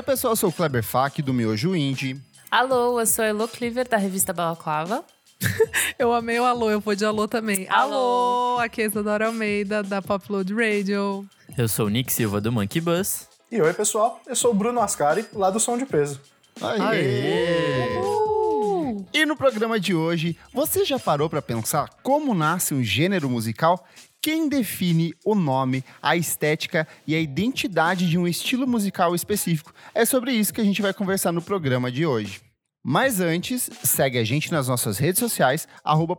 Oi, pessoal, eu sou o Kleber Fak, do Miojo Indie. Alô, eu sou a Elo Cleaver, da revista Balaclava. eu amei o alô, eu vou de alô também. Alô, alô aqui é Isadora Almeida, da Popload Radio. Eu sou o Nick Silva, do Monkey Bus. E oi, pessoal, eu sou o Bruno Ascari, lá do Som de Peso. Aê! Aê! E no programa de hoje, você já parou para pensar como nasce um gênero musical? Quem define o nome, a estética e a identidade de um estilo musical específico? É sobre isso que a gente vai conversar no programa de hoje. Mas antes, segue a gente nas nossas redes sociais, arroba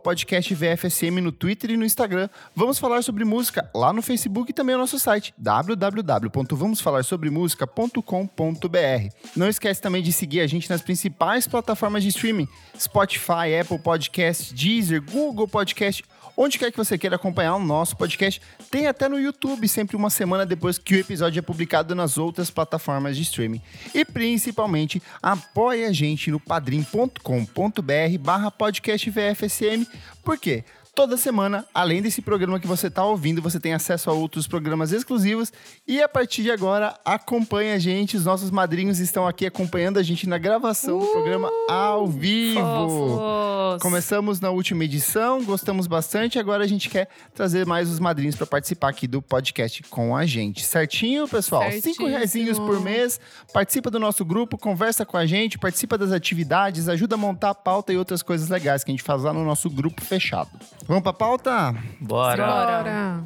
no Twitter e no Instagram. Vamos falar sobre música lá no Facebook e também no nosso site, www.vamosfalarsobremusica.com.br. Não esquece também de seguir a gente nas principais plataformas de streaming, Spotify, Apple Podcast, Deezer, Google Podcast Onde quer que você queira acompanhar o nosso podcast, tem até no YouTube, sempre uma semana depois que o episódio é publicado nas outras plataformas de streaming. E principalmente, apoie a gente no padrim.com.br barra podcast VFSM. Por quê? Toda semana, além desse programa que você está ouvindo, você tem acesso a outros programas exclusivos. E a partir de agora, acompanhe a gente. Os nossos madrinhos estão aqui acompanhando a gente na gravação uh, do programa ao vivo. Fofos. Começamos na última edição, gostamos bastante. Agora a gente quer trazer mais os madrinhos para participar aqui do podcast com a gente. Certinho, pessoal? Cinco reais por mês. Participa do nosso grupo, conversa com a gente, participa das atividades, ajuda a montar a pauta e outras coisas legais que a gente faz lá no nosso grupo fechado. Vamos pra pauta? Bora. Bora.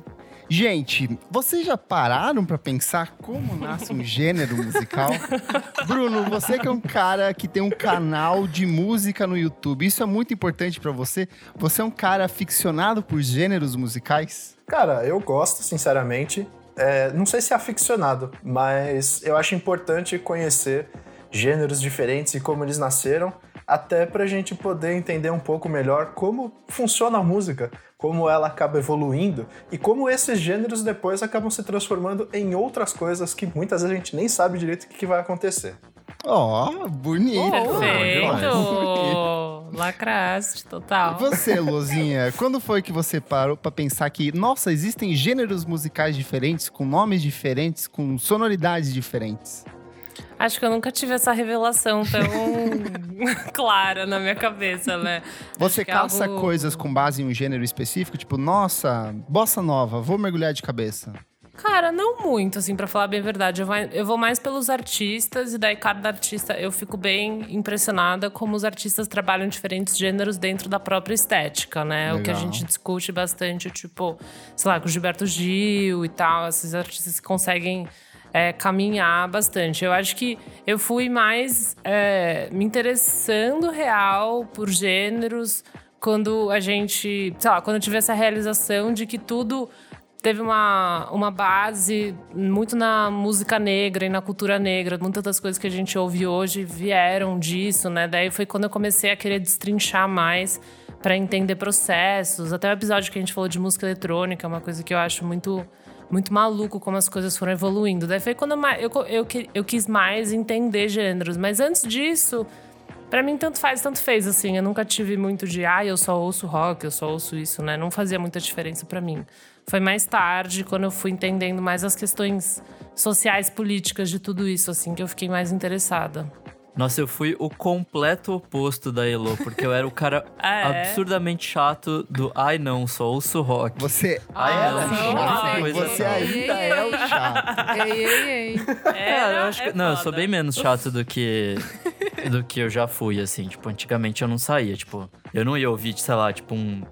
Gente, vocês já pararam para pensar como nasce um gênero musical? Bruno, você que é um cara que tem um canal de música no YouTube, isso é muito importante para você? Você é um cara aficionado por gêneros musicais? Cara, eu gosto, sinceramente. É, não sei se é aficionado, mas eu acho importante conhecer gêneros diferentes e como eles nasceram até para a gente poder entender um pouco melhor como funciona a música, como ela acaba evoluindo e como esses gêneros depois acabam se transformando em outras coisas que muitas vezes a gente nem sabe direito o que, vai acontecer. Ó, oh, bonito. Perfeito. Lacraste, total. E você, Lozinha, quando foi que você parou para pensar que, nossa, existem gêneros musicais diferentes, com nomes diferentes, com sonoridades diferentes? Acho que eu nunca tive essa revelação tão clara na minha cabeça, né? Você caça é algo... coisas com base em um gênero específico? Tipo, nossa, bossa nova, vou mergulhar de cabeça. Cara, não muito, assim, para falar bem a verdade. Eu, vai, eu vou mais pelos artistas, e daí cada artista eu fico bem impressionada como os artistas trabalham diferentes gêneros dentro da própria estética, né? Legal. O que a gente discute bastante, tipo, sei lá, com o Gilberto Gil e tal, esses artistas que conseguem é, caminhar bastante. Eu acho que eu fui mais é, me interessando real por gêneros quando a gente, sei lá, quando eu tive essa realização de que tudo teve uma, uma base muito na música negra e na cultura negra. Muitas das coisas que a gente ouve hoje vieram disso, né? Daí foi quando eu comecei a querer destrinchar mais para entender processos. Até o episódio que a gente falou de música eletrônica, é uma coisa que eu acho muito muito maluco como as coisas foram evoluindo. Daí foi quando eu, eu, eu, eu quis mais entender gêneros. Mas antes disso, para mim, tanto faz, tanto fez, assim. Eu nunca tive muito de, ah, eu só ouço rock, eu só ouço isso, né? Não fazia muita diferença para mim. Foi mais tarde, quando eu fui entendendo mais as questões sociais, políticas de tudo isso, assim, que eu fiquei mais interessada. Nossa, eu fui o completo oposto da Elo, porque eu era o cara ah, é? absurdamente chato do ai não, só ouço rock. Você ai não, chato, você ainda é o chato. Ei, ei, ei. É, eu acho que, é não, eu sou bem menos chato do que do que eu já fui, assim. Tipo, antigamente eu não saía, tipo, eu não ia ouvir, sei lá, tipo um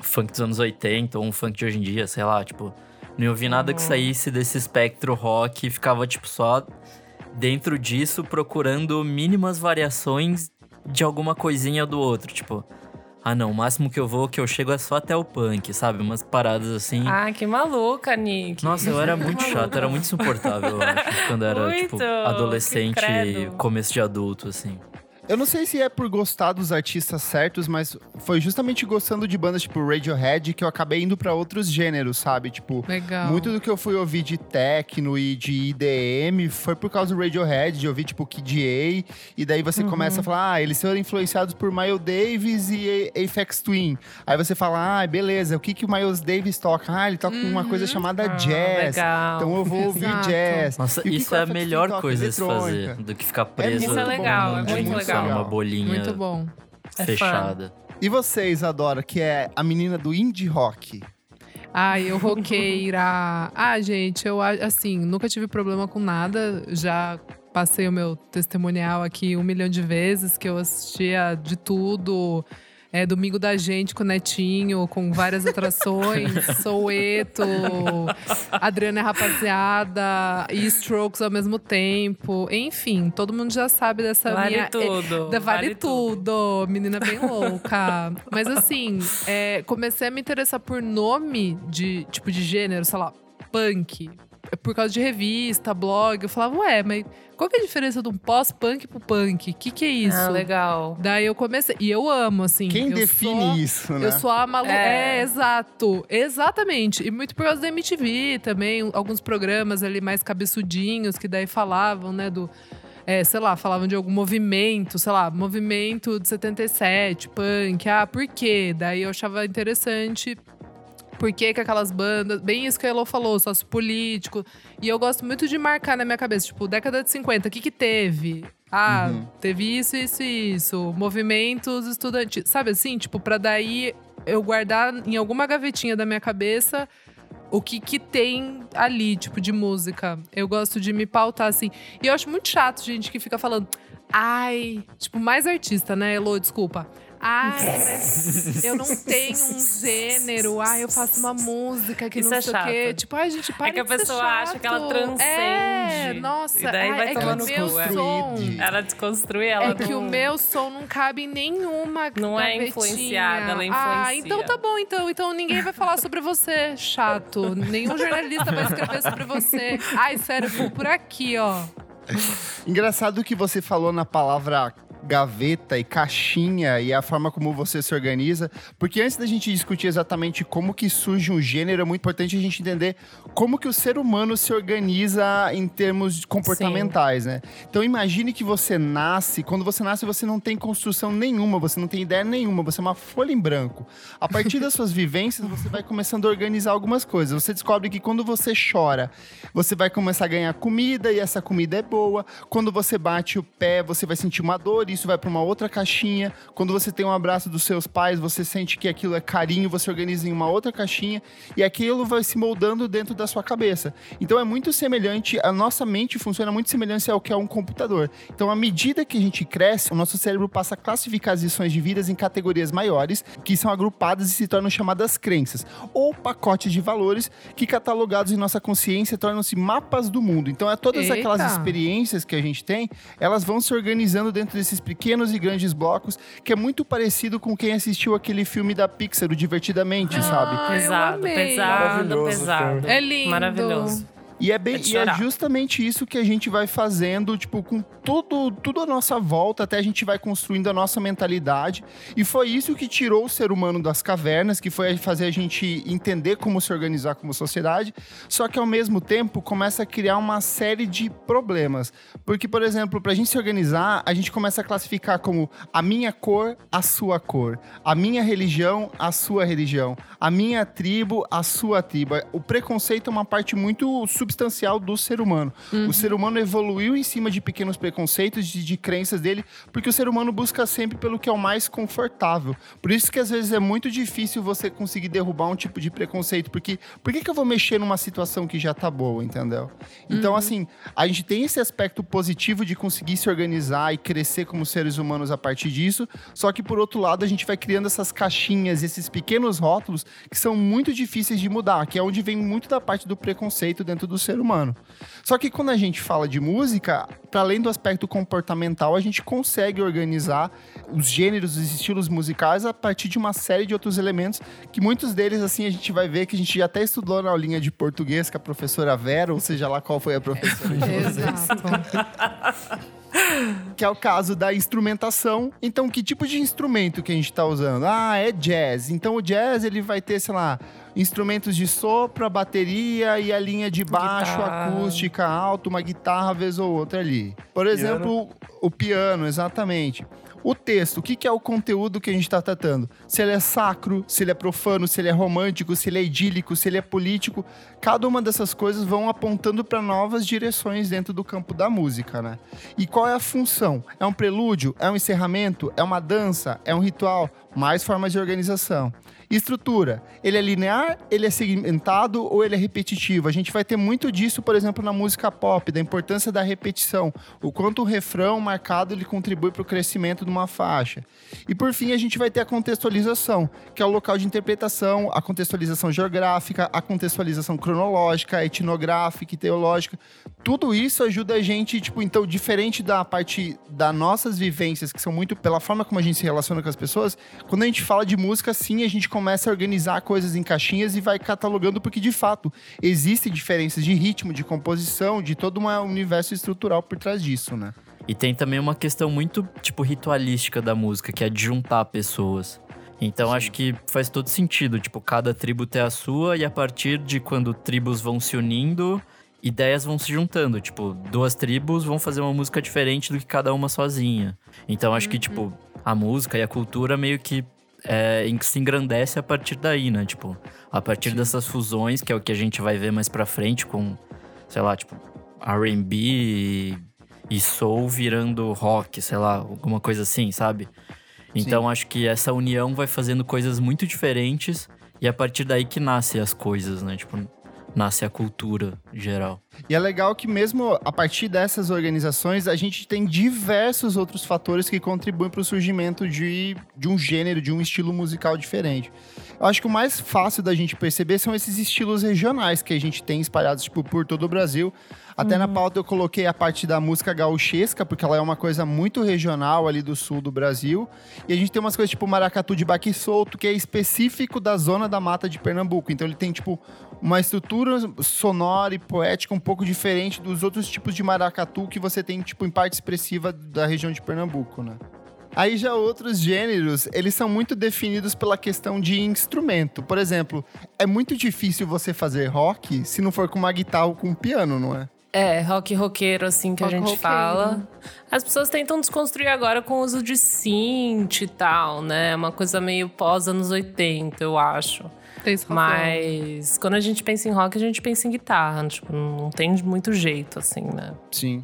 funk dos anos 80 ou um funk de hoje em dia, sei lá, tipo, não ia ouvir nada que uhum. saísse desse espectro rock e ficava, tipo, só dentro disso procurando mínimas variações de alguma coisinha do outro, tipo, ah não, o máximo que eu vou que eu chego é só até o punk, sabe? Umas paradas assim. Ah, que maluca, Nick. Nossa, eu era muito chato, era muito insuportável, eu acho, quando era, tipo, muito, tipo, adolescente, começo de adulto, assim. Eu não sei se é por gostar dos artistas certos, mas foi justamente gostando de bandas tipo Radiohead que eu acabei indo pra outros gêneros, sabe? Tipo, Legal. muito do que eu fui ouvir de techno e de IDM foi por causa do Radiohead, de ouvir tipo Kid A, e daí você começa a falar, ah, eles são influenciados por Miles Davis e Aphex Twin. Aí você fala, ah, beleza, o que que o Miles Davis toca? Ah, ele toca uma coisa chamada Ah, jazz. legal. Então eu vou ouvir Exato. jazz. Nossa, E isso é a melhor coisa a se fazer do que ficar preso muito é legal, é muito num- legal. numa bolinha Muito bom. É fechada. E vocês, Adora, que é a menina do indie rock? Ai, eu roqueira. ah, gente, eu assim, nunca tive problema com nada. Já passei o meu testemunial aqui um milhão de vezes, que eu assistia de tudo. É, Domingo da Gente com o Netinho, com várias atrações, Soueto, Adriana e Rapaziada, e Strokes ao mesmo tempo. Enfim, todo mundo já sabe dessa Vale minha. tudo. Da vale, tudo. menina bem louca. Mas assim, é, comecei a me interessar por nome de tipo de gênero, sei lá, punk. Por causa de revista, blog. Eu falava, ué, mas qual que é a diferença de um pós-punk pro punk? O que, que é isso? Ah, legal. Daí eu comecei. E eu amo, assim. Quem eu define sou- isso, né? eu sou a maluca. É. É. exato. Exatamente. E muito por causa da MTV também. Alguns programas ali mais cabeçudinhos que daí falavam, né, do. é, sei lá, falavam de algum movimento, sei lá, movimento de 77, punk. Ah, por quê? Daí eu achava interessante. Por que, que aquelas bandas. Bem isso que a Elo falou, sócio político. E eu gosto muito de marcar na minha cabeça, tipo, década de 50, o que que teve? Ah, Uhum. teve isso, isso e isso. Movimentos estudantis. Sabe assim? Tipo, pra daí eu guardar em alguma gavetinha da minha cabeça o que que tem ali, tipo, de música. Eu gosto de me pautar assim. E eu acho muito chato, gente, que fica falando. Ai, tipo, mais artista, né, Elo? Desculpa. Ai, mas eu não tenho um gênero. Ai, eu faço uma música que Isso não é sei o quê. Tipo, ai, gente, para É que a pessoa acha que ela transcende. É, nossa. E daí ai, vai é tomar que no o meu cu, é. som... Ela desconstrui, ela É que não... o meu som não cabe em nenhuma Não é influenciada, ela Ah, influencia. então tá bom, então. Então ninguém vai falar sobre você, chato. Nenhum jornalista vai escrever sobre você. Ai, sério, eu vou por aqui, ó. Engraçado que você falou na palavra gaveta e caixinha e a forma como você se organiza, porque antes da gente discutir exatamente como que surge um gênero, é muito importante a gente entender como que o ser humano se organiza em termos comportamentais, né? Então imagine que você nasce, quando você nasce você não tem construção nenhuma, você não tem ideia nenhuma, você é uma folha em branco. A partir das suas vivências, você vai começando a organizar algumas coisas. Você descobre que quando você chora, você vai começar a ganhar comida e essa comida é boa. Quando você bate o pé, você vai sentir uma dor, isso vai para uma outra caixinha. Quando você tem um abraço dos seus pais, você sente que aquilo é carinho, você organiza em uma outra caixinha e aquilo vai se moldando dentro da sua cabeça. Então é muito semelhante, a nossa mente funciona muito semelhante ao que é um computador. Então, à medida que a gente cresce, o nosso cérebro passa a classificar as lições de vidas em categorias maiores, que são agrupadas e se tornam chamadas crenças, ou pacotes de valores que catalogados em nossa consciência tornam-se mapas do mundo. Então, é todas Eita. aquelas experiências que a gente tem, elas vão se organizando dentro desses pequenos e grandes blocos, que é muito parecido com quem assistiu aquele filme da Pixar, o Divertidamente, sabe? Ah, eu Pesado, amei. pesado, pesado. É lindo. Maravilhoso. E é, bem, É e é justamente isso que a gente vai fazendo, tipo, com tudo, tudo à nossa volta, até a gente vai construindo a nossa mentalidade. E foi isso que tirou o ser humano das cavernas, que foi fazer a gente entender como se organizar como sociedade. Só que ao mesmo tempo começa a criar uma série de problemas. Porque, por exemplo, para a gente se organizar, a gente começa a classificar como a minha cor, a sua cor, a minha religião, a sua religião, a minha tribo, a sua tribo. O preconceito é uma parte muito substancial do ser humano. O ser humano evoluiu em cima de pequenos preconceitos, de, de crenças dele, porque o ser humano busca sempre pelo que é o mais confortável. Por isso que às vezes é muito difícil você conseguir derrubar um tipo de preconceito, porque por que, que eu vou mexer numa situação que já tá boa, entendeu? Então, assim, a gente tem esse aspecto positivo de conseguir se organizar e crescer como seres humanos a partir disso, só que por outro lado a gente vai criando essas caixinhas, esses pequenos rótulos que são muito difíceis de mudar, que é onde vem muito da parte do preconceito dentro do ser humano. Só que quando a gente fala de música, para além do aspecto comportamental, a gente consegue organizar os gêneros, os estilos musicais a partir de uma série de outros elementos, que muitos deles, assim, a gente vai ver que a gente já até estudou na aulinha de português com a professora Vera, ou seja lá qual foi a professora de vocês. Exato. que é o caso da instrumentação. Então, que tipo de instrumento que a gente está usando? Ah, é jazz. Então, o jazz ele vai ter, sei lá, instrumentos de sopro, a bateria e a linha de baixo, guitarra. acústica, alto, uma guitarra vez ou outra ali. Por exemplo, piano. o piano, exatamente. O texto, o que, que é o conteúdo que a gente está tratando? Se ele é sacro, se ele é profano, se ele é romântico, se ele é idílico, se ele é político. Cada uma dessas coisas vão apontando para novas direções dentro do campo da música, né? E qual é a função? É um prelúdio? É um encerramento? É uma dança? É um ritual? Mais formas de organização. Estrutura, ele é linear, ele é segmentado ou ele é repetitivo? A gente vai ter muito disso, por exemplo, na música pop, da importância da repetição, o quanto o refrão marcado ele contribui para o crescimento de uma faixa. E por fim, a gente vai ter a contextualização, que é o local de interpretação, a contextualização geográfica, a contextualização cronológica, etnográfica e teológica. Tudo isso ajuda a gente, tipo, então, diferente da parte das nossas vivências, que são muito pela forma como a gente se relaciona com as pessoas, quando a gente fala de música, sim, a gente começa a organizar coisas em caixinhas e vai catalogando, porque de fato existem diferenças de ritmo, de composição, de todo um universo estrutural por trás disso, né? E tem também uma questão muito, tipo, ritualística da música, que é de juntar pessoas. Então Sim. acho que faz todo sentido, tipo, cada tribo ter a sua e a partir de quando tribos vão se unindo, ideias vão se juntando. Tipo, duas tribos vão fazer uma música diferente do que cada uma sozinha. Então acho uhum. que, tipo, a música e a cultura meio que é, se engrandece a partir daí, né? Tipo, a partir dessas fusões, que é o que a gente vai ver mais pra frente com, sei lá, tipo, RB e, e soul virando rock, sei lá, alguma coisa assim, sabe? Então Sim. acho que essa união vai fazendo coisas muito diferentes e é a partir daí que nascem as coisas, né? Tipo, nasce a cultura geral. E é legal que mesmo a partir dessas organizações, a gente tem diversos outros fatores que contribuem para o surgimento de, de um gênero, de um estilo musical diferente. Eu acho que o mais fácil da gente perceber são esses estilos regionais que a gente tem espalhados tipo, por todo o Brasil. Até uhum. na pauta eu coloquei a parte da música gauchesca, porque ela é uma coisa muito regional ali do sul do Brasil. E a gente tem umas coisas tipo maracatu de baque solto, que é específico da zona da mata de Pernambuco. Então ele tem tipo uma estrutura sonora e poética um pouco diferente dos outros tipos de maracatu que você tem tipo em parte expressiva da região de Pernambuco, né? Aí já outros gêneros, eles são muito definidos pela questão de instrumento. Por exemplo, é muito difícil você fazer rock se não for com uma guitarra ou com um piano, não é? É, rock roqueiro, assim, que rock a gente roqueiro. fala. As pessoas tentam desconstruir agora com o uso de synth e tal, né? Uma coisa meio pós anos 80, eu acho. Mas quando a gente pensa em rock, a gente pensa em guitarra. Tipo, não tem muito jeito, assim, né? Sim.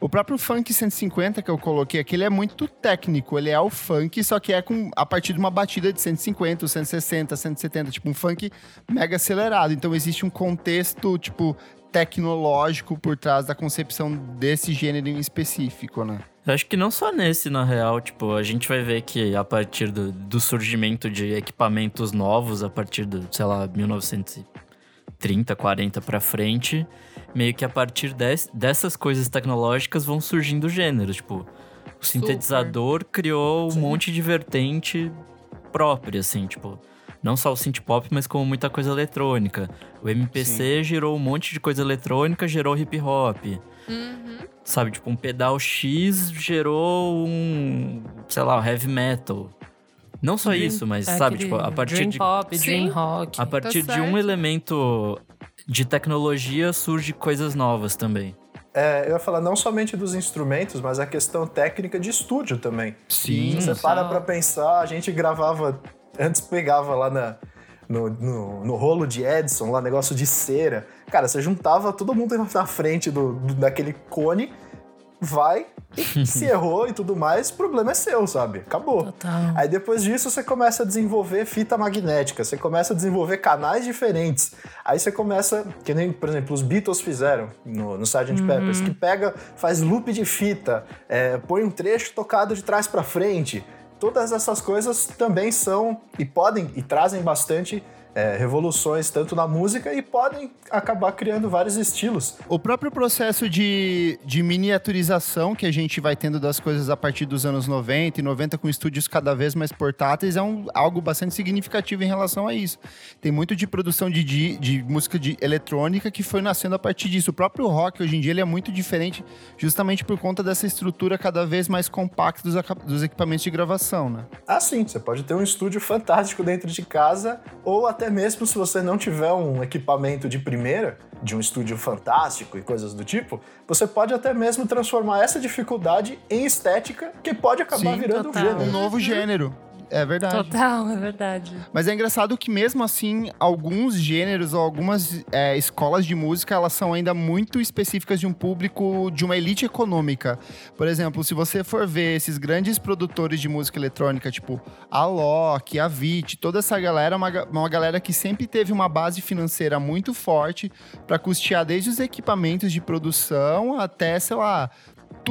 O próprio funk 150 que eu coloquei aqui, ele é muito técnico. Ele é o funk, só que é com, a partir de uma batida de 150, 160, 170. Tipo, um funk mega acelerado. Então, existe um contexto, tipo, tecnológico por trás da concepção desse gênero em específico, né? Eu acho que não só nesse, na real, tipo, a gente vai ver que a partir do, do surgimento de equipamentos novos, a partir do, sei lá, 1930, 40 pra frente, meio que a partir des, dessas coisas tecnológicas vão surgindo gêneros, tipo, o sintetizador Super. criou um Sim. monte de vertente própria, assim, tipo, não só o synth pop, mas como muita coisa eletrônica. O MPC Sim. gerou um monte de coisa eletrônica, gerou hip hop. Uhum. Sabe, tipo, um pedal X gerou um, sei lá, heavy metal. Não só dream, isso, mas é sabe, tipo, a partir dream de pop, dream rock. A partir tá de um elemento de tecnologia surge coisas novas também. É, eu ia falar não somente dos instrumentos, mas a questão técnica de estúdio também. Sim. Você para pra pensar, a gente gravava, antes pegava lá na, no, no, no, rolo de Edison, lá, negócio de cera. Cara, você juntava todo mundo na frente do, do daquele cone, vai, se errou e tudo mais, o problema é seu, sabe? Acabou. Total. Aí depois disso você começa a desenvolver fita magnética, você começa a desenvolver canais diferentes. Aí você começa, que nem, por exemplo, os Beatles fizeram no, no Sgt. Uhum. Peppers, que pega, faz loop de fita, é, põe um trecho tocado de trás para frente todas essas coisas também são e podem e trazem bastante é, revoluções tanto na música e podem acabar criando vários estilos. O próprio processo de, de miniaturização que a gente vai tendo das coisas a partir dos anos 90 e 90 com estúdios cada vez mais portáteis é um, algo bastante significativo em relação a isso. Tem muito de produção de, de, de música de eletrônica que foi nascendo a partir disso. O próprio rock hoje em dia ele é muito diferente justamente por conta dessa estrutura cada vez mais compacta dos, dos equipamentos de gravação, né? Ah, sim. Você pode ter um estúdio fantástico dentro de casa ou até mesmo se você não tiver um equipamento de primeira, de um estúdio fantástico e coisas do tipo, você pode até mesmo transformar essa dificuldade em estética que pode acabar Sim, virando total. um gênero. Um novo gênero. É verdade. Total, é verdade. Mas é engraçado que mesmo assim, alguns gêneros ou algumas é, escolas de música, elas são ainda muito específicas de um público, de uma elite econômica. Por exemplo, se você for ver esses grandes produtores de música eletrônica, tipo a Loki, a Vit, toda essa galera, é uma, uma galera que sempre teve uma base financeira muito forte para custear desde os equipamentos de produção até, sei lá,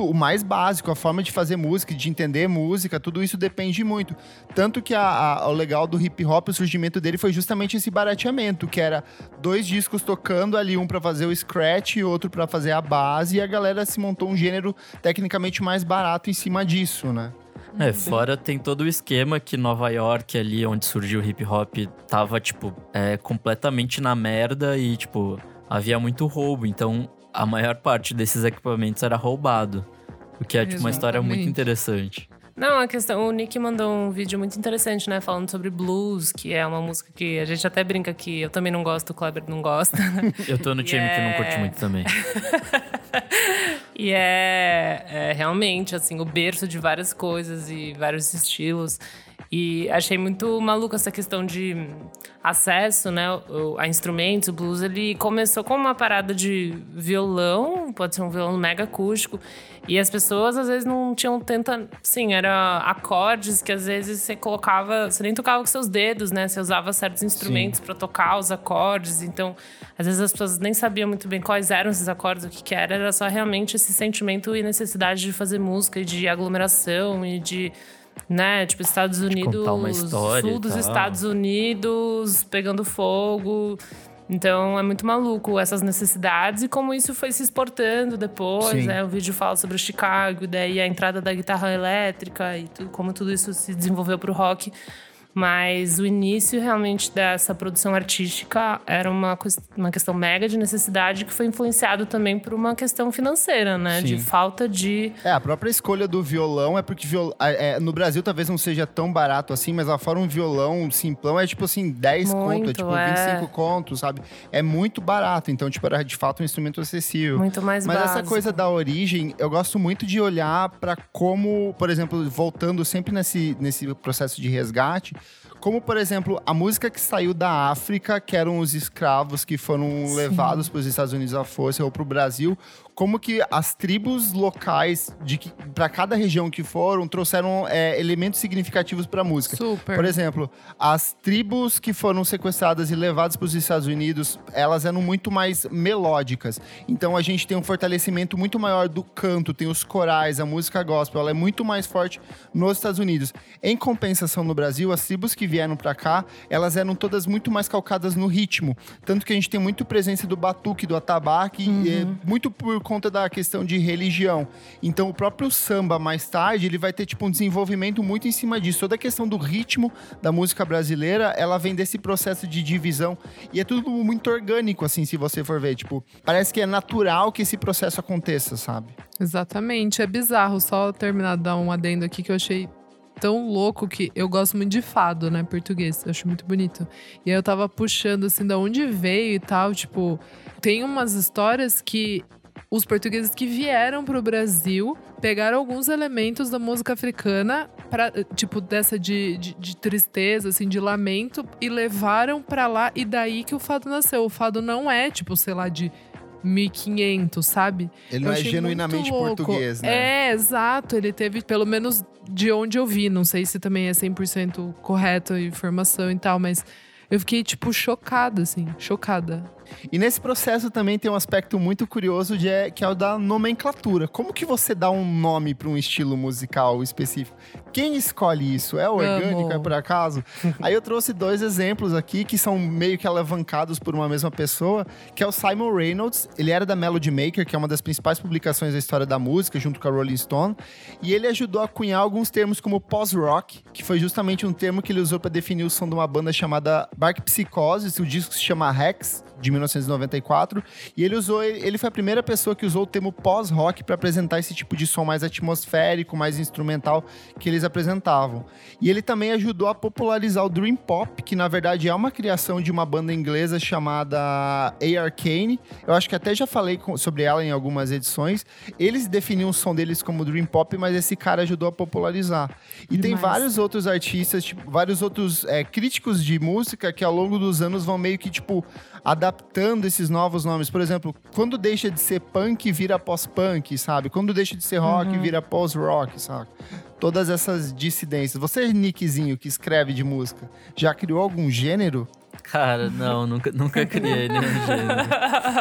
o mais básico, a forma de fazer música, de entender música, tudo isso depende muito. Tanto que a- a- o legal do hip hop, o surgimento dele foi justamente esse barateamento, que era dois discos tocando ali, um pra fazer o scratch e outro pra fazer a base, e a galera se montou um gênero tecnicamente mais barato em cima disso, né? É, fora tem todo o esquema que Nova York, ali onde surgiu o hip hop, tava, tipo, é, completamente na merda e, tipo, havia muito roubo. Então, a maior parte desses equipamentos era roubado. O que é, tipo, uma história muito interessante. Não, a questão, o Nick mandou um vídeo muito interessante, né? Falando sobre blues, que é uma música que a gente até brinca que eu também não gosto, o Kleber não gosta. né? Eu tô no time que não curte Yeah. muito também. E é, é realmente, assim, o berço de várias coisas e vários estilos. E achei muito maluco essa questão de acesso, né, a instrumentos. O blues, ele começou com uma parada de violão, pode ser um violão mega acústico. E as pessoas, às vezes, não tinham tanta... Sim, era acordes que, às vezes, você colocava... Você nem tocava com seus dedos, né? Você usava certos instrumentos para tocar os acordes. Então, às vezes, as pessoas nem sabiam muito bem quais eram esses acordes, o que, que era. Era só realmente esse sentimento e necessidade de fazer música e de aglomeração e de... Né, tipo, Estados Unidos, sul dos. Estados Unidos, pegando fogo. Então é muito maluco essas necessidades e como isso foi se exportando depois. Sim. Né? O vídeo fala sobre o Chicago, daí a entrada da guitarra elétrica e tudo, como tudo isso se desenvolveu pro rock. Mas o início realmente dessa produção artística era uma, uma questão mega de necessidade que foi influenciado também por uma questão financeira, né? Sim. De falta de. É, a própria escolha do violão é porque viol... é, no Brasil talvez não seja tão barato assim, mas lá fora um violão simplão é tipo assim, 10 conto, é Muito, tipo é. 25 contos, sabe? É muito barato, então tipo, era de fato um instrumento acessível. Muito mais Mas essa básico. coisa da origem, eu gosto muito de olhar pra como, por exemplo, voltando sempre nesse, nesse processo de resgate, como, por exemplo, a música que saiu da África, que eram os escravos que foram levados para os Estados Unidos à força ou para o Brasil, como que as tribos locais de para cada região que foram trouxeram é, elementos significativos para a música. Super. Por exemplo, as tribos que foram sequestradas e levadas para os Estados Unidos, elas eram muito mais melódicas. Então a gente tem um fortalecimento muito maior do canto, tem os corais, a música gospel, ela é muito mais forte nos Estados Unidos. Em compensação no Brasil, as tribos que vieram para cá, elas eram todas muito mais calcadas no ritmo, tanto que a gente tem muito presença do batuque, do atabaque, e é muito por conta da questão de religião. Então o próprio samba mais tarde, ele vai ter tipo um desenvolvimento muito em cima disso. Toda a questão do ritmo da música brasileira, ela vem desse processo de divisão e é tudo muito orgânico assim, se você for ver, tipo, parece que é natural que esse processo aconteça, sabe? Exatamente, é bizarro. Só terminar de dar um adendo aqui que eu achei tão louco que eu gosto muito de fado, né, português. Eu acho muito bonito. E aí eu tava puxando assim da onde veio e tal, tipo, tem umas histórias que os portugueses que vieram pro Brasil pegaram alguns elementos da música africana para tipo dessa de, de, de tristeza assim de lamento e levaram pra lá e daí que o fado nasceu o fado não é tipo sei lá de 1500 sabe Ele eu não é genuinamente português, né? É, exato. Ele teve, pelo menos de onde eu vi, não sei se também é 100% correto a informação e tal, mas eu fiquei, tipo, chocada, assim, chocada. E nesse processo também tem um aspecto muito curioso de, é, que é o da nomenclatura. Como que você dá um nome para um estilo musical específico? Quem escolhe isso? É orgânico? Amo. É por acaso? Aí eu trouxe dois exemplos aqui que são meio que alavancados por uma mesma pessoa, que é o Simon Reynolds. Ele era da Melody Maker, que é uma das principais publicações da história da música, junto com a Rolling Stone. E ele ajudou a cunhar alguns termos como pós-rock, que foi justamente um termo que ele usou para definir o som de uma banda chamada Bark Psychosis. O disco se chama Rex, de 1994, e ele usou, ele foi a primeira pessoa que usou o termo pós-rock para apresentar esse tipo de som mais atmosférico, mais instrumental que eles apresentavam. E ele também ajudou a popularizar o Dream Pop, que na verdade é uma criação de uma banda inglesa chamada A Arcane. Eu acho que até já falei sobre ela em algumas edições. Eles definiam o som deles como Dream Pop, mas esse cara ajudou a popularizar. E tem Demais. vários outros artistas, tipo, vários outros é, críticos de música que ao longo dos anos vão meio que, tipo, adaptando esses novos nomes. Por exemplo, quando deixa de ser punk, vira pós-punk, sabe? Quando deixa de ser rock, vira pós-rock, sabe? Todas essas dissidências. Você, Nickzinho, que escreve de música, já criou algum gênero? Cara, não, nunca, nunca criei nenhum gênero.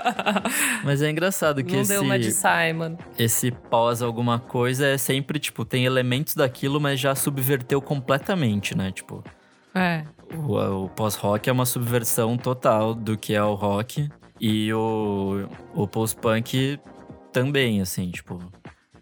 Mas é engraçado que Não esse, deu uma de Simon. esse pós alguma coisa é sempre, tipo, tem elementos daquilo, mas já subverteu completamente, né? Tipo, É. o, o pós-rock é uma subversão total do que é o rock. E o, o post-punk também, assim, tipo...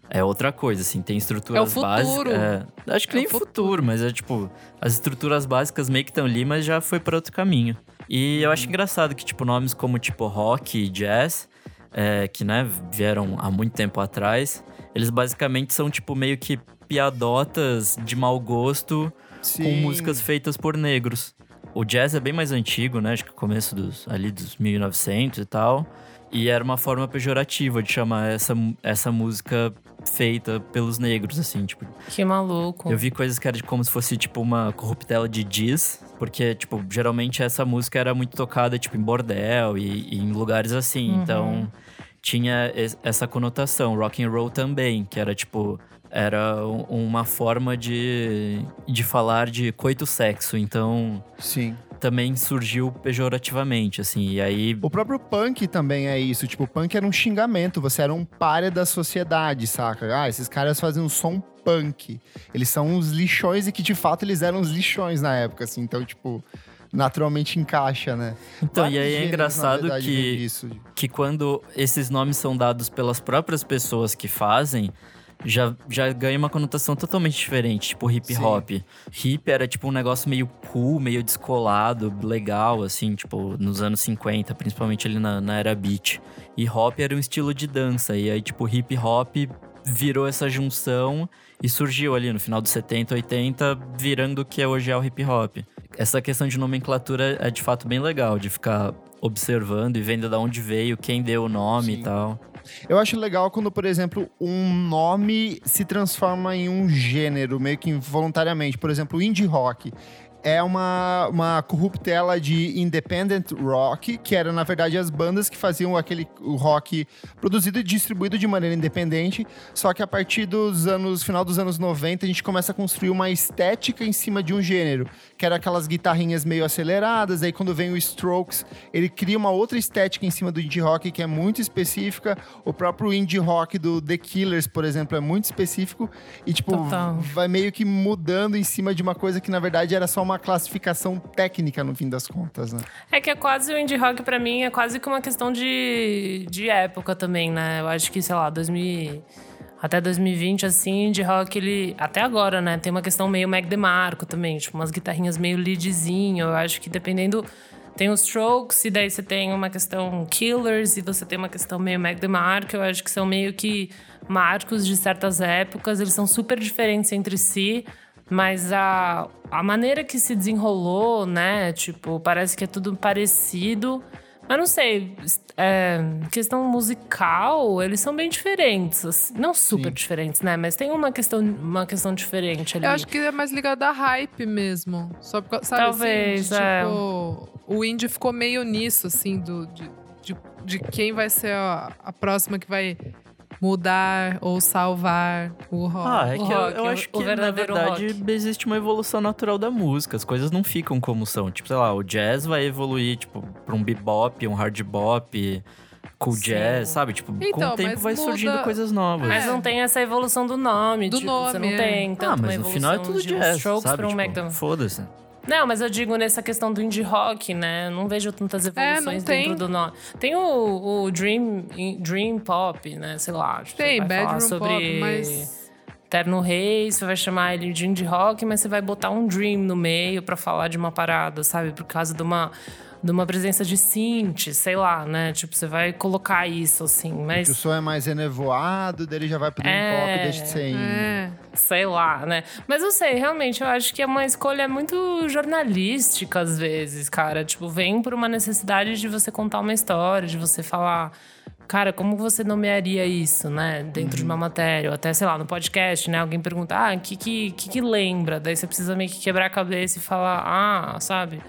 É outra coisa, assim, tem estruturas É o futuro. básicas. é, acho que É nem futuro, mas é tipo, as estruturas básicas meio que estão ali, mas já foi para outro caminho. E eu acho engraçado que, tipo, nomes como, tipo, rock e jazz, é, que, né, vieram há muito tempo atrás, eles basicamente são, tipo, meio que piadotas de mau gosto com músicas feitas por negros. O jazz é bem mais antigo, né? Acho que começo dos ali dos 1900 e tal. E era uma forma pejorativa de chamar essa, essa música feita pelos negros, assim, tipo. Que maluco. Eu vi coisas que era de como se fosse, tipo, uma corruptela de diz. Porque, tipo, geralmente essa música era muito tocada, tipo, em bordel e, e em lugares assim. Então, tinha es- essa conotação. Rock and roll também, que era, tipo... Era um- uma forma de, de falar de coito-sexo. Então, Sim. também surgiu pejorativamente, assim. E aí... O próprio punk também é isso. Tipo, o punk era um xingamento. Você era um párea da sociedade, saca? Ah, esses caras fazem um som punk. Eles são uns lixões e que, de fato, eles eram uns lixões na época, assim. Então, tipo, naturalmente encaixa, né? Então, e Vários aí é gêneros, engraçado verdade, que- que quando esses nomes são dados pelas próprias pessoas que fazem, já, já ganha uma conotação totalmente diferente, tipo hip Sim. hop. Hip era tipo um negócio meio cool, meio descolado, legal, assim, tipo, nos anos 50, principalmente ali na, na era beat. E hop era um estilo de dança, e aí, tipo, hip hop virou essa junção e surgiu ali no final dos 70, 80, virando o que é hoje é o hip hop. Essa questão de nomenclatura é de fato bem legal, de ficar observando e vendo de onde veio, quem deu o nome Sim. e tal. Eu acho legal quando, por exemplo, um nome se transforma em um gênero, meio que involuntariamente. Por exemplo, indie rock. É uma, uma corruptela de independent rock, que era, na verdade, as bandas que faziam aquele rock produzido e distribuído de maneira independente. Só que a partir dos anos, final dos anos 90, a gente começa a construir uma estética em cima de um gênero, que era aquelas guitarrinhas meio aceleradas. Aí quando vem o Strokes, ele cria uma outra estética em cima do indie rock que é muito específica. O próprio indie rock do The Killers, por exemplo, é muito específico e tipo Total. vai meio que mudando em cima de uma coisa que na verdade era só uma classificação técnica no fim das contas, né? É que é quase o indie rock pra mim, é quase que uma questão de, de época também, né? Eu acho que, sei lá, 2000, até 2020, assim, indie rock, ele. Até agora, né? Tem uma questão meio Mac DeMarco também, tipo, umas guitarrinhas meio leadzinho. Eu acho que dependendo. Tem os Strokes, e daí você tem uma questão Killers, e você tem uma questão meio Mac DeMarco. Eu acho que são meio que marcos de certas épocas, eles são super diferentes entre si. Mas a, a maneira que se desenrolou, né? Tipo, parece que é tudo parecido. Mas não sei, é, questão musical, eles são bem diferentes. assim, Não super Sim. diferentes, né? Mas tem uma questão, uma questão diferente ali. Eu acho que é mais ligado à hype mesmo. Só por, causa- sabe, Talvez, assim, de, é. tipo, o indie ficou meio nisso, assim, do, de, de, de quem vai ser a, a próxima que vai mudar ou salvar o rock. Ah, é que eu, rock, eu o- acho o que, na verdade, rock. existe uma evolução natural da música. As coisas não ficam como são. Tipo, sei lá, o jazz vai evoluir, tipo, pra um bebop, um hard bop, cool Sim. jazz, sabe? Tipo, com Então, o tempo mas vai muda- surgindo coisas novas. Mas É. não tem essa evolução do nome. Do tipo, você nome, não é. tem tanto ah, mas uma no final é tudo jazz, sabe? um Tipo. Foda-se. Não, mas eu digo nessa questão do indie rock, né? Eu não vejo tantas É, evoluções tem. dentro do nome. Tem o, o Dream, Dream Pop, né? Sei lá. Tem, falar bedroom sobre pop, mas... Terno Rei, você vai chamar ele de indie rock, mas você vai botar um Dream no meio pra falar de uma parada, sabe? Por causa de uma, de uma presença de synth, sei lá, né? Tipo, você vai colocar isso, assim. Mas Que o som é mais enevoado, dele já vai pro dream É, pop deixa de ser indie. É. sei lá, né? Mas não sei, realmente, eu acho que é uma escolha muito jornalística às vezes, cara. Tipo, vem por uma necessidade de você contar uma história, de você falar. Cara, como você nomearia isso, né? Dentro de uma matéria, ou até, sei lá, no podcast, né? Alguém pergunta, ah, o que, que, que que lembra? Daí você precisa meio que quebrar a cabeça e falar, ah, sabe?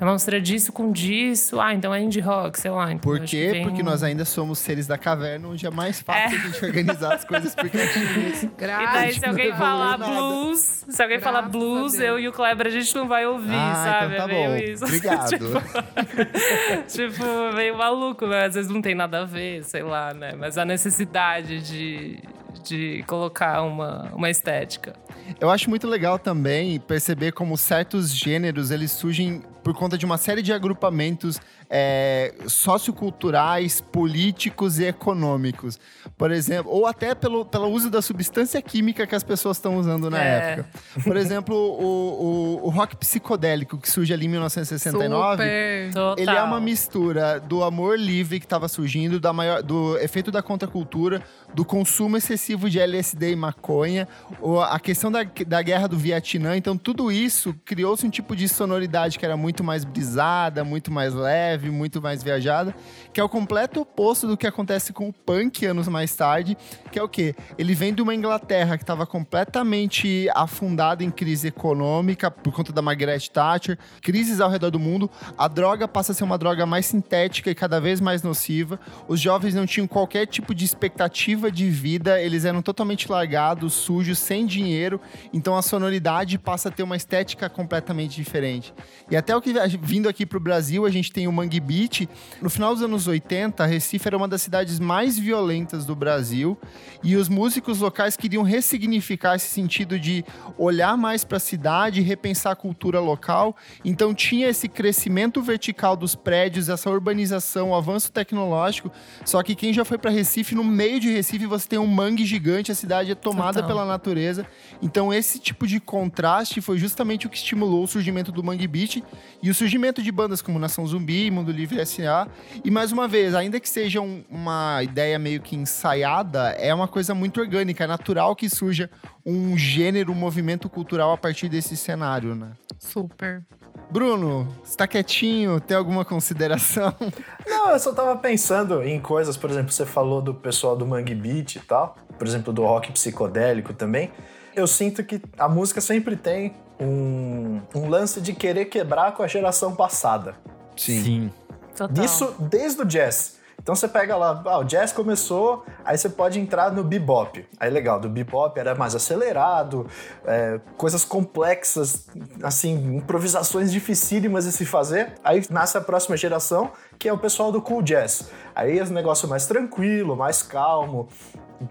É uma mistura disso com disso. Ah, então é indie rock, sei lá. Então, Por quê? vem- Porque nós ainda somos seres da caverna, onde é mais fácil É. a gente organizar as coisas porque a gente E Graças daí, se alguém falar nada. blues, se alguém falar blues, eu e o Kleber a gente não vai ouvir, Ah, sabe? então tá é meio bom. isso. Obrigado. tipo, meio maluco, né? Às vezes não tem nada a ver, sei lá, né? Mas a necessidade de, de colocar uma, uma estética. Eu acho muito legal também perceber como certos gêneros eles surgem por conta de uma série de agrupamentos é, socioculturais, políticos e econômicos. Por exemplo, ou até pelo, pelo uso da substância química que as pessoas estão usando na É. época. Por exemplo, o, o, o rock psicodélico que surge ali em 1969. Super. Total. Ele é uma mistura do amor livre que estava surgindo, da maior, do efeito da contracultura, do consumo excessivo de LSD e maconha, ou a questão da, da guerra do Vietnã. Então, tudo isso criou-se um tipo de sonoridade que era muito mais brisada, muito mais leve, muito mais viajada, que é o completo oposto do que acontece com o punk anos mais tarde, que é o quê? Ele vem de uma Inglaterra que estava completamente afundada em crise econômica por conta da Margaret Thatcher, crises ao redor do mundo. A droga passa a ser uma droga mais sintética e cada vez mais nociva. Os jovens não tinham qualquer tipo de expectativa de vida, eles eram totalmente largados, sujos, sem dinheiro. Então a sonoridade passa a ter uma estética completamente diferente. E até o que vindo aqui para o Brasil, a gente tem o Mangue Beach. No final dos anos 80, Recife era uma das cidades mais violentas do Brasil e os músicos locais queriam ressignificar esse sentido de olhar mais para a cidade, repensar a cultura local. Então tinha esse crescimento vertical dos prédios, essa urbanização, o avanço tecnológico. Só que quem já foi para Recife, no meio de Recife você tem um mangue gigante, a cidade é tomada Total. pela natureza. Então esse tipo de contraste foi justamente o que estimulou o surgimento do Mangue Beach e o surgimento de bandas como Nação Zumbi, Mundo Livre S.A. E mais uma vez, ainda que seja um- uma ideia meio que ensaiada, é uma coisa muito orgânica, é natural que surja um gênero, um movimento cultural a partir desse cenário, né? Super. Bruno, está quietinho? Tem alguma consideração? Não, eu só tava pensando em coisas, por exemplo, você falou do pessoal do Mangue Beat e tal, por exemplo, do rock psicodélico também. Eu sinto que a música sempre tem um, um lance de querer quebrar com a geração passada. Sim. Total. Isso desde o jazz. Então você pega lá, ah, o jazz começou, aí você pode entrar no bebop. Aí legal, do bebop era mais acelerado, é, coisas complexas, assim, improvisações dificílimas de se fazer. Aí nasce a próxima geração, que é o pessoal do cool jazz. Aí é um negócio mais tranquilo, mais calmo,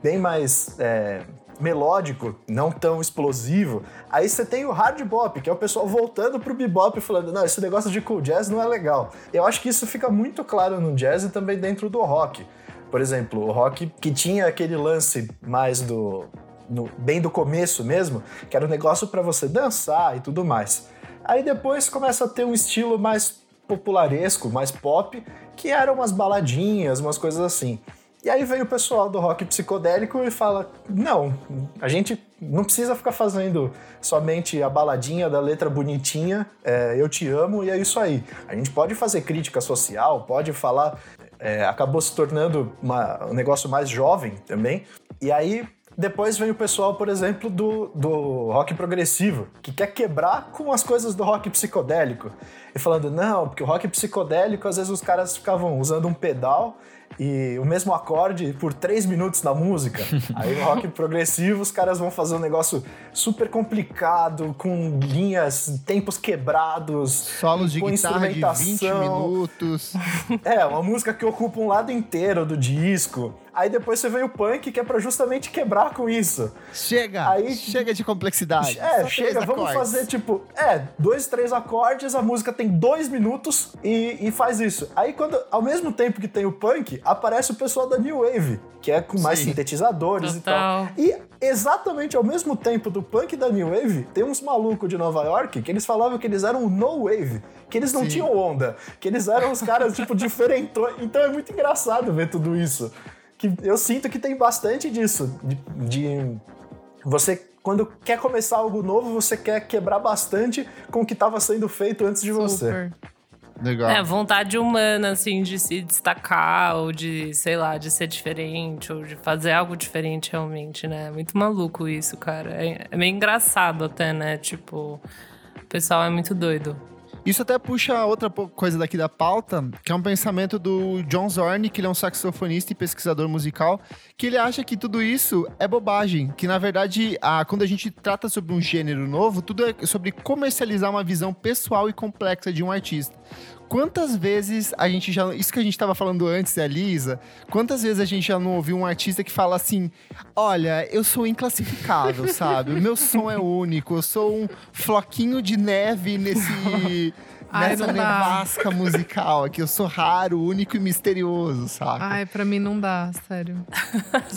bem mais é, melódico, não tão explosivo. Aí você tem o hard bop, que é o pessoal voltando pro bebop e falando, não, esse negócio de cool jazz não é legal. Eu acho que isso fica muito claro no jazz e também dentro do rock. Por exemplo, o rock que tinha aquele lance mais do no- bem do começo mesmo, que era um negócio para você dançar e tudo mais. Aí depois começa a ter um estilo mais popularesco, mais pop, que eram umas baladinhas, umas coisas assim. E aí vem o pessoal do rock psicodélico e fala: não, a gente não precisa ficar fazendo somente a baladinha da letra bonitinha, é, eu te amo e é isso aí. A gente pode fazer crítica social, pode falar. é, acabou se tornando uma- um negócio mais jovem também. E aí depois vem o pessoal, por exemplo, do, do rock progressivo, que quer quebrar com as coisas do rock psicodélico. E falando, não, porque o rock psicodélico, às vezes os caras ficavam usando um pedal e o mesmo acorde por três minutos na música. Aí no rock progressivo os caras vão fazer um negócio super complicado, com linhas, tempos quebrados. Solos de guitarra de 20 minutos. É, uma música que ocupa um lado inteiro do disco. Aí depois você vem o punk, que é para justamente quebrar com isso. Chega! Aí, chega de complexidade. É, chega, vamos acordes. fazer tipo, é, dois, três acordes, a música tem dois minutos e, e, faz isso. Aí quando, ao mesmo tempo que tem o punk, aparece o pessoal da New Wave, que é com mais Sim. sintetizadores Total. e tal. E exatamente ao mesmo tempo do punk da New Wave, tem uns malucos de Nova York que eles falavam que eles eram no wave, que eles não Sim. tinham onda, que eles eram os caras, tipo, diferentões. Então é muito engraçado ver tudo isso que eu sinto que tem bastante disso. De, de, você, quando quer começar algo novo, você quer quebrar bastante com o que estava sendo feito antes de Super. você. Legal. É, vontade humana, assim, de se destacar, ou de, sei lá, de ser diferente, ou de fazer algo diferente realmente, né? Muito maluco isso, cara. É, é meio engraçado até, né? Tipo, o pessoal é muito doido. Isso até puxa outra coisa daqui da pauta, que é um pensamento do John Zorn, que ele é um saxofonista e pesquisador musical, que ele acha que tudo isso é bobagem, que na verdade, a, quando a gente trata sobre um gênero novo, tudo é sobre comercializar uma visão pessoal e complexa de um artista. Quantas vezes a gente já. Isso que a gente estava falando antes, a Lisa. Quantas vezes a gente já não ouviu um artista que fala assim: Olha, eu sou inclassificável, sabe? O meu som é único, eu sou um floquinho de neve nesse. Ai, nessa nevasca musical aqui. Eu sou raro, único e misterioso, sabe? Ai, pra mim não dá, sério.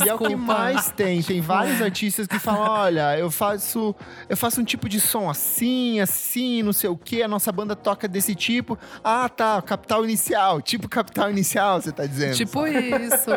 e é o que mais tem. Tem vários artistas que falam: olha, eu faço, eu faço um tipo de som assim, assim, não sei o quê, a nossa banda toca desse tipo. Ah, tá, capital inicial, tipo capital inicial, você tá dizendo. Tipo sabe? isso.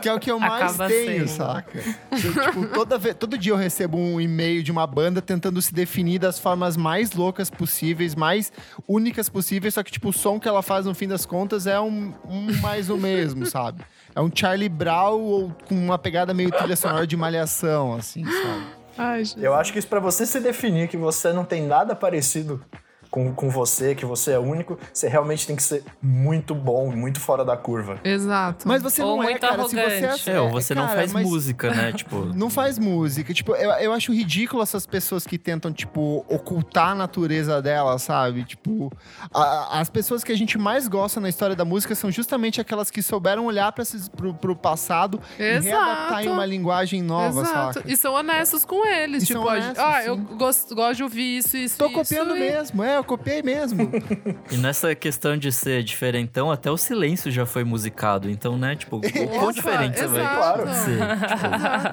Que é o que eu mais Acaba tenho, sendo. saca? Eu, tipo, toda vez, todo dia eu recebo um e-mail de uma banda tentando se definir das formas mais loucas possíveis, mais únicas possíveis, só que, tipo, o som que ela faz no fim das contas é um, um mais o mesmo, sabe? É um Charlie Brown ou com uma pegada meio trilha sonora de malhação, assim, sabe? Ai, Eu acho que isso para você se definir que você não tem nada parecido com, com você, que você é único, você realmente tem que ser muito bom, muito fora da curva. Exato. Mas você ou não é, cara. Arrogante. Se você é, é ou você cara, não faz música, né? tipo... Não faz música. Tipo, eu, eu acho ridículo essas pessoas que tentam, tipo, ocultar a natureza dela, sabe? Tipo, a, as pessoas que a gente mais gosta na história da música são justamente aquelas que souberam olhar para pro, pro passado Exato. e readaptar em uma linguagem nova, Exato. saca? E são honestos com eles. E tipo, honestos, ah, sim. eu gosto, gosto de ouvir isso, isso, Tô copiando isso, mesmo, é eu copiei mesmo. e nessa questão de ser diferentão, até o silêncio já foi musicado. Então, né, tipo, o quão diferente você vai claro. ser.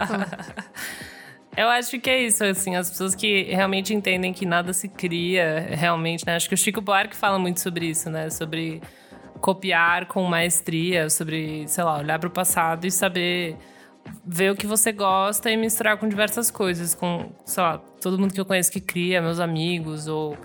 Tipo... Eu acho que é isso, assim, as pessoas que realmente entendem que nada se cria realmente, né? Acho que o Chico Buarque fala muito sobre isso, né? Sobre copiar com maestria, sobre, sei lá, olhar para o passado e saber ver o que você gosta e misturar com diversas coisas, com, sei lá, todo mundo que eu conheço que cria, meus amigos ou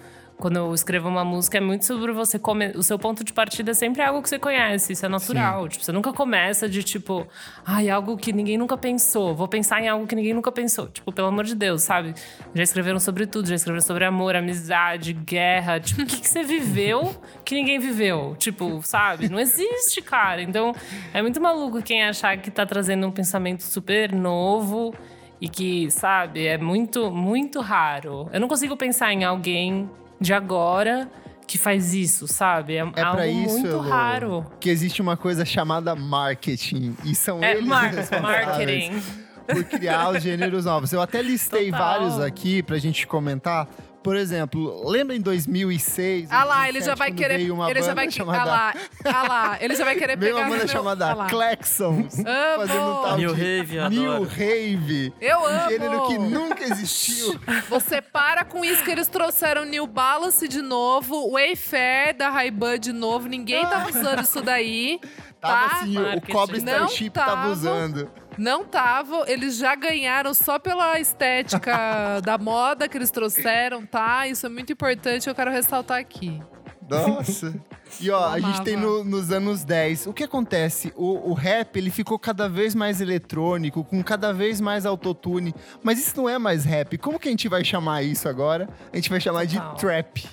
quando eu escrevo uma música, é muito sobre você comer. O seu ponto de partida é sempre algo que você conhece, isso é natural. Tipo, você nunca começa de tipo, ai, algo que ninguém nunca pensou. Vou pensar em algo que ninguém nunca pensou. Tipo, pelo amor de Deus, sabe? Já escreveram sobre tudo, já escreveram sobre amor, amizade, guerra. Tipo, o que, que você viveu que ninguém viveu? Tipo, sabe? Não existe, cara. Então, é muito maluco quem achar que tá trazendo um pensamento super novo e que, sabe, é muito, muito raro. Eu não consigo pensar em alguém de agora que faz isso, sabe? É, é algo isso, muito raro. Que existe uma coisa chamada marketing. E são é, eles mar marketing. por criar os gêneros novos. Eu até listei Total. vários aqui pra gente comentar. Por exemplo, lembra em 2006? Ah lá, ele já vai querer. ele já vai chamada... ah lá, ah lá, ele já vai querer veio pegar. uma banda chamada ah Claxons. Fazendo um tal New Rave, New Rave. Eu um amo. gênero que nunca existiu. Você para com isso que eles trouxeram New Balance de novo, Wayfair da Ray-Ban de novo. Ninguém tava usando isso daí. Tava tá? assim, Marketing. o Cobre Starship tava usando. Não tava, eles já ganharam só pela estética da moda que eles trouxeram, tá? Isso é muito importante, eu quero ressaltar aqui. Nossa. E ó, a gente tem no- nos anos 10. O que acontece? O, o rap, ele ficou cada vez mais eletrônico, com cada vez mais autotune. Mas isso não é mais rap. Como que a gente vai chamar isso agora? A gente vai chamar de trap.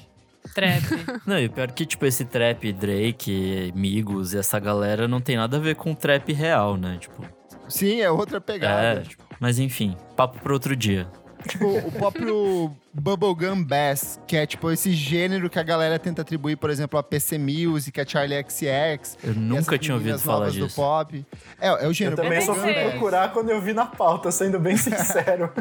Trap. Não, e pior que, tipo, esse trap, Drake, Migos e essa galera não tem nada a ver com trap real, né? Tipo, Sim, é outra é, pegada. tipo, mas enfim, papo pra outro dia. Tipo, o próprio Bubblegum Bass, que é tipo esse gênero que a galera tenta atribuir, por exemplo, a PC Music, a Charlie XX. Eu nunca tinha ouvido falar novas do disso. pop. É, é o Eu gênero também nem só fui procurar quando eu vi na pauta, sendo bem sincero.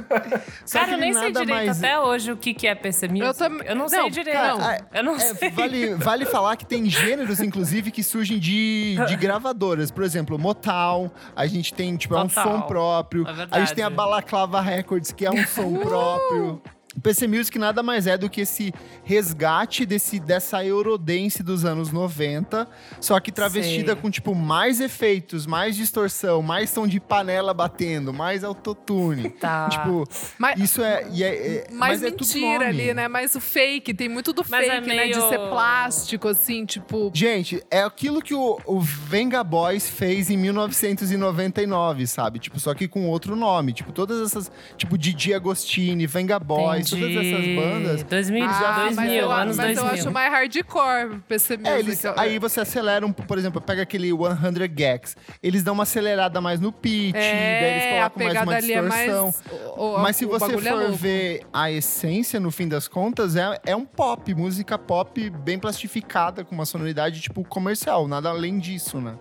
Só Cara, que eu nem sei direito mais- até hoje o que, que é PC Music. Eu também- Eu não, não, sei direito. cara, eu não É, sei. vale, vale falar que tem gêneros, inclusive, que surgem de, de gravadoras. Por exemplo, Motown. A gente tem, tipo, é um Total. som próprio. É a verdade. gente tem a Balaclava Records, que é um som próprio. O PC Music nada mais é do que esse resgate desse, dessa Eurodance dos anos 90, só que travestida Sei. com, tipo, mais efeitos, mais distorção, mais som de panela batendo, mais autotune. Tá. Tipo, Mas, isso é... e é- é- mais mas é tudo mentira nome. ali, né? Mais o fake, tem muito do Mas fake, é né? De meio- ser plástico, assim, tipo. Gente, é aquilo que o, o Venga Boys fez em 1999, sabe? Tipo, só que com outro nome. Tipo, todas essas. Tipo, Didi Agostini, Venga Boys, todas essas bandas. 2000, Ah, mas 2000 eu, anos mas 2000. eu acho mais hardcore PC Music. É, eles, aí você acelera um, por exemplo, pega aquele 100 Gags. Eles dão uma acelerada mais no pitch, daí eles É, colocam mais uma ali é distorção. mais. o- o- Mas se você é for louco. ver a essência, no fim das contas, é, é um pop, música pop bem plastificada, com uma sonoridade, tipo, comercial. Nada além disso, né?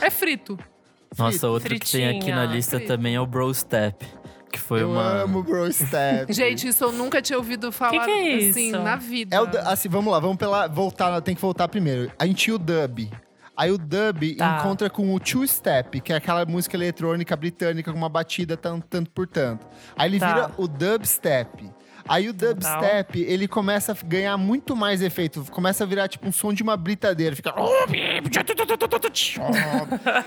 É frito. Nossa, outro que tem aqui na Fritinha. lista Frito. também é o Bro Step. Que foi Eu uma. amo Bro Step. Gente, isso eu nunca tinha ouvido falar que é assim isso? na vida. É o, assim, vamos lá, vamos pela, voltar, tem que voltar primeiro. A gente tinha o dub. Aí o dub Tá. encontra com o two step, que é aquela música eletrônica britânica com uma batida tanto, tanto por tanto. Aí ele Tá. vira o dubstep. Aí o dubstep, ele começa a ganhar muito mais efeito. Começa a virar tipo um som de uma britadeira. Fica... e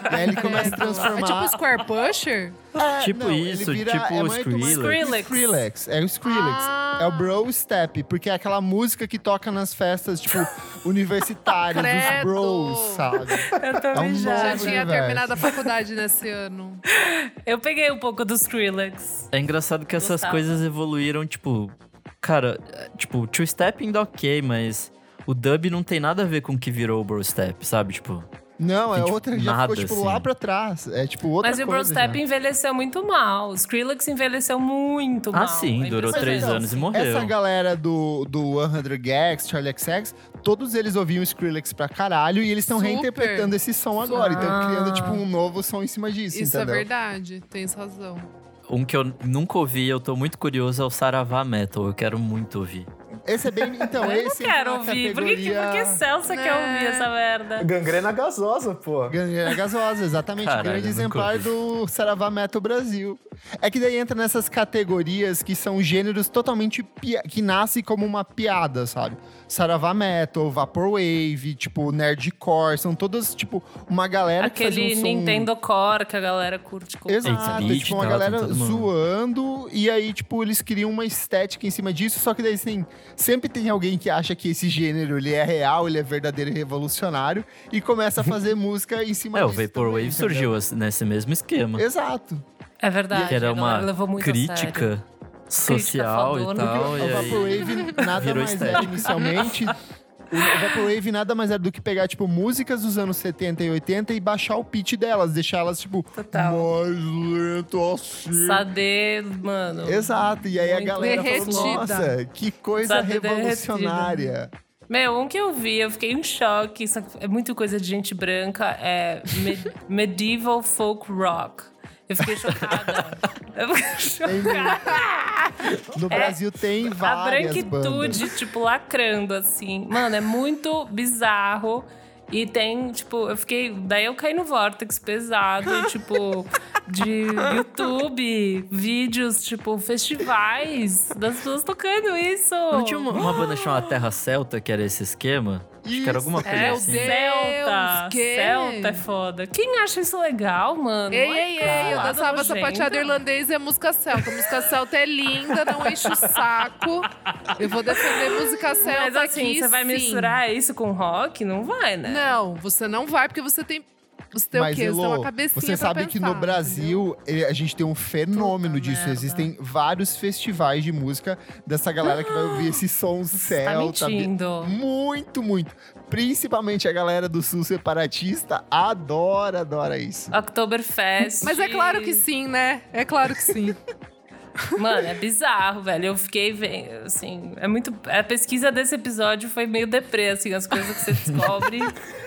aí ele começa a É transformar... tipo Square Pusher? É, Tipo ele isso, vira- tipo é Skrillex. Skrillex. É o Skrillex. Ah. É o Bro Step, porque é aquela música que toca nas festas, tipo, universitárias, dos bros, sabe? Eu tô É um. Já novo tinha universo. terminado a faculdade nesse ano. Eu peguei um pouco do Skrillex. É engraçado que essas Gostava. coisas evoluíram, tipo. Cara, tipo, two step ainda ok, mas o dub não tem nada a ver com o que virou o bro step, sabe? Tipo. Não, é tipo, outra, já nada, ficou, tipo, assim. lá pra trás. É, tipo, outra Mas o coisa. Brostep já. envelheceu muito mal. O Skrillex envelheceu muito mal. Ah, sim, É durou três anos e morreu. Essa galera do, do 100 Gags, Charlie XX, todos eles ouviam Skrillex pra caralho e eles estão reinterpretando esse som agora. Então, Ah. criando, tipo, um novo som em cima disso, Isso é entendeu? verdade, tens razão. Um que eu nunca ouvi e eu tô muito curioso é o Saravá Metal. Eu quero muito ouvir. Esse é bem... Então, Eu não esse entra quero na ouvir. Por que, que, por que categoria- Celsa quer É. ouvir essa merda? Gangrena gasosa, pô. Gangrena gasosa, exatamente. Caralho, grande eu exemplar do Saravá Metal Brasil. É que daí entra nessas categorias que são gêneros totalmente pia- que nascem como uma piada, sabe? Saravá Metal, Vaporwave, tipo, Nerdcore, são todas, tipo, uma galera que Aquele fazia um som... Nintendo Core que a galera curte. com- Exato, Beat, tipo, uma tá, galera zoando, e aí, tipo, eles criam uma estética em cima disso, só que daí, assim, sempre tem alguém que acha que esse gênero, ele é real, ele é verdadeiro e revolucionário, e começa a fazer música em cima É, o disso Vaporwave também, surgiu assim, nesse mesmo esquema. Exato. É verdade. Que era uma crítica social e tal. o E aí... Vaporwave nada virou mais era estética. inicialmente. O Vaporwave nada mais era do que pegar, tipo, músicas dos anos 70 e 80 e baixar o pitch delas, deixar elas, tipo, Total. mais lento assim. Sade, mano. Exato, e aí a Muito galera falou, derretida. nossa, que coisa derretida. revolucionária. Meu, um que eu vi, eu fiquei em choque. Isso é muito coisa de gente branca. É me- medieval folk rock. Eu fiquei chocada. eu fiquei Tem- chocada. No Brasil tem É, A várias bandas. branquitude, tipo, lacrando, assim. Mano, é muito bizarro. E tem, tipo, eu fiquei. Daí eu caí no Vortex pesado, tipo, de YouTube, vídeos, tipo, festivais das pessoas tocando isso. Não tinha uma, uma banda chamada Terra Celta que era esse esquema? Acho que era alguma coisa É, assim. Deus, Celta. que? Celta é foda. Quem acha isso legal, mano? Ei, ei, ei, eu dançava sapateado irlandês e a música celta. A música celta é linda, não enche o saco. Eu vou defender música celta Mas assim, aqui, você vai sim. misturar isso com rock? Não vai, né? Não, você não vai, porque você tem. Você tem Mas, o quê? você tem Elô, uma cabecinha você sabe que no pensar, Brasil eh, a gente tem um fenômeno Puta disso. merda. Existem vários festivais de música dessa galera que vai ouvir esse som Tá celta. mentindo. Muito, muito. Principalmente a galera do sul separatista adora, adora isso. Oktoberfest. Mas é claro que sim, né? É claro que sim. Mano, é bizarro, velho. Eu fiquei vendo, assim, é muito. A pesquisa desse episódio foi meio deprê, assim, as coisas que você descobre.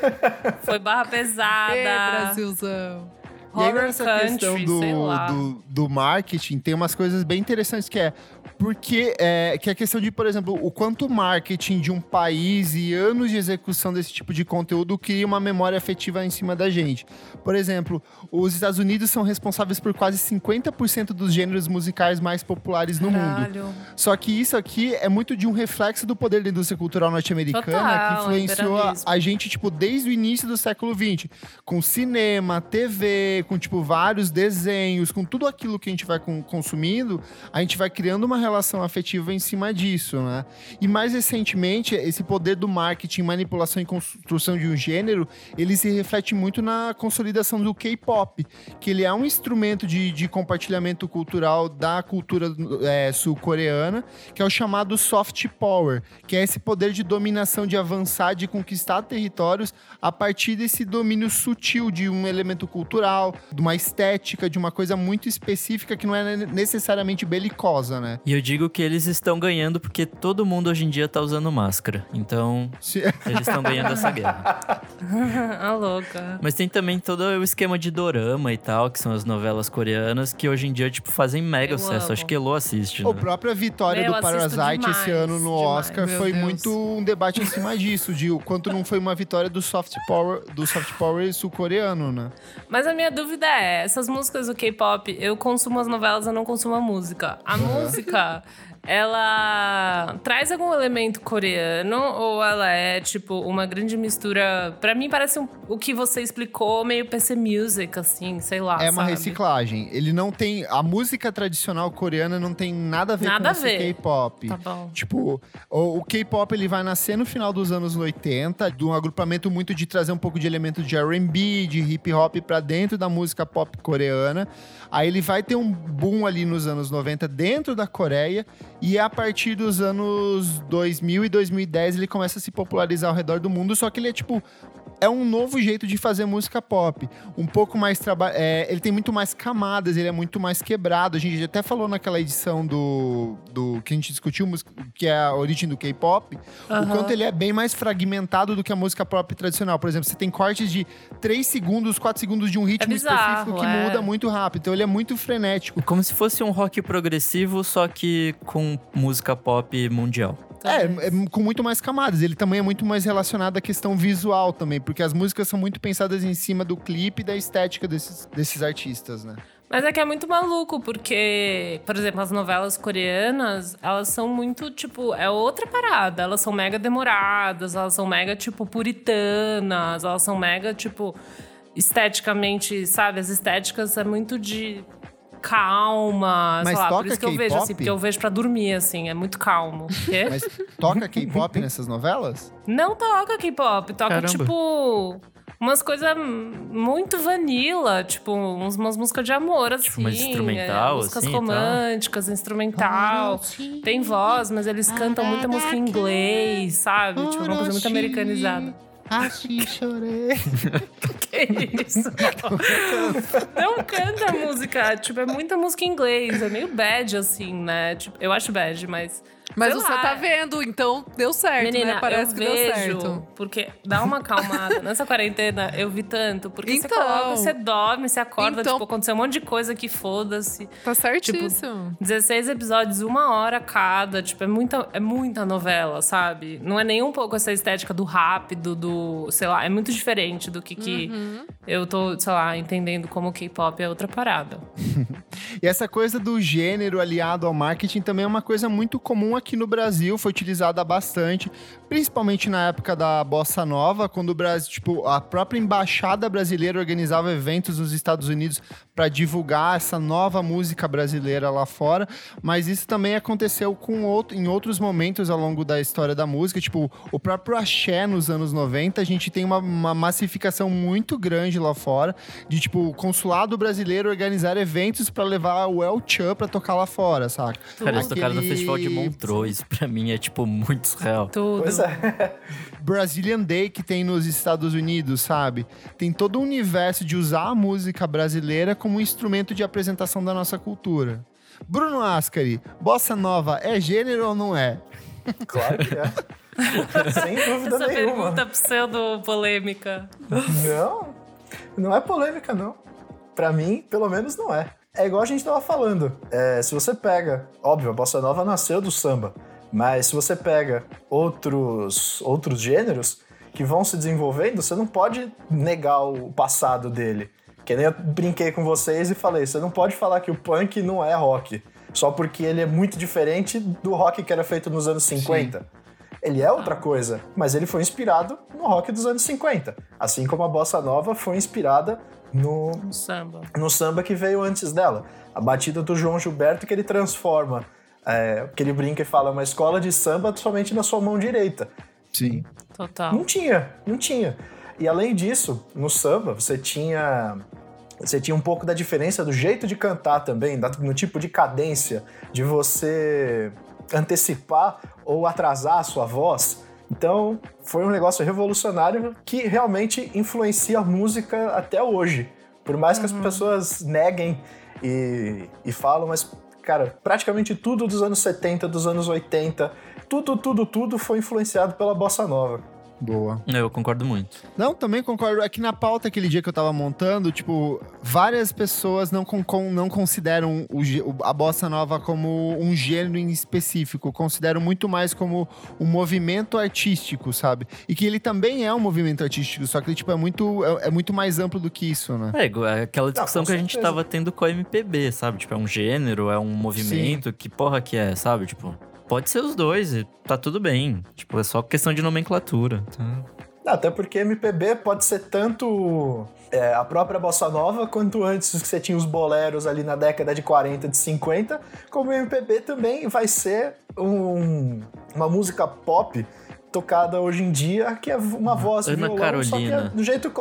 foi barra pesada. Ê, Brasilzão. E aí, Horror nessa country, questão do, do, do marketing, tem umas coisas bem interessantes que é porque é, que é a questão de, por exemplo, o quanto marketing de um país e anos de execução desse tipo de conteúdo cria uma memória afetiva em cima da gente. Por exemplo, os Estados Unidos são responsáveis por quase 50% dos gêneros musicais mais populares no mundo. Caralho. Só que isso aqui é muito de um reflexo do poder da indústria cultural norte-americana que influenciou a, a gente, tipo, desde o início do século XX. Com cinema, TV, com, tipo, vários desenhos, com tudo aquilo que a gente vai consumindo, a gente vai criando uma relação afetiva em cima disso, né? E mais recentemente, esse poder do marketing, manipulação e construção de um gênero, ele se reflete muito na consolidação do K-pop, que ele é um instrumento de, de compartilhamento cultural da cultura é, sul-coreana, que é o chamado soft power, que é esse poder de dominação, de avançar, de conquistar territórios a partir desse domínio sutil de um elemento cultural, de uma estética, de uma coisa muito específica que não é necessariamente belicosa, né? E eu digo que eles estão ganhando porque todo mundo hoje em dia tá usando máscara. Então, Se- eles estão ganhando essa guerra. a louca. Mas tem também todo o esquema de dorama e tal, que são as novelas coreanas, que hoje em dia, tipo, fazem mega Eu sucesso. amo. Acho que Elo assiste, A né? própria vitória Eu do Parasite esse demais, ano no demais. Oscar Meu foi Deus. muito um debate em cima disso, de o quanto não foi uma vitória do soft power, do soft power sul-coreano, né? Mas a minha dúvida é: essas músicas do K-pop, eu consumo as novelas, eu não consumo a música. A música, ela traz algum elemento coreano ou ela é, tipo, uma grande mistura? Pra mim, parece um- o que você explicou, meio PC Music, assim, sei lá. É uma sabe? reciclagem. Ele não tem. A música tradicional coreana não tem nada a ver Nada com ver. K-pop. Tá bom. Tipo, o, o K-pop ele vai nascer no final dos anos 80, de um agrupamento muito de trazer um pouco de elemento de R&B, de hip hop pra dentro da música pop coreana. Aí ele vai ter um boom ali nos anos 90 dentro da Coreia e a partir dos anos 2000 e 2010 ele começa a se popularizar ao redor do mundo, só que ele é tipo é um novo jeito de fazer música pop. Um pouco mais traba é, Ele tem muito mais camadas, ele é muito mais quebrado. A gente até falou naquela edição do. do que a gente discutiu, que é a origem do K-pop. O Aham. quanto ele é bem mais fragmentado do que a música pop tradicional. Por exemplo, você tem cortes de 3 segundos, 4 segundos de um ritmo bizarro, específico que é. muda muito rápido. Então ele é muito frenético. Como se fosse um rock progressivo, só que com música pop mundial. É, é com muito mais camadas. Ele também é muito mais relacionado à questão visual também, porque as músicas são muito pensadas em cima do clipe e da estética desses, desses artistas, né? Mas é que é muito maluco, porque, por exemplo, as novelas coreanas, elas são muito, tipo, é outra parada. Elas são mega demoradas, elas são mega, tipo, puritanas, elas são mega, tipo, esteticamente, sabe? As estéticas é muito de calma, Mas sei lá, por isso que eu vejo, assim, porque eu vejo pra dormir, assim, é muito calmo. Quê? Mas toca K-pop nessas novelas? Não toca K-pop, toca Caramba. tipo umas coisas muito vanilla, tipo uns- umas músicas de amor, assim. Tipo, mais instrumental, é, músicas assim, tal. românticas, instrumental. Tem voz, mas eles cantam muita música em inglês, sabe? Tipo, uma coisa muito americanizada. Assim chorei. Que isso? Não canta música, tipo, é muita música em inglês, é meio bad, assim, né? Tipo, eu acho bad, mas. Mas sei você lá, tá vendo, então deu certo, Menina, né? Parece eu que deu vejo, certo. porque dá uma acalmada. Nessa quarentena eu vi tanto, porque você Então. coloca, você dorme, você acorda, Então. tipo, aconteceu um monte de coisa que foda-se. Tá certíssimo. 16 episódios, uma hora cada, tipo, é muita, é muita novela, sabe? Não é nem um pouco essa estética do rápido, do, sei lá, é muito diferente do que, que Uhum. eu tô, sei lá, entendendo como o K-pop é outra parada. e essa coisa do gênero aliado ao marketing também é uma coisa muito comum aqui no Brasil, foi utilizada bastante, principalmente na época da Bossa Nova, quando o Brasil, tipo, a própria embaixada brasileira organizava eventos nos Estados Unidos para divulgar essa nova música brasileira lá fora, mas isso também aconteceu com outro, em outros momentos ao longo da história da música, tipo, o próprio axé nos anos 90, a gente tem uma, uma massificação muito grande lá fora, de tipo, o consulado brasileiro organizar eventos para levar o El Chan pra tocar lá fora, saca? Cara, eles tocaram no Festival de Montreux, isso pra mim é tipo muito surreal. Tudo. Pois é. Brazilian Day que tem nos Estados Unidos, sabe? Tem todo um universo de usar a música brasileira como um instrumento de apresentação da nossa cultura. Bruno Ascari, bossa nova é gênero ou não é? Claro que é. Sem dúvida Essa nenhuma. pergunta pseudo-polêmica. Não, não é polêmica, não. Pra mim, pelo menos, não é. É igual a gente tava falando. É, se você pega, óbvio, a bossa nova nasceu do samba, mas se você pega outros, outros gêneros que vão se desenvolvendo, você não pode negar o passado dele. Que nem eu brinquei com vocês e falei, você não pode falar que o punk não é rock, só porque ele é muito diferente do rock que era feito nos anos 50. Sim. Ele é outra coisa, mas ele foi inspirado no rock dos anos 50. Assim como a bossa nova foi inspirada no, no samba. No samba que veio antes dela. A batida do João Gilberto que ele transforma, é, que ele brinca e fala, uma escola de samba somente na sua mão direita. Sim. Total. Não tinha, não tinha. E além disso, no samba, você tinha você tinha um pouco da diferença do jeito de cantar também, no tipo de cadência, de você antecipar ou atrasar a sua voz. Então, foi um negócio revolucionário que realmente influencia a música até hoje. Por mais que as uhum. pessoas neguem e, e falam, mas, cara, praticamente tudo dos anos 70, dos anos 80, tudo, tudo, tudo foi influenciado pela bossa nova. Boa. Eu concordo muito. Não, também concordo. Aqui na pauta, aquele dia que eu tava montando, tipo, várias pessoas não, con não consideram o, a bossa nova como um gênero em específico. Consideram muito mais como um movimento artístico, sabe? E que ele também é um movimento artístico, só que ele, tipo, é muito, é, é muito mais amplo do que isso, né? É, é aquela discussão não, que a gente tava tendo com a MPB, sabe? Tipo, é um gênero, é um movimento, Sim. que porra que é, sabe? Tipo... Pode ser os dois, e tá tudo bem. Tipo, é só questão de nomenclatura. Tá? Até porque MPB pode ser tanto é, a própria bossa nova, quanto antes que você tinha os boleros ali na década de 40, de 50, como MPB também vai ser um, uma música pop tocada hoje em dia, que é uma voz Ana violão, Carolina. só que é do jeito...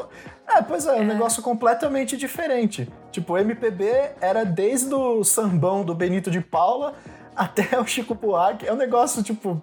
É, pois é, é, um negócio completamente diferente. Tipo, MPB era desde o sambão do Benito de Paula até o Chico Buarque. É um negócio, tipo.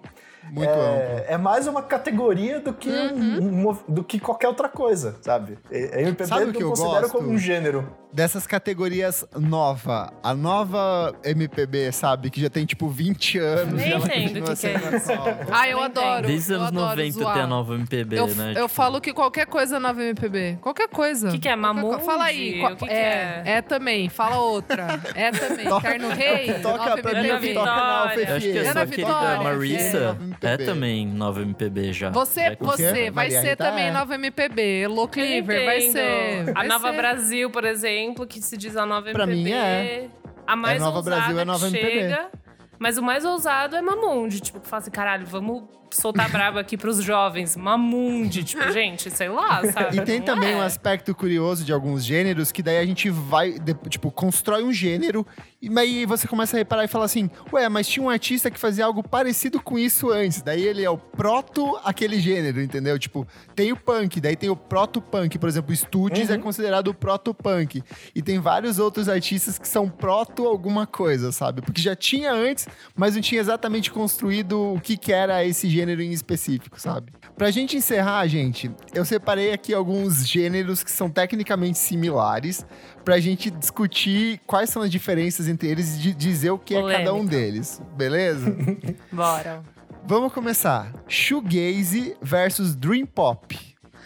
Muito é, amplo. É mais uma categoria do que, uhum. um, um, do que qualquer outra coisa, sabe? A MPB sabe que eu considero gosto? como um gênero dessas categorias nova. A nova MPB, sabe? Que já tem tipo 20 anos. Nem entendo o que, que é isso. Ah, eu adoro. Desde os anos 90 zoar. tem a nova MPB, eu, né? Eu tipo... falo que qualquer coisa é nova MPB. Qualquer coisa. O que, que é? Mamundi? Fala aí. O que, é, que é? é também. Fala outra. É também. Carno Rei. Toca pra mim, MPB. toca na Alfa Eu acho que é só querida Marissa. É, é também nova MPB já. Você, você vai ser também nova MPB. Lo Cleaver vai ser. A Nova Brasil, por exemplo, que se diz a nova pra MPB. Mim é. A mais é Nova ousada Brasil, é Nova chega, MPB. Mas o mais ousado é Mamundi. Tipo, que fala assim, caralho, vamos soltar braba aqui pros jovens. Mamundi, tipo, gente, sei lá, sabe? E tem Não também é. um aspecto curioso de alguns gêneros, que daí a gente vai, tipo, constrói um gênero, e aí você começa a reparar e falar assim, ué, mas tinha um artista que fazia algo parecido com isso antes. Daí ele é o proto aquele gênero, entendeu? Tipo, tem o punk, daí tem o proto-punk. Por exemplo, Studios é Uhum. considerado o proto-punk. E tem vários outros artistas que são proto alguma coisa, sabe? Porque já tinha antes, mas não tinha exatamente construído o que, que era esse gênero em específico, sabe? Pra gente encerrar, gente, eu separei aqui alguns gêneros que são tecnicamente similares pra gente discutir quais são as diferenças entre eles e de- dizer o que é cada um Polêmica. deles, beleza? Bora. Vamos começar. Shoegaze versus Dream Pop.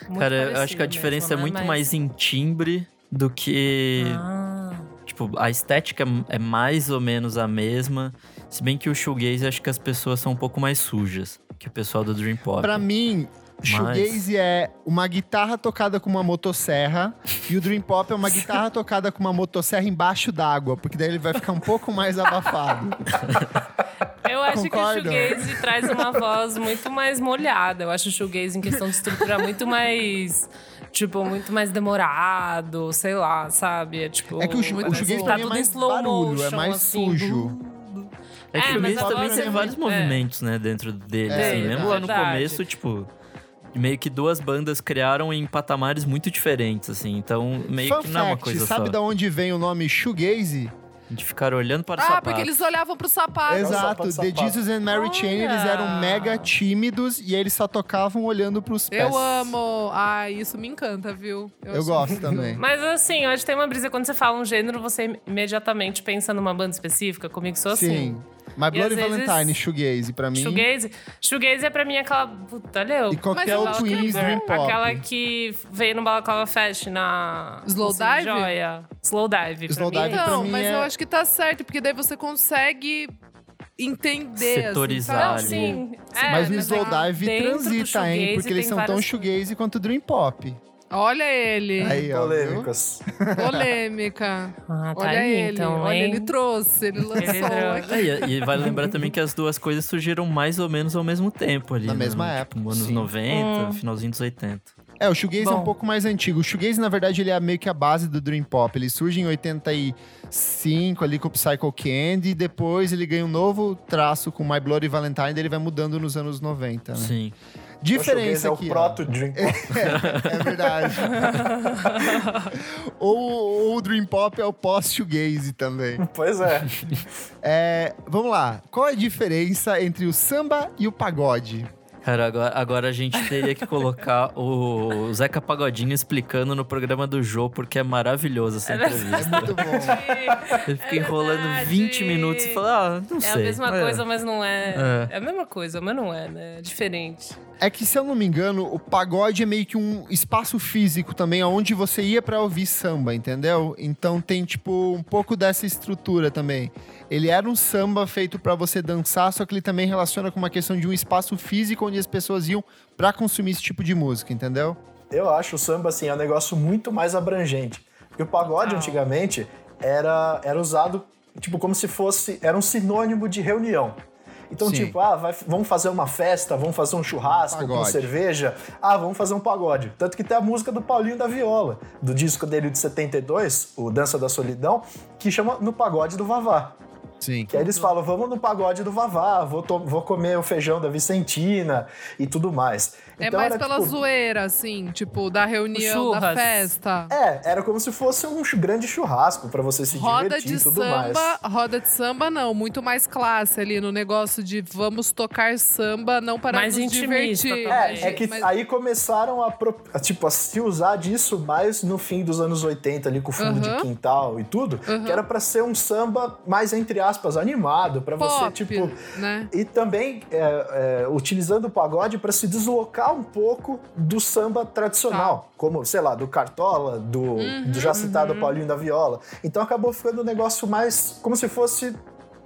Muito Cara, eu acho que a diferença mesmo, é muito Mas- mais em timbre do que. Ah, Tipo, a estética é mais ou menos a mesma. Se bem que o shoegaze, acho que as pessoas são um pouco mais sujas que o pessoal do Dream Pop. Pra mim, Shoegaze é uma guitarra tocada com uma motosserra e o Dream Pop é uma guitarra tocada com uma motosserra embaixo d'água, porque daí ele vai ficar um pouco mais abafado. Eu acho Concordo. que o shoegaze traz uma voz muito mais molhada. Eu acho o shoegaze em questão de estrutura muito mais... Tipo, muito mais demorado, sei lá, sabe? É tipo... É que o, muito o shoegaze tá é tudo em mais slow barulho, é motion, mais assim. sujo. É que É, o mas Miz também tem é vários é. movimentos, né, dentro dele, É, assim. Mesmo lá no verdade. começo, tipo, meio que duas bandas criaram em patamares muito diferentes, assim. Então, meio Fun que não é uma fact, coisa sabe só. da onde vem o nome shoegaze? De ficar olhando para o Ah, sapato. porque eles olhavam pro sapato. Exato. Exato, sapato, The sapato. Jesus and Mary Chain, eles eram Olha. mega tímidos e eles só tocavam olhando pros pés. Eu amo. Ai, isso me encanta, viu? Eu acho- gosto também. Mas assim, eu acho que tem uma brisa. Quando você fala um gênero, você imediatamente pensa numa banda específica. Comigo sou assim. Sim. My Bloody vezes- Valentine, shoegaze, pra mim. Shoegaze. Shoegaze é pra mim aquela... Puta, olha, E qualquer eu o acho que Twins é Dream Pop. Aquela que veio no Balaclava Fest na... Slow Cine Dive? Joia. Slow Dive. pra Slow mim é Dive isso. pra Não, mim mas é- eu acho que tá certo, porque daí você consegue entender. Setorizar assim, ali. sabe? Sim. É, Mas o é Slow que Dive dentro do transita, hein? Porque eles são tão várias shoegaze quanto o Dream Pop. Olha ele. Aí, ó. Polêmicas. Polêmica. Ah, tá Olha aí, ele. então, Olha, hein? ele trouxe. Ele lançou Ele aqui. É, e, e vale lembrar também que as duas coisas surgiram mais ou menos ao mesmo tempo ali. Na né? mesma Tipo, época, anos sim. 90, Hum. finalzinho dos 80. É, o shoegaze é um Bom. pouco mais antigo. O shoegaze, na verdade, ele é meio que a base do Dream Pop. Ele surge em 85 ali com o Psycho Candy, e depois ele ganha um novo traço com My Bloody Valentine, daí ele vai mudando nos anos 90, né? Sim. Diferença é o aqui, proto Dream Pop. É verdade. ou, o Dream Pop é o pós-shoegaze também. Pois é. É, vamos lá. Qual é a diferença entre o samba e o pagode? Cara, agora, agora a gente teria que colocar o Zeca Pagodinho explicando no programa do Jô, porque é maravilhoso essa É entrevista. muito bom. Ele fica É enrolando verdade. 20 minutos e fala, ah, não É sei. a mesma é. coisa, mas não é. É. é. a mesma coisa, mas não é, né? É diferente. É que, se eu não me engano, o pagode é meio que um espaço físico também, onde você ia pra ouvir samba, entendeu? Então tem, tipo, um pouco dessa estrutura também. Ele era um samba feito pra você dançar, só que ele também relaciona com uma questão de um espaço físico onde as pessoas iam pra consumir esse tipo de música, entendeu? Eu acho o samba, assim, é um negócio muito mais abrangente. Porque o pagode, antigamente, era, era usado, tipo, como se fosse... Era um sinônimo de reunião. Então, Sim. tipo, ah, vai- vamos fazer uma festa, vamos fazer um churrasco com Pagode. cerveja. Ah, vamos fazer um pagode. Tanto que tem a música do Paulinho da Viola, do disco dele de 72, o Dança da Solidão, que chama No Pagode do Vavá. Sim. Que aí eles falam, vamos no pagode do Vavá, vou, vou comer o feijão da Vicentina e tudo mais. É Então mais era, pela tipo, zoeira, assim, tipo, da reunião, da festa. É, era como se fosse um grande churrasco pra você se Roda divertir de e tudo samba, mais. roda de samba não, muito mais classe ali no negócio de vamos tocar samba, não para Mais nos intimista divertir. também. É, é que Mas- aí começaram a, tipo, a se usar disso mais no fim dos anos 80, ali com fundo de Aham. quintal e tudo, que era pra ser um samba mais, entre aspas, animado, pra você, tipo... né? E também é, é, utilizando o pagode pra se deslocar um pouco do samba tradicional, Tá. como, sei lá, do Cartola, do, Uhum, do já citado Paulinho da Viola. Então acabou ficando um negócio mais como se fosse.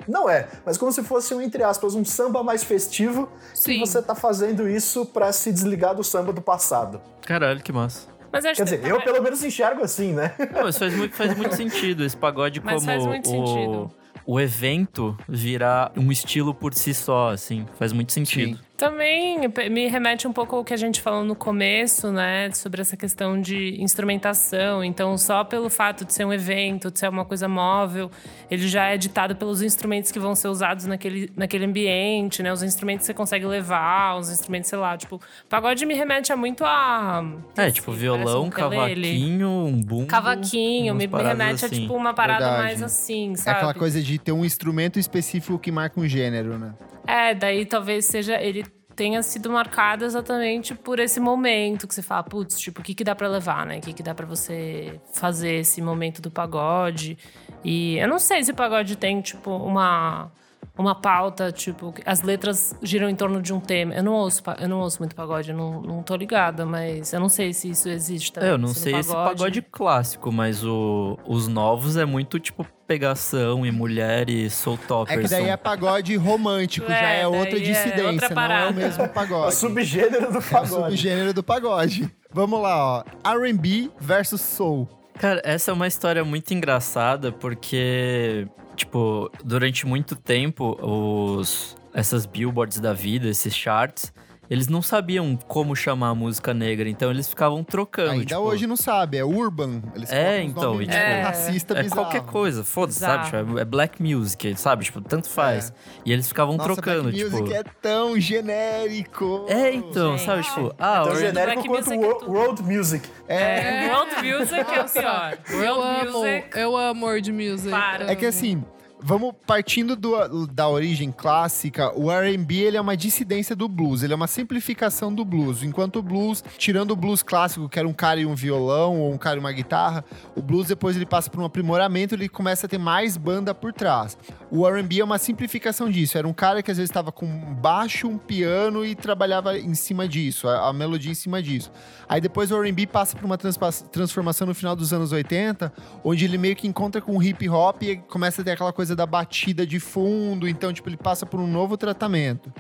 Não é, mas como se fosse um, entre aspas, um samba mais festivo Sim. que você tá fazendo isso pra se desligar do samba do passado. Caralho, que massa. Mas eu acho Quer dizer, que eu pelo menos enxergo assim, né? Não, mas faz muito, faz muito sentido esse pagode Mas como faz muito o, sentido. o evento virar um estilo por si só, assim. Faz muito sentido. Também me remete um pouco ao que a gente falou no começo, né? Sobre essa questão de instrumentação. Então, só pelo fato de ser um evento, de ser uma coisa móvel, ele já é ditado pelos instrumentos que vão ser usados naquele, naquele ambiente, né? Os instrumentos que você consegue levar, os instrumentos, sei lá. Tipo, pagode me remete a muito a. É, tipo, assim, violão, parece um cavaquinho, um bumbo. Cavaquinho, me, me remete assim. a tipo uma parada Verdade. mais assim, É sabe? aquela coisa de ter um instrumento específico que marca um gênero, né? É, daí talvez seja. Ele tenha sido marcado exatamente por esse momento que você fala, putz, tipo, o que, que dá pra levar, né? O que, que dá pra você fazer esse momento do pagode. E eu não sei se o pagode tem, tipo, uma. uma pauta, tipo, as letras giram em torno de um tema. Eu não ouço, eu não ouço muito pagode, eu não, não tô ligada, mas eu não sei se isso existe também. É, eu não sei esse pagode clássico, mas o, os novos é muito, tipo, pegação e mulher e soul É que daí é pagode romântico, é, já é outra dissidência, é outra não é o mesmo pagode. É o subgênero do pagode. É o subgênero do pagode. Vamos lá, ó. R&B versus soul. Cara, essa é uma história muito engraçada porque, tipo, durante muito tempo, os essas billboards da vida, esses charts, eles não sabiam como chamar a música negra, então eles ficavam trocando. Ainda tipo... hoje não sabe, é urban. Eles é, então. Nomes, tipo, é, racista é qualquer coisa, foda-se, sabe? Tipo, é black music, sabe? Tipo, tanto faz. É. E eles ficavam Nossa, trocando, black tipo. music é tão genérico. É, então, Gente. sabe? Tipo, ah, é tão genérico quanto é world, world music. É. é. World music é o pior. World eu amo, music. eu amo world music. Para. É que assim, Vamos partindo do, da origem clássica, o R&B ele é uma dissidência do blues, ele é uma simplificação do blues. Enquanto o blues, tirando o blues clássico, que era um cara e um violão ou um cara e uma guitarra, o blues depois ele passa por um aprimoramento, ele começa a ter mais banda por trás. O R&B é uma simplificação disso. Era um cara que às vezes estava com um baixo, um piano e trabalhava em cima disso, a, a melodia em cima disso. Aí depois o R&B passa por uma transformação no final dos anos 80, onde ele meio que encontra com o hip hop e começa a ter aquela coisa coisa da batida de fundo, então, tipo, ele passa por um novo tratamento.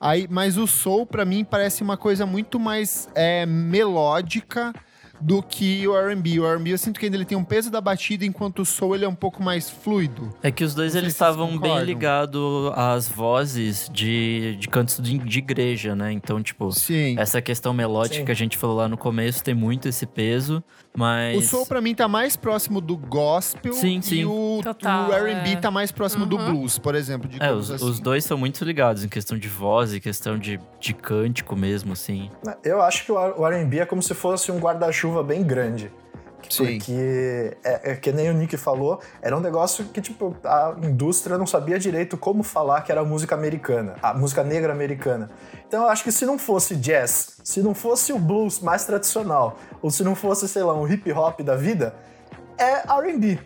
Aí, mas o soul, para mim, parece uma coisa muito mais é, melódica do que o R&B. O R&B eu sinto que ainda ele tem um peso da batida, enquanto o soul ele é um pouco mais fluido. É que os dois eles estavam bem ligados às vozes de, de cantos de, de, igreja, né? Então, tipo, Sim. essa questão melódica Sim. que a gente falou lá no começo tem muito esse peso, mas... O soul pra mim tá mais próximo do gospel sim, sim. e o, o R&B é. tá mais próximo uhum. do blues, por exemplo. É, os, assim. os dois são muito ligados em questão de voz e questão de, de cântico mesmo, assim. Eu acho que o R&B é como se fosse um guarda-chuva chuva bem grande. Sim. Porque, é, é, que nem o Nick falou, era um negócio que, tipo, a indústria não sabia direito como falar que era música americana, a música negra americana. Então eu acho que se não fosse jazz, se não fosse o blues mais tradicional, ou se não fosse, sei lá, um hip hop da vida, é RB.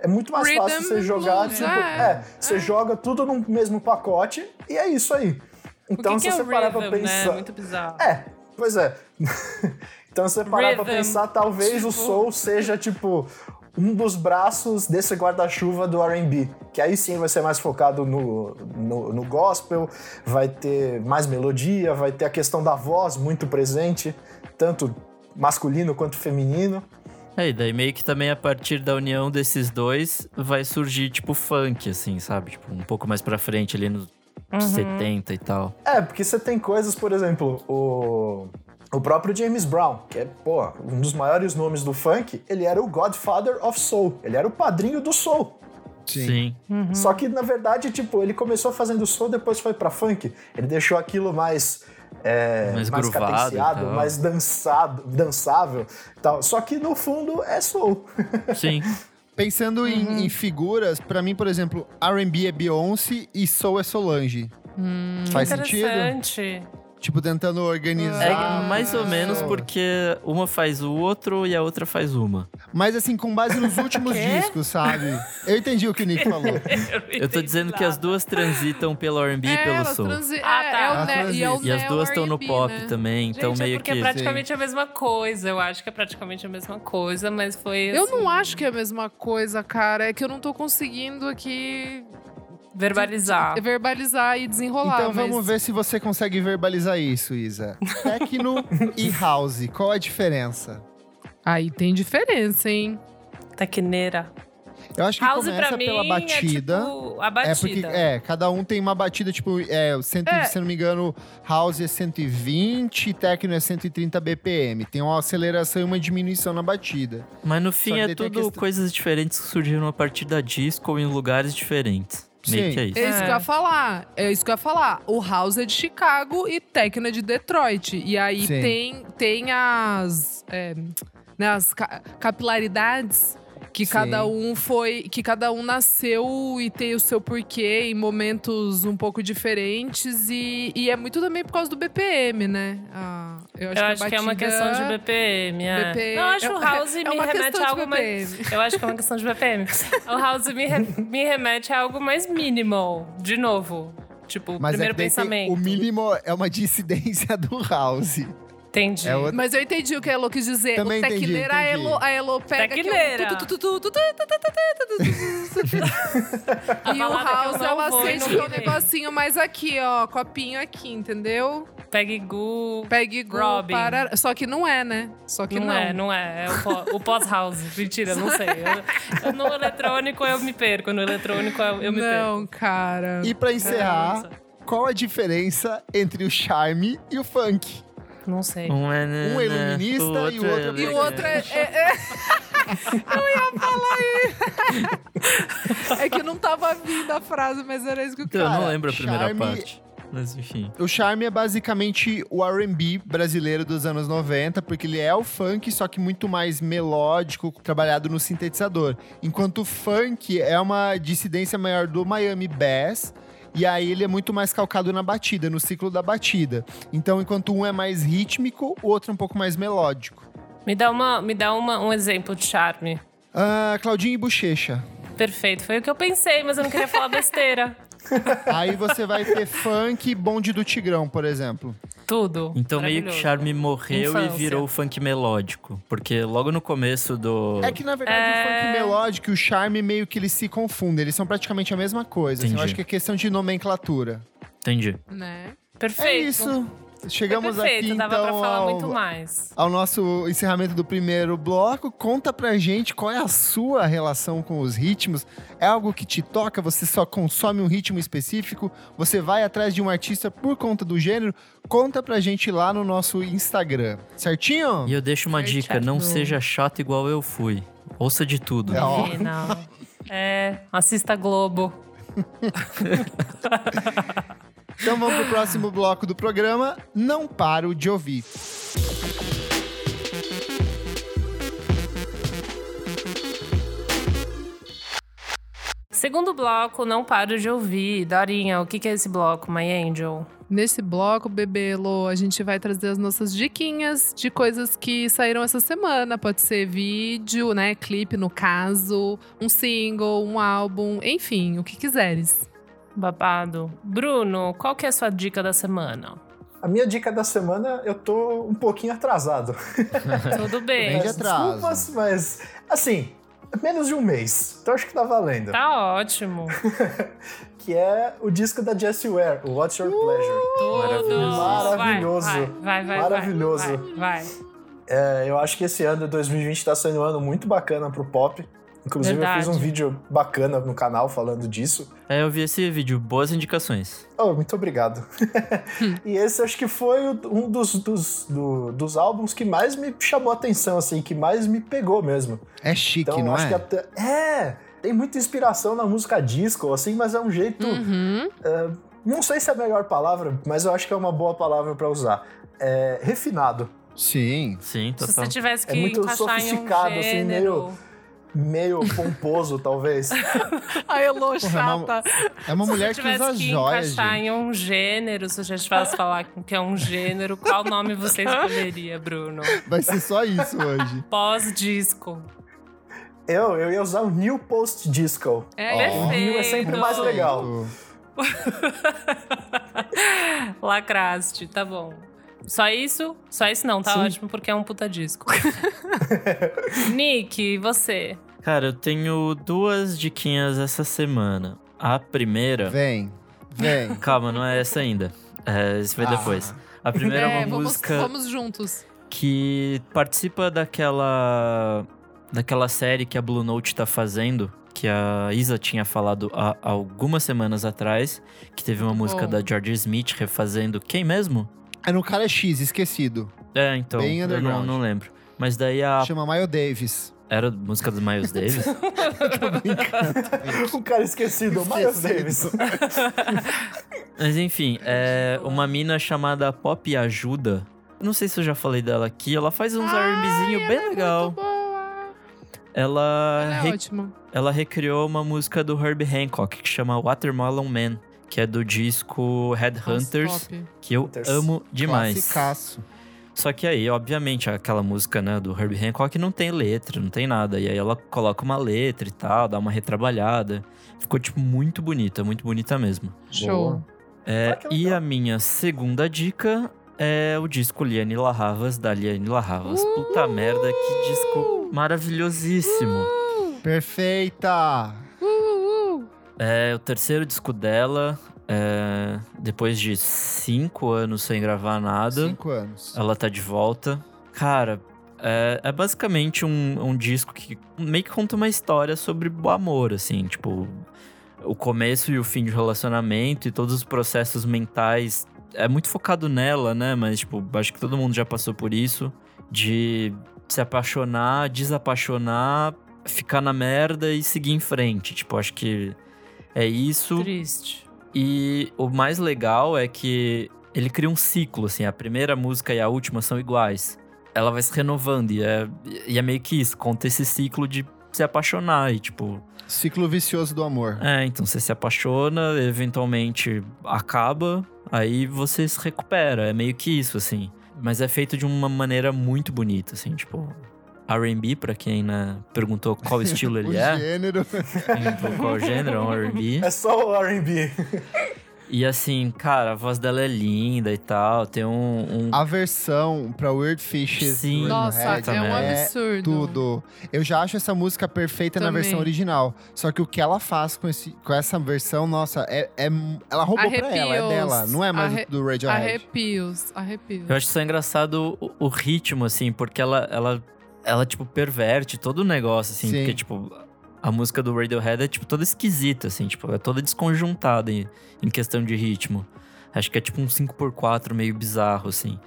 É muito mais Rhythm fácil você jogar, blues, tipo, é, é você é. joga tudo no mesmo pacote e é isso aí. Então, que se que você é parar rhythm, pra pensar. Né? Muito bizarro. É, pois é. Então, se você parar Rhythm. pra pensar, talvez tipo... o soul seja, tipo, um dos braços desse guarda-chuva do R&B, que aí sim vai ser mais focado no, no, no, gospel, vai ter mais melodia, vai ter a questão da voz muito presente, tanto masculino quanto feminino. É, e daí meio que também a partir da união desses dois vai surgir, tipo, funk, assim, sabe? Tipo, um pouco mais pra frente, ali nos uhum. 70 e tal. É, porque você tem coisas, por exemplo, o o próprio James Brown, que é, pô, um dos maiores nomes do funk, ele era o Godfather of Soul. Ele era o padrinho do soul. Sim. Sim. Uhum. Só que, na verdade, tipo, ele começou fazendo soul, depois foi pra funk. Ele deixou aquilo mais... É, mais, mais cadenciado, mais dançado, dançável tal. Só que, no fundo, é soul. Sim. Pensando uhum. em, em, figuras, para mim, por exemplo, R&B é Beyoncé e Soul é Solange. Hum, Faz interessante. sentido? Tipo, tentando organizar. É mais ou menos porque uma faz o outro e a outra faz uma. Mas assim, com base nos últimos discos, sabe? Eu entendi o que o Nick falou. eu, tô dizendo que as duas transitam pelo R&B e pelo soul. Transi... Ah, tá. É, o ne... e, é o e as duas estão no pop né? também, então Gente, meio é porque que... é praticamente Sim. a mesma coisa. Eu acho que é praticamente a mesma coisa, mas foi assim... Eu não assim acho que é a mesma coisa, cara. É que eu não tô conseguindo aqui Verbalizar. De, de, verbalizar e desenrolar. Então vamos mas... ver se você consegue verbalizar isso, Isa. Techno e house, qual a diferença? Aí tem diferença, hein? Tecneira. Eu acho que House começa mim pela batida. É, tipo, a batida. É porque, é, cada um tem uma batida, tipo, é, cento, é. se não me engano, House é 120, Techno é 130 BPM. Tem uma aceleração e uma diminuição na batida. Mas no fim é tudo questão... coisas diferentes que surgiram a partir da disco em lugares diferentes. Meio Sim. que é isso. É isso que eu ia é. falar. É isso que eu ia falar. O House é de Chicago e Techno é de Detroit. E aí tem, tem as, é, né, as ca capilaridades Que Sim. cada um foi. Que cada um nasceu e tem o seu porquê em momentos um pouco diferentes. E, e é muito também por causa do BPM, né? Ah, eu acho, Eu que, acho que é uma questão de BPM. É. BPM. Eu acho É- o House é me uma remete a algo mais. Eu acho que é uma questão de BPM. O House me, re- me remete a algo mais minimal. De novo. Tipo, Mas primeiro é tem- pensamento. o mínimo é uma dissidência do House. Entendi. É. Mas eu entendi o que a Elo quis dizer. Também o tequileira, entendi, entendi. A, Elo, a Elo pega tequileira. Eu... e o House, ela o com um negocinho mais aqui, ó. Copinho aqui, entendeu? Peggy Goo, Peggy Goo, Robin. Para... Só que não é, né? Só que não. Não é, não é. É o pós-house. Mentira, não sei. Eu, eu, no eletrônico eu me perco. No eletrônico eu, eu me não, perco. Não, cara. E pra encerrar, é, qual a diferença entre o charme e o funk? Não sei. Um é, Um é iluminista e o outro é E o outro é. é, é... eu ia falar isso. é que não tava vindo a frase, mas era isso que eu Então, eu não lembro a primeira charme- parte. Mas enfim. O charme é basicamente o R&B brasileiro dos anos 90, porque ele é o funk, só que muito mais melódico, trabalhado no sintetizador. Enquanto o funk é uma dissidência maior do Miami Bass, e aí ele é muito mais calcado na batida, no ciclo da batida. Então, enquanto um é mais rítmico, o outro é um pouco mais melódico. Me dá, uma, me dá uma, um exemplo de charme. Ah, Claudinho e Bochecha. Perfeito. Foi o que eu pensei, mas eu não queria falar besteira. Aí você vai ter funk e bonde do Tigrão, por exemplo. Tudo. Então meio que. Charme morreu Infância. e virou funk melódico. Porque logo no começo do. É que, na verdade, o É. funk melódico e o charme meio que eles se confundem. Eles são praticamente a mesma coisa. assim. eu Entendi. acho que é questão de nomenclatura. Entendi. Né? Perfeito. É isso. Chegamos é perfeito, aqui, dava então, pra falar ao, muito mais. ao nosso encerramento do primeiro bloco. Conta pra gente qual é a sua relação com os ritmos. É algo que te toca? Você só consome um ritmo específico? Você vai atrás de um artista por conta do gênero? Conta pra gente lá no nosso Instagram. Certinho? E eu deixo uma Foi dica: não seja chato igual eu fui. Ouça de tudo. É, não. É, assista Globo. Então vamos pro próximo bloco do programa. Não paro de ouvir. Segundo bloco, não paro de ouvir. Dorinha, o que, é esse bloco, My Angel? Nesse bloco, Bebelo, a gente vai trazer as nossas diquinhas de coisas que saíram essa semana. Pode ser vídeo, né? Clipe, no caso, um single, um álbum, enfim, o que quiseres. Babado. Bruno, qual que é a sua dica da semana? A minha dica da semana, eu tô um pouquinho atrasado. Tudo bem. Bem de Peço atraso. Desculpas, mas assim, menos de um mês. Então acho que tá valendo. Tá ótimo. Que é o disco da Jessie Ware, o What's Your Pleasure. Tudo. Maravilhoso. Vai, vai, vai, vai, Maravilhoso. Vai, vai. É, eu acho que esse ano, 2020, tá sendo um ano muito bacana pro pop. Inclusive, eu fiz um Verdade. vídeo bacana no canal falando disso. É, eu vi esse vídeo. Boas indicações. Oh, muito obrigado. e esse acho que foi um dos, dos, do- dos álbuns que mais me chamou a atenção, assim, que mais me pegou mesmo. É chique, Então, não acho é? que até. É! Tem muita inspiração na música disco, assim, mas é um jeito. Uhum. Não sei se é a melhor palavra, mas eu acho que é uma boa palavra pra usar. É refinado. Sim. Sim, Se total. você tivesse que É muito encaixar em um sofisticado, assim, gênero... Meio pomposo, talvez. A Elo Porra, é uma- chata. É uma Se mulher que usa que joias, encaixar gente. em um gênero, se eu já tivesse falar que é um gênero, qual nome você escolheria, Bruno? Vai ser só isso hoje. Pós-disco. Eu, eu ia usar o New Post Disco. É, Ó. perfeito. New é sempre mais legal. Lacraste, tá bom. Só isso? Só isso não, tá Sim. ótimo, porque é um puta disco. Nick, e você? Cara, eu tenho duas diquinhas essa semana. A primeira. Vem, vem. Calma, não é essa ainda. É, esse vai Ah. depois. A primeira é, É, uma vamos, música vamos juntos. que participa daquela daquela série que a Blue Note tá fazendo, que a Isa tinha falado há algumas semanas atrás, que teve uma Muito música bom. da George Smith refazendo quem mesmo? É no cara X, esquecido. É, então, Bem eu não, underground. não lembro. Mas daí a Chama Miles Davis. era música do Miles Davis? o cara esquecido, Miles Davis. Mas enfim, é uma mina chamada Pop Ajuda. Não sei se eu já falei dela aqui. Ela faz uns R&Bzinho bem legal. Muito boa. ela, Ela é re- ela recriou uma música do Herbie Hancock que chama Watermelon Man, que é do disco Headhunters, que eu Hunters. amo demais. Classicaço. Só que aí, obviamente, aquela música, né, do Herbie Hancock não tem letra, não tem nada. E aí ela coloca uma letra e tal, dá uma retrabalhada. Ficou, tipo, muito bonita, muito bonita mesmo. Show. É, e a minha segunda dica é o disco Liane La Havas, da Liane La Havas. Puta merda, que disco maravilhosíssimo. Perfeita! Uh, uh. É o terceiro disco dela, é, depois de cinco anos sem gravar nada. Cinco anos. Ela tá de volta. Cara, é, é basicamente um, um disco que meio que conta uma história sobre o amor, assim, tipo, o começo e o fim de relacionamento e todos os processos mentais. É muito focado nela, né? Mas, tipo, acho que todo mundo já passou por isso. De se apaixonar, desapaixonar, ficar na merda e seguir em frente. Tipo, acho que é isso. Triste. E o mais legal é que ele cria um ciclo, assim. A primeira música e a última são iguais. Ela vai se renovando e é, e é meio que isso. Conta esse ciclo de se apaixonar e, tipo... Ciclo vicioso do amor. É, então você se apaixona, eventualmente acaba, aí você se recupera. É meio que isso, assim. Mas é feito de uma maneira muito bonita, assim, tipo... R&B, pra quem né, perguntou qual estilo ele é. gênero. Perguntou qual gênero, é um R&B. É só o R&B. E assim, cara, a voz dela é linda e tal. Tem um. um- A versão pra Weird Fishes. Sim. Nossa, é um absurdo. tudo. Eu já acho essa música perfeita na Também. versão original. Só que o que ela faz com, esse, com essa versão, nossa, é, é- ela roubou pra ela, é Arrepios. dela. Não é mais Arre- do Radiohead. Arrepios, arrepios. Eu acho só engraçado o, o ritmo, assim, porque ela, ela, ela, tipo, perverte todo o negócio, assim. Sim. Porque, tipo, a música do Radiohead é, tipo, toda esquisita, assim, tipo, é toda desconjuntada em, em questão de ritmo. Acho que é tipo um 5x4 meio bizarro, assim.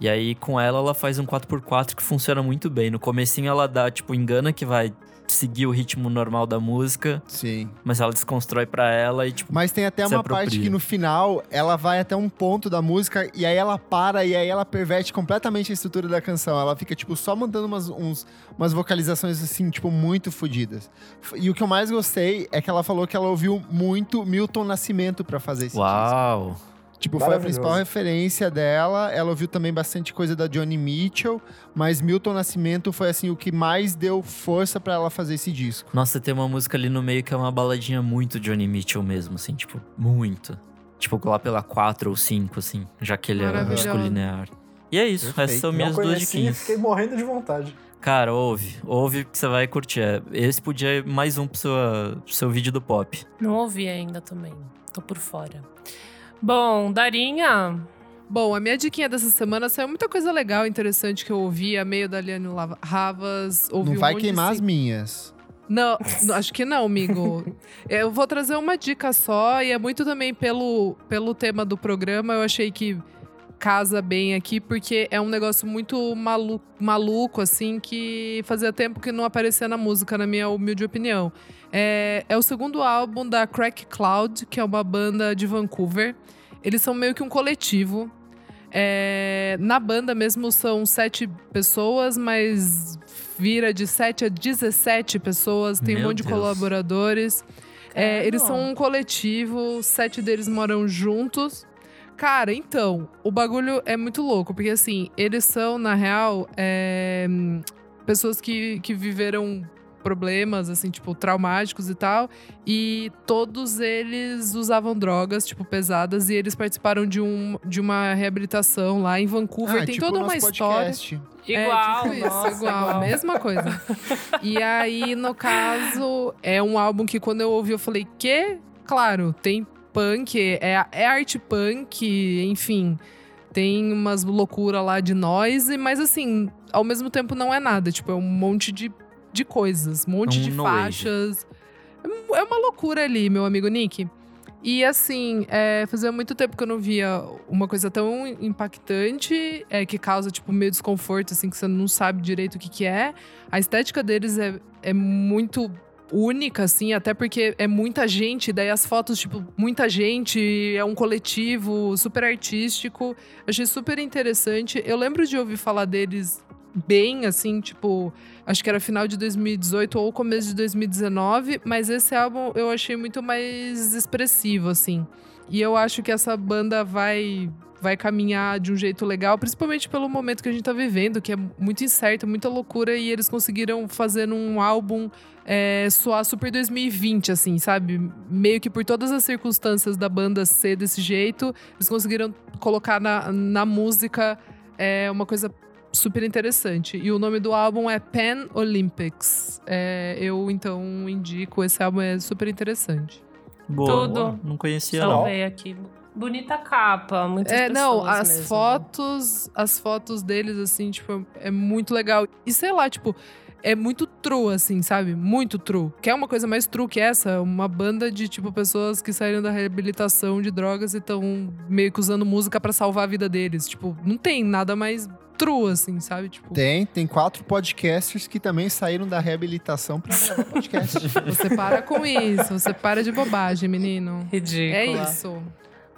E aí, com ela, ela faz um 4x4 que funciona muito bem. No comecinho, ela dá, tipo, engana que vai seguir o ritmo normal da música, Sim. mas ela desconstrói pra ela e, tipo, Mas tem até uma apropria. parte que no final ela vai até um ponto da música e aí ela para e aí ela perverte completamente a estrutura da canção. Ela fica, tipo, só mandando umas, uns- umas vocalizações, assim, tipo, muito fodidas. E o que eu mais gostei é que ela falou que ela ouviu muito Milton Nascimento pra fazer esse disco. Tipo, foi a principal referência dela. Ela ouviu também bastante coisa da Johnny Mitchell, mas Milton Nascimento foi assim o que mais deu força pra ela fazer esse disco. Nossa, tem uma música ali no meio que é uma baladinha muito Johnny Mitchell mesmo, assim, tipo, muito. Tipo, lá pela 4 ou 5, assim, já que ele é Maravilhoso. disco linear. E é isso, Perfeito. essas são Não minhas duas conhecia, diquinhas. fiquei morrendo de vontade. Cara, ouve, ouve que você vai curtir. É, Esse podia ir mais um pro seu, pro seu vídeo do pop. Não ouvi ainda também. Tô por fora. Bom, Darinha. Bom, a minha diquinha dessa semana saiu muita coisa legal, interessante que eu ouvi a meio da Liane Ravas. Ouvi Não um vai de queimar as minhas. Não, não, acho que não, amigo. Eu vou trazer uma dica só e é muito também pelo, pelo tema do programa. Eu achei que casa bem aqui, porque é um negócio muito malu maluco, assim, que fazia tempo que não aparecia na música, na minha humilde opinião. É, é o segundo álbum da Crack Cloud, que é uma banda de Vancouver. Eles são meio que um coletivo. É, na banda mesmo são sete pessoas, mas vira de 7 a 17 pessoas, tem um Meu monte de Deus. colaboradores. É, eles são um coletivo, sete deles moram juntos. Cara, então, o bagulho é muito louco, porque assim, eles são, na real, é, pessoas que, que viveram problemas, assim, tipo, traumáticos e tal. E todos eles usavam drogas, tipo, pesadas, e eles participaram de, um, de uma reabilitação lá em Vancouver. Ah, tem tipo toda uma nosso história. podcast. Igual, é, tipo isso, nossa, igual, a mesma coisa. e aí, no caso, é um álbum que quando eu ouvi, eu falei, que? Claro, tem punk, é, é arte punk, enfim. Tem umas loucuras lá de noise, mas assim, ao mesmo tempo não é nada. Tipo, é um monte de, de coisas, um monte Um de faixas. É uma loucura ali, meu amigo Nick. E assim, é, fazia muito tempo que eu não via uma coisa tão impactante, é, que causa, tipo, meio desconforto, assim, que você não sabe direito o que, que é. A estética deles é, é muito única, assim, até porque é muita gente, daí as fotos, tipo, muita gente, é um coletivo super artístico. Achei super interessante. Eu lembro de ouvir falar deles bem, assim, tipo, acho que era final de 2018 ou começo de 2019, mas esse álbum eu achei muito mais expressivo, assim. E eu acho que essa banda vai vai caminhar de um jeito legal, principalmente pelo momento que a gente tá vivendo, que é muito incerto, muita loucura, e eles conseguiram fazer um álbum é, soar super 2020, assim, sabe? Meio que por todas as circunstâncias da banda ser desse jeito, eles conseguiram colocar na, na música é, uma coisa super interessante. E o nome do álbum é Pan Olympics. É, eu, então, indico, esse álbum é super interessante. Boa. Tudo. Não conhecia, Salve. não. Salvei aqui. Bonita capa, muitas É, não, pessoas as mesmo. fotos, as fotos deles, assim, tipo, é muito legal. E sei lá, tipo, é muito true, assim, sabe? Muito true. Quer uma coisa mais true que essa? Uma banda de, tipo, pessoas que saíram da reabilitação de drogas e estão meio que usando música pra salvar a vida deles. Tipo, não tem nada mais true, assim, sabe? Tipo, Tem, tem quatro podcasters que também saíram da reabilitação pra gravar podcast. você para com isso, você para de bobagem, menino. Ridícula. É isso.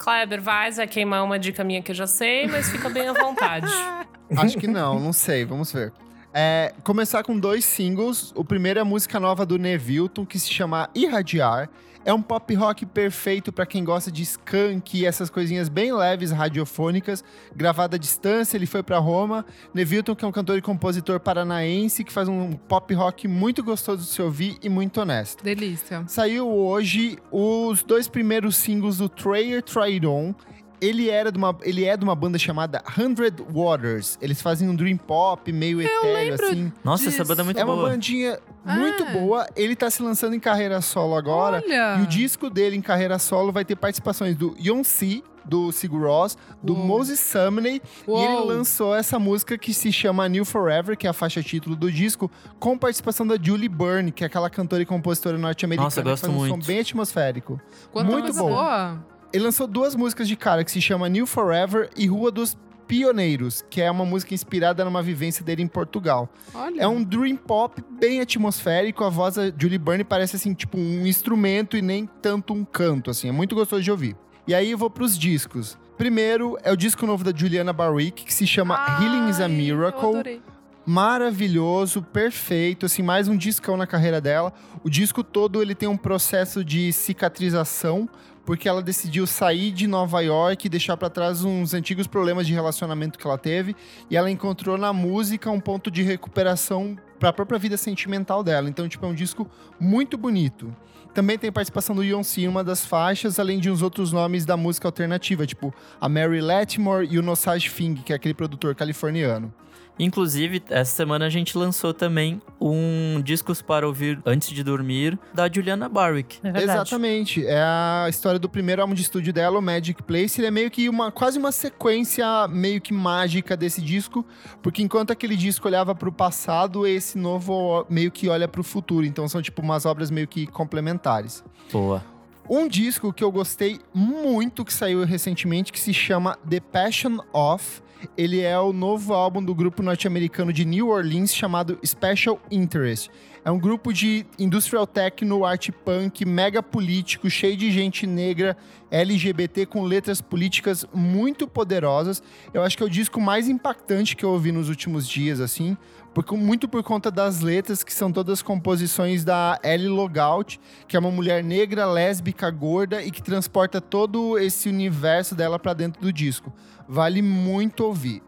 Kleber, vai, vai queimar uma dica minha que eu já sei, mas fica bem à vontade. Acho que não, não sei, vamos ver. É, começar com dois singles. O primeiro é a música nova do Nevilton, que se chama Irradiar. É um pop rock perfeito para quem gosta de skunk e essas coisinhas bem leves radiofônicas. Gravado à distância, ele foi para Roma. Nevilton, que é um cantor e compositor paranaense, que faz um pop rock muito gostoso de se ouvir e muito honesto. Delícia. Saiu hoje os dois primeiros singles do Trayer Tried On. Ele, era de uma, ele é de uma banda chamada Hundred Waters. Eles fazem um dream pop meio etéreo, lembro assim. Nossa, essa Disso. banda é muito É uma boa. bandinha muito Ah. boa. Ele tá se lançando em carreira solo agora. Olha! E o disco dele em carreira solo vai ter participações do Yonsei, do Sigur Rós, do Uou. Moses Sumney. E ele lançou essa música que se chama New Forever, que é a faixa título do disco, com participação da Julie Byrne, que é aquela cantora e compositora norte-americana Nossa, eu que gosto faz um som muito. bem atmosférico. Quanta muito boa. Ele lançou duas músicas de cara que se chama New Forever e Rua dos Pioneiros, que é uma música inspirada numa vivência dele em Portugal. Olha. É um dream pop bem atmosférico, a voz da Julie Byrne parece assim, tipo um instrumento e nem tanto um canto, assim, é muito gostoso de ouvir. E aí eu vou pros discos. Primeiro é o disco novo da Juliana Barwick, que se chama Healing is a Ai, Miracle maravilhoso, perfeito, assim, mais um discão na carreira dela. O disco todo ele tem um processo de cicatrização, porque ela decidiu sair de Nova York e deixar para trás uns antigos problemas de relacionamento que ela teve, e ela encontrou na música um ponto de recuperação para a própria vida sentimental dela. Então, tipo, é um disco muito bonito. Também tem participação do Beyoncé em uma das faixas, além de uns outros nomes da música alternativa, tipo a Mary Latimore e o Nosage Fing, que é aquele produtor californiano. Inclusive, essa semana a gente lançou também um Discos para Ouvir Antes de Dormir, da Juliana Barwick. É. Exatamente. É a história do primeiro álbum de estúdio dela, o Magic Place. Ele é meio que uma quase uma sequência meio que mágica desse disco, porque enquanto aquele disco olhava para o passado, esse novo meio que olha para o futuro. Então são tipo umas obras meio que complementares. Boa. Um disco que eu gostei muito que saiu recentemente que se chama The Passion of. Ele é o novo álbum do grupo norte-americano de New Orleans chamado Special Interest. É um grupo de industrial techno, art punk, mega político, cheio de gente negra, LGBT com letras políticas muito poderosas. Eu acho que é o disco mais impactante que eu ouvi nos últimos dias, assim, porque muito por conta das letras que são todas composições da Ellie Logout, que é uma mulher negra, lésbica, gorda e que transporta todo esse universo dela pra dentro do disco. Vale muito ouvir.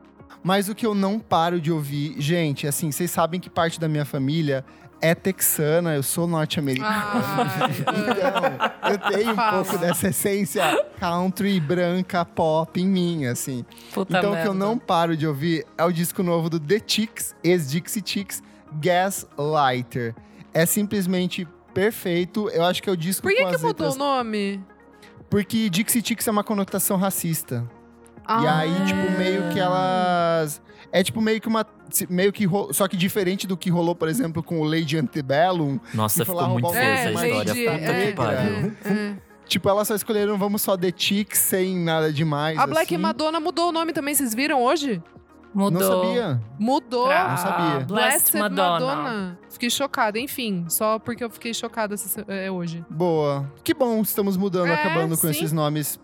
Mas o que eu não paro de ouvir, gente, assim, vocês sabem que parte da minha família é texana, eu sou norte-americano. Então, eu tenho um pouco dessa essência country, branca, pop em mim, assim. Puta então, o que eu não paro de ouvir é o disco novo do The Chicks, ex-Dixie Chicks, Gaslighter. É simplesmente perfeito. Eu acho que é o disco Por que, com que as mudou letras... o nome? Porque Dixie Chicks é uma conotação racista. E Ah. aí, tipo, meio que elas... É tipo meio que uma... Meio que... ro- Só que diferente do que rolou, por exemplo, com o Lady Antebellum. Nossa, E ficou muito roubar o feia É, essa história. Lady- Puta é, que pariu. é, é. Tipo, elas só escolheram vamos só The Chicks sem nada demais, A Black assim. Madonna mudou o nome também, vocês viram hoje? Mudou. Não sabia. Mudou. Pra Não sabia. Blessed Madonna. Fiquei chocada, enfim. Só porque eu fiquei chocada essa é, hoje. Boa. Que bom, estamos mudando, É, acabando com sim. esses nomes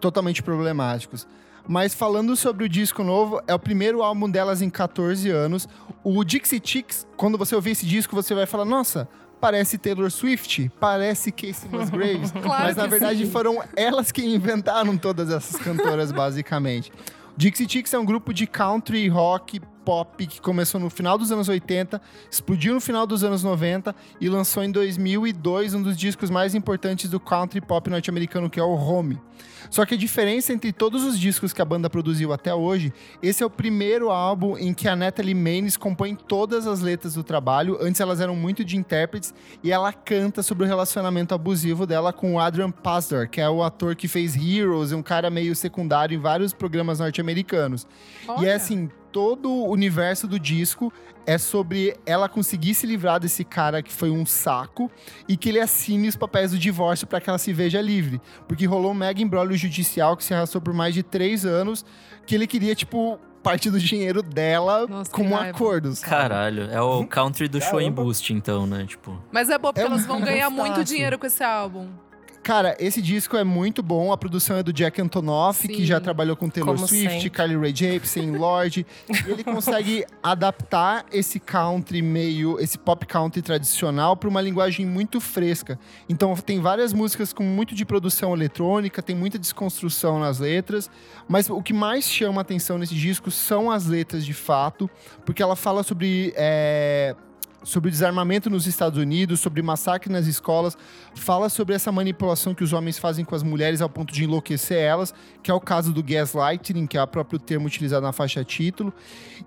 totalmente problemáticos. Mas falando sobre o disco novo, é o primeiro álbum delas em 14 anos. O Dixie Chicks, quando você ouvir esse disco, você vai falar: nossa, parece Taylor Swift, parece Casey Musgraves. Claro Mas na verdade sim. foram elas que inventaram todas essas cantoras, basicamente. Dixie Chicks é um grupo de country, rock, pop que começou no final dos anos 80, explodiu no final dos anos 90 e lançou em 2002 um dos discos mais importantes do country pop norte-americano, que é o Home. Só que a diferença entre todos os discos que a banda produziu até hoje, esse é o primeiro álbum em que a Natalie Maines compõe todas as letras do trabalho. Antes elas eram muito de intérpretes e ela canta sobre o relacionamento abusivo dela com o Adrian Pasdar, que é o ator que fez Heroes, um cara meio secundário em vários programas norte-americanos. E é assim, todo o universo do disco é sobre ela conseguir se livrar desse cara que foi um saco e que ele assine os papéis do divórcio para que ela se veja livre. Porque rolou um mega embrólio judicial que se arrastou por mais de três anos, que ele queria, tipo, parte do dinheiro dela Nossa, como que raiva. acordo. sabe? Caralho, é o country do show em boost, então, né? Tipo. Mas é bom porque É elas vão ganhar muito dinheiro com esse álbum. Cara, esse disco é muito bom. A produção é do Jack Antonoff, que Sim. já trabalhou com Taylor Swift, sempre. Kylie Rae Jepsen, Lorde. E ele consegue adaptar esse country meio, esse pop country tradicional para uma linguagem muito fresca. Então tem várias músicas com muito de produção eletrônica, tem muita desconstrução nas letras, mas o que mais chama a atenção nesse disco são as letras de fato, porque ela fala sobre é, sobre desarmamento nos Estados Unidos, sobre massacre nas escolas, fala sobre essa manipulação que os homens fazem com as mulheres ao ponto de enlouquecer elas, que é o caso do gaslighting, que é o próprio termo utilizado na faixa título.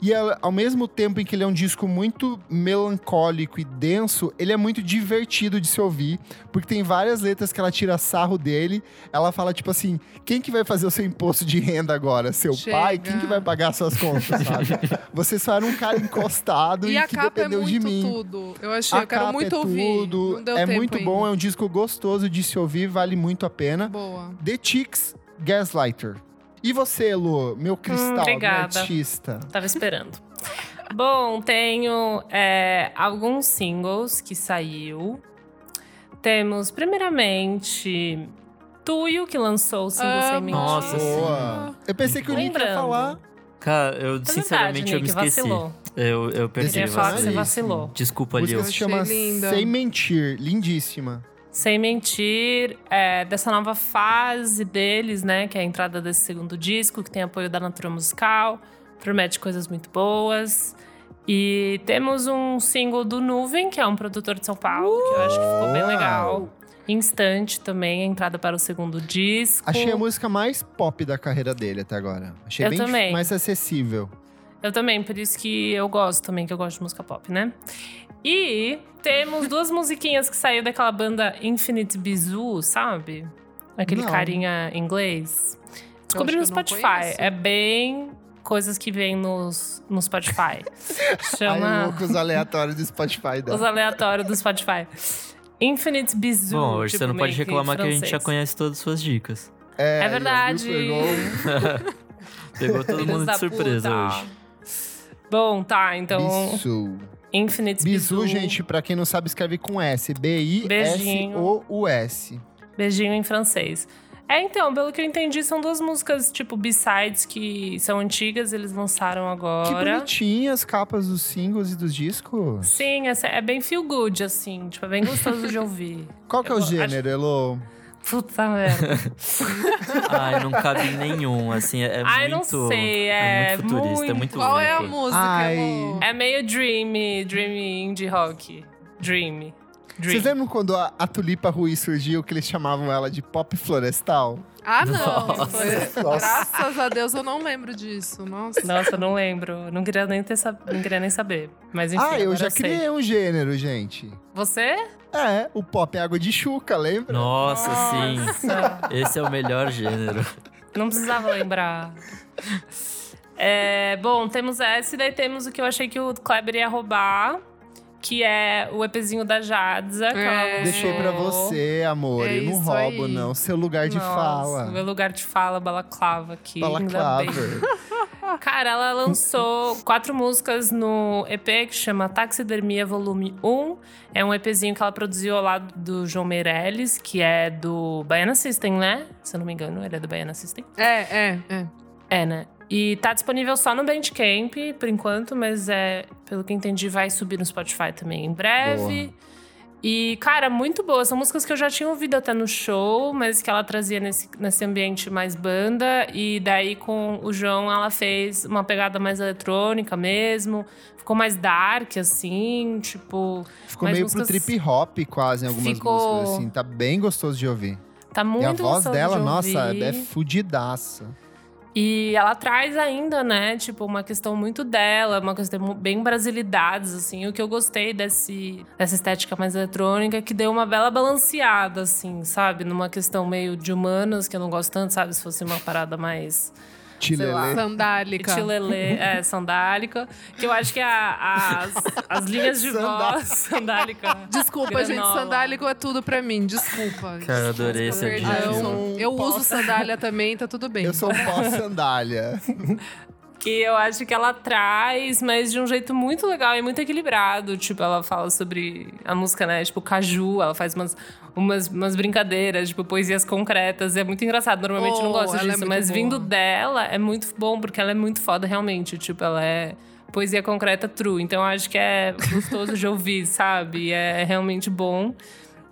E ao- ao mesmo tempo em que ele é um disco muito melancólico e denso, ele é muito divertido de se ouvir, porque tem várias letras que ela tira sarro dele. Ela fala tipo assim: quem que vai fazer o seu imposto de renda agora? Seu Chega. pai? Quem que vai pagar suas contas, sabe? Você só era um cara encostado E e, que é dependeu de muito mim. Tudo. Eu achei, A eu quero muito é ouvir. tudo, Não deu é tempo muito ainda. bom, é um disco gostoso de se ouvir, vale muito a pena. Boa. The Chicks Gaslighter. E você, Elo, meu cristal, meu obrigada. artista? Tava esperando. Bom, tenho é, alguns singles que saiu. Temos, primeiramente, Tuyo, que lançou o single Sem Amo. Mentir. Nossa, sim. Boa. Eu pensei que o Nick ia falar. Cara, eu É sinceramente verdade, eu me Nick, esqueci. vacilou. Eu, eu perdi. Queria falar que você vacilou. Desculpa, Lil. se Achei chama linda. Sem Mentir, lindíssima. Sem mentir, é, dessa nova fase deles, né? Que é a entrada desse segundo disco, que tem apoio da Natura Musical, promete coisas muito boas. E temos um single do Nuvem, que é um produtor de São Paulo, que eu acho que ficou bem legal. Instante também, a entrada para o segundo disco. Achei a música mais pop da carreira dele até agora. Achei Eu bem também. mais acessível. Eu também, por isso que eu gosto também, que eu gosto de música pop, né? E temos duas musiquinhas que saiu daquela banda Infinite Bizu, sabe? Aquele Não. carinha inglês. Descobri no Spotify. É bem coisas que vem nos, no Spotify. Aí Chama loucos aleatórios do Spotify os dela. aleatórios do Spotify. Infinite Bizu. Bom, hoje tipo, você não pode meio que reclamar que a gente já conhece todas as suas dicas. É ó, verdade. Pegou todo mundo de surpresa puta. hoje. Bom, tá, então. Bisu. Infinite Bisu, Bizu. gente, pra quem não sabe, escreve com S. B-I-S-O-U-S. Beijinho em francês. É, então, pelo que eu entendi, são duas músicas, tipo, B-sides, que são antigas, eles lançaram Que agora. bonitinha as capas dos singles e dos discos. Sim, essa- é bem feel good, assim. Tipo, é bem gostoso de ouvir. Qual que é Eu o acho- gênero, Elo? Puta merda. Ai, não cabe em nenhum, assim, é, é Ai, não muito... sei, é é muito futurista, é muito- muito Qual é a música, Ai. É meio dreamy, dreamy indie rock. Dreamy. Dream. Vocês lembram quando a, a Tulipa Ruiz surgiu, que eles chamavam ela de pop florestal? Ah, não. Nossa. Foi- Nossa. Graças a Deus eu não lembro disso. Nossa. Nossa, eu não lembro. Não queria nem, ter, sab- não queria nem saber. Mas enfim, ah, eu já sei. criei um gênero, gente. Você? É, o pop é água de chuca, lembra? Nossa, sim. Nossa. Esse é o melhor gênero. Não precisava lembrar. É, bom, temos essa e daí temos o que eu achei que o Kleber ia roubar, que é o EPzinho da Jadza. Que É. ela lançou. Deixei pra você, amor. É eu não roubo, aí. não. Seu lugar de Nossa, fala. Meu lugar de fala, balaclava aqui. Balaclava. Cara, ela lançou quatro músicas no EP que chama Taxidermia Volume 1. É um EPzinho que ela produziu ao lado do João Meirelles, que é do Baiana System, né? Se eu não me engano, ele é do Baiana System. É, é, é. É, né? E tá disponível só no Bandcamp, por enquanto, mas é, pelo que entendi, vai subir no Spotify também em breve. Boa. E, cara, muito boa. São músicas que eu já tinha ouvido até no show, mas que ela trazia nesse, nesse ambiente mais banda. E daí, com o João, ela fez uma pegada mais eletrônica mesmo. Ficou mais dark, assim, tipo. Ficou meio músicas... pro trip hop, quase, em algumas Ficou... músicas, assim. Tá bem gostoso de ouvir. Tá muito gostoso. E a voz dela, nossa, é fudidaça. E ela traz ainda, né, tipo, uma questão muito dela, uma questão bem brasilidades, assim. O que eu gostei desse, dessa estética mais eletrônica é que deu uma bela balanceada, assim, sabe? Numa questão meio de humanos, que eu não gosto tanto, sabe? Se fosse uma parada mais Tilelê. Sandálica. Tilelê, é, sandálica. Que eu acho que a, as, as linhas de voz. Sandálica. Desculpa, granola. gente, sandálico é tudo pra mim, desculpa. Cara, eu adorei esse adjetivo. Eu, eu uso sandália também, tá tudo bem. Eu sou pós-sandália. que eu acho que ela traz, mas de um jeito muito legal e muito equilibrado. Tipo, ela fala sobre a música, né? Tipo, caju, ela faz umas, umas, umas brincadeiras, tipo, poesias concretas. É muito engraçado. Normalmente oh, não gosto é disso, é mas boa. vindo dela é muito bom, porque ela é muito foda realmente. Tipo, ela é poesia concreta true. Então eu acho que é gostoso de ouvir, sabe? É realmente bom.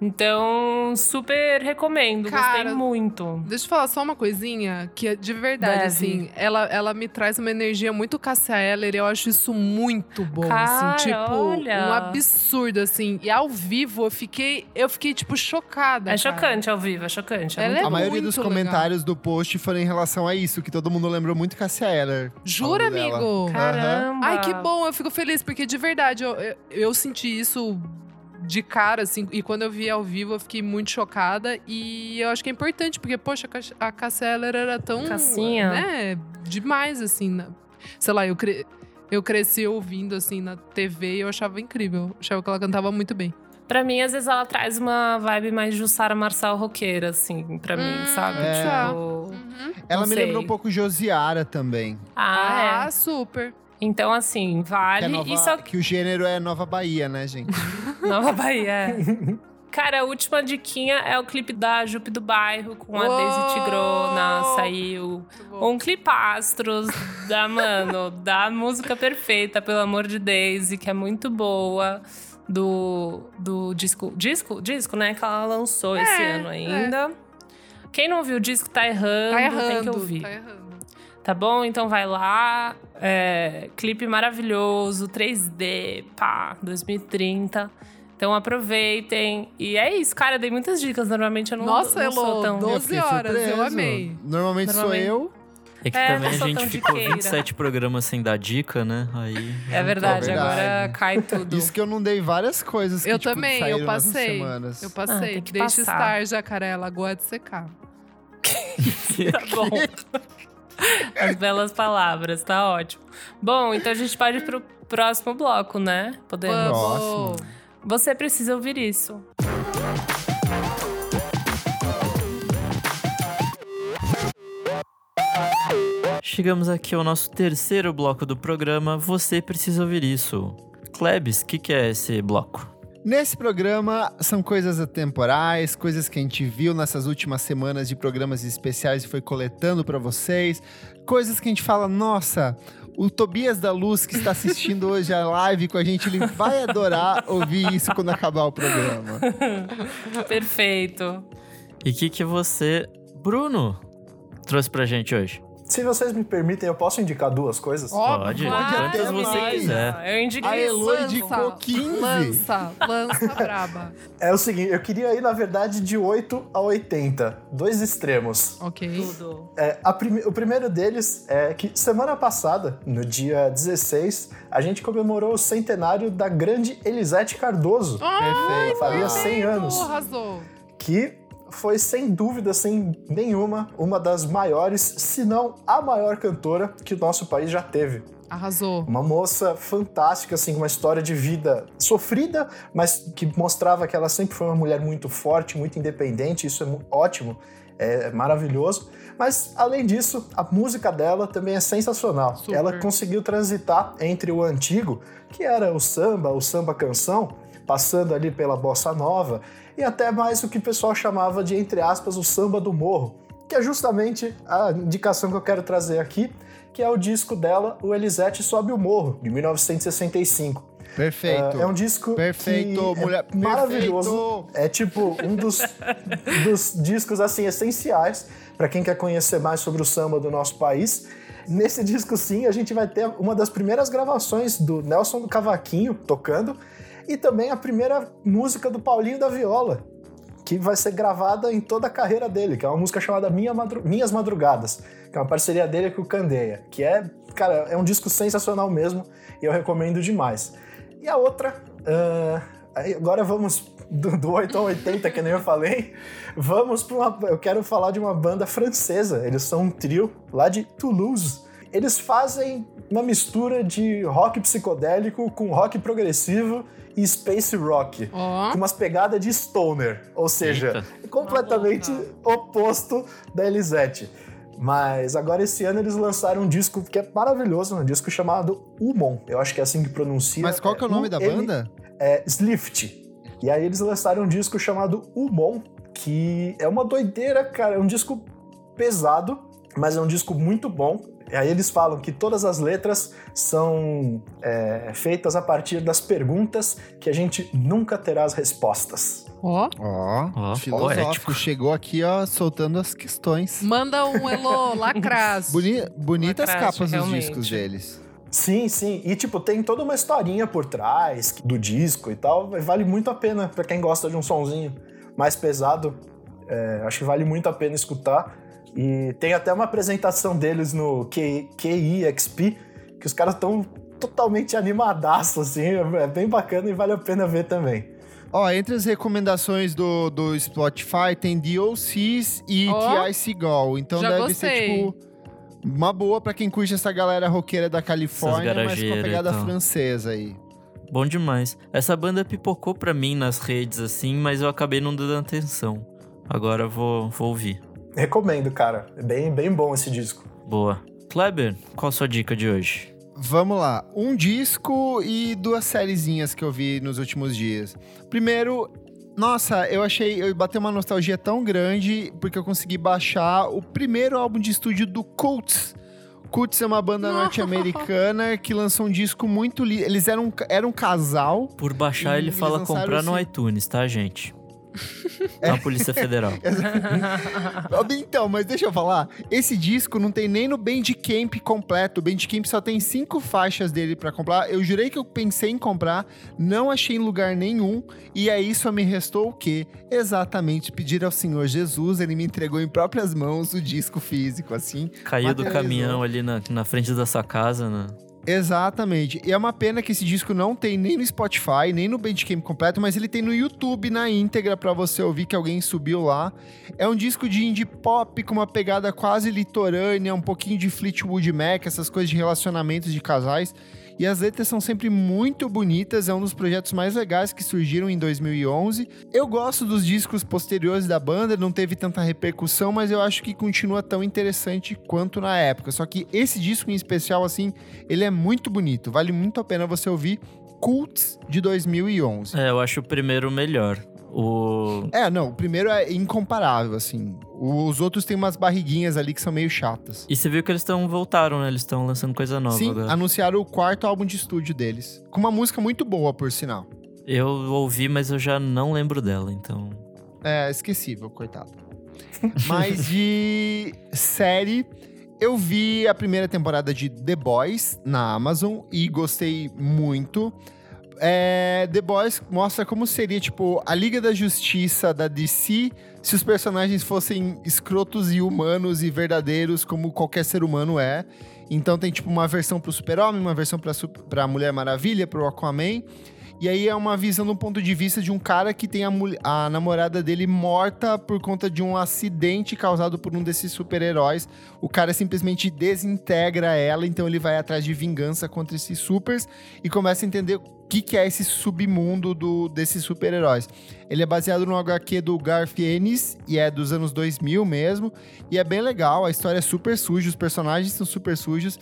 Então, super recomendo, Cara, gostei muito. Deixa eu falar só uma coisinha, que é de verdade, Deve. assim, ela, ela me traz uma energia muito Cassia Eller, eu acho isso muito bom, assim, Cara, assim, tipo, olha. um absurdo, assim. E ao vivo eu fiquei, eu fiquei, tipo, chocada. É cara. chocante ao vivo, é chocante. É é a maioria dos comentários legal. do post foram em relação a isso, que todo mundo lembrou muito Cassia Eller. Jura, amigo? Caramba! Ai, que bom, eu fico feliz, porque de verdade, eu, eu, eu senti isso de cara, assim. E quando eu vi ao vivo, eu fiquei muito chocada. E eu acho que é importante, porque, poxa, a Cassia era tão. Cassinha. Né? Demais, assim. Na, sei lá, eu, cre, eu cresci ouvindo, assim, na TV e eu achava incrível. Eu achava que ela cantava muito bem. Pra mim, às vezes, ela traz uma vibe mais Jussara Marçal roqueira, assim, pra hum, mim, sabe? É. Tipo, uhum. Ela me lembrou um pouco Josiara também. Ah, ah é. super. Então, assim, vale. Que, é nova, só... que o gênero é Nova Bahia, né, gente? Nova Bahia, é. Cara, a última diquinha é o clipe da Jupe do Bairro com a Daisy Tigrona. Saiu um clipastros da, mano, da música perfeita, pelo amor de Daisy, que é muito boa. Do, do disco, disco, disco, né? Que ela lançou é, esse ano ainda. É. Quem não viu o disco tá errando, tá errando tem que ouvir. Tá errando. Tá bom? Então vai lá. É, clipe maravilhoso, 3D, pá, 2030. Então aproveitem. E é isso, cara, dei muitas dicas. Normalmente eu não, Nossa, não Elô, sou tão... 12 horas, surpreso. eu amei. Normalmente, Normalmente sou eu. É que é, também a gente ficou diqueira. 27 programas sem dar dica, né? Aí. É verdade, é verdade, agora cai tudo. Isso que eu não dei várias coisas que, Eu tipo, também, eu passei. Eu passei. Ah, Deixa passar. estar, jacaré, ela gosta de secar. tá bom. As belas palavras, tá ótimo. Bom, então a gente pode ir pro próximo bloco, né? Podemos. Próximo. Você precisa ouvir isso. Chegamos aqui ao nosso terceiro bloco do programa. Você precisa ouvir isso. Klebs, o que, que é esse bloco? Nesse programa são coisas atemporais, coisas que a gente viu nessas últimas semanas de programas especiais e foi coletando para vocês, coisas que a gente fala, nossa, o Tobias da Luz que está assistindo hoje a live com a gente, ele vai adorar ouvir isso quando acabar o programa. Perfeito. E o que que você, Bruno, trouxe pra gente hoje? Se vocês me permitem, eu posso indicar duas coisas? Pode, pode quantas você quiser. Eu indiquei A Elo indicou 15. Lança, lança braba. É o seguinte, eu queria ir, na verdade, de 8 a 80. Dois extremos. Ok. Tudo. É, prim o primeiro deles é que semana passada, no dia 16, a gente comemorou o centenário da grande Elisete Cardoso. Perfeito. Faria 100 anos. Arrasou. Que foi sem dúvida, sem nenhuma, uma das maiores, se não a maior cantora que o nosso país já teve. Arrasou. Uma moça fantástica, assim, com uma história de vida sofrida, mas que mostrava que ela sempre foi uma mulher muito forte, muito independente. Isso é ótimo, é maravilhoso. Mas, além disso, a música dela também é sensacional. Super. Ela conseguiu transitar entre o antigo, que era o samba, o samba canção, passando ali pela bossa nova, e até mais o que o pessoal chamava de, entre aspas, o samba do morro, que é justamente a indicação que eu quero trazer aqui, que é o disco dela, o Elisete Sobe o Morro, de 1965. Perfeito. É, é um disco Perfeito, que mulher. é maravilhoso. Perfeito. É tipo um dos, dos discos assim essenciais para quem quer conhecer mais sobre o samba do nosso país. Nesse disco, sim, a gente vai ter uma das primeiras gravações do Nelson do Cavaquinho tocando e também a primeira música do Paulinho da Viola, que vai ser gravada em toda a carreira dele, que é uma música chamada Minha Madru Minhas Madrugadas, que é uma parceria dele com o Candeia, que é, cara, é um disco sensacional mesmo e eu recomendo demais. E a outra, uh, agora vamos do, do 8 ao 80, que nem eu falei, vamos para uma. Eu quero falar de uma banda francesa. Eles são um trio lá de Toulouse. Eles fazem uma mistura de rock psicodélico com rock progressivo e space rock. Ó. Com umas pegadas de stoner. Ou seja, Eita. completamente oposto da Elisete. Mas agora esse ano eles lançaram um disco que é maravilhoso, um disco chamado Umon. Eu acho que é assim que pronuncia. Mas qual que é o nome da U-M- banda? é Slift. E aí eles lançaram um disco chamado Umon, que é uma doideira, cara. É um disco pesado, mas é um disco muito bom. E aí eles falam que todas as letras são é, feitas a partir das perguntas que a gente nunca terá as respostas. Ó. Ó, Ó, filosófico. Chegou aqui, ó, soltando as questões. Manda um Elo lacras. Boni- bonitas Lacraste, capas dos realmente. discos deles. Sim, sim. E, tipo, tem toda uma historinha por trás do disco e tal. Vale muito a pena pra quem gosta de um sonzinho mais pesado. É, acho que vale muito a pena escutar. E tem até uma apresentação deles no QIXP, que os caras estão totalmente animadaços, assim. É bem bacana e vale a pena ver também. Ó, entre as recomendações do, do Spotify tem DOCs e Ó, TI. Então deve gostei. ser, tipo, uma boa pra quem curte essa galera roqueira da Califórnia, mas com a pegada e tal. francesa aí. Bom demais. Essa banda pipocou pra mim nas redes, assim, mas eu acabei não dando atenção. Agora eu vou, vou ouvir. Recomendo, cara. É bem, bem bom esse disco. Boa. Kleber, qual a sua dica de hoje? Vamos lá. Um disco e duas sériezinhas que eu vi nos últimos dias. Primeiro, nossa, eu achei. Eu bateu uma nostalgia tão grande porque eu consegui baixar o primeiro álbum de estúdio do Cults. Cults é uma banda norte-americana que lançou um disco muito lindo. Eles eram, eram um casal. Por baixar, ele fala comprar no esse- iTunes, tá, gente? Na Polícia Federal. Então, mas deixa eu falar. Esse disco não tem nem no Bandcamp completo. O Bandcamp só tem cinco faixas dele pra comprar. Eu jurei que eu pensei em comprar, não achei em lugar nenhum. E aí só me restou o quê? Exatamente pedir ao Senhor Jesus. Ele me entregou em próprias mãos o disco físico, assim. Caiu do caminhão ali na, na frente da sua casa, né? Exatamente. E é uma pena que esse disco não tem nem no Spotify, nem no Bandcamp completo, mas ele tem no YouTube na íntegra pra você ouvir que alguém subiu lá. É um disco de indie pop com uma pegada quase litorânea, um pouquinho de Fleetwood Mac, essas coisas de relacionamentos de casais. E as letras são sempre muito bonitas, é um dos projetos mais legais que surgiram em 2011. Eu gosto dos discos posteriores da banda, não teve tanta repercussão, mas eu acho que continua tão interessante quanto na época. Só que esse disco em especial, assim, ele é muito bonito, vale muito a pena você ouvir. Cults de 2011. É, eu acho o primeiro melhor. O. É, não, o primeiro é incomparável, assim. Os outros têm umas barriguinhas ali que são meio chatas. E você viu que eles estão voltaram, né? Eles estão lançando coisa nova Sim, agora. anunciaram o quarto álbum de estúdio deles. Com uma música muito boa, por sinal. Eu ouvi, mas eu já não lembro dela, então. É, esquecível, coitado. Mas de série, eu vi a primeira temporada de The Boys na Amazon e gostei muito. É, The Boys mostra como seria, tipo, a Liga da Justiça da DC se os personagens fossem escrotos e humanos e verdadeiros como qualquer ser humano é. Então tem, tipo, uma versão pro Super-Homem, uma versão pra, pra Mulher Maravilha, pro Aquaman. E aí é uma visão do ponto de vista de um cara que tem a, a namorada dele morta por conta de um acidente causado por um desses super-heróis. O cara simplesmente desintegra ela, então ele vai atrás de vingança contra esses supers e começa a entender que, que é esse submundo do, desses super-heróis. Ele é baseado no HQ do Garth Ennis e é dos anos 2000 mesmo. E é bem legal, a história é super suja, os personagens são super sujos.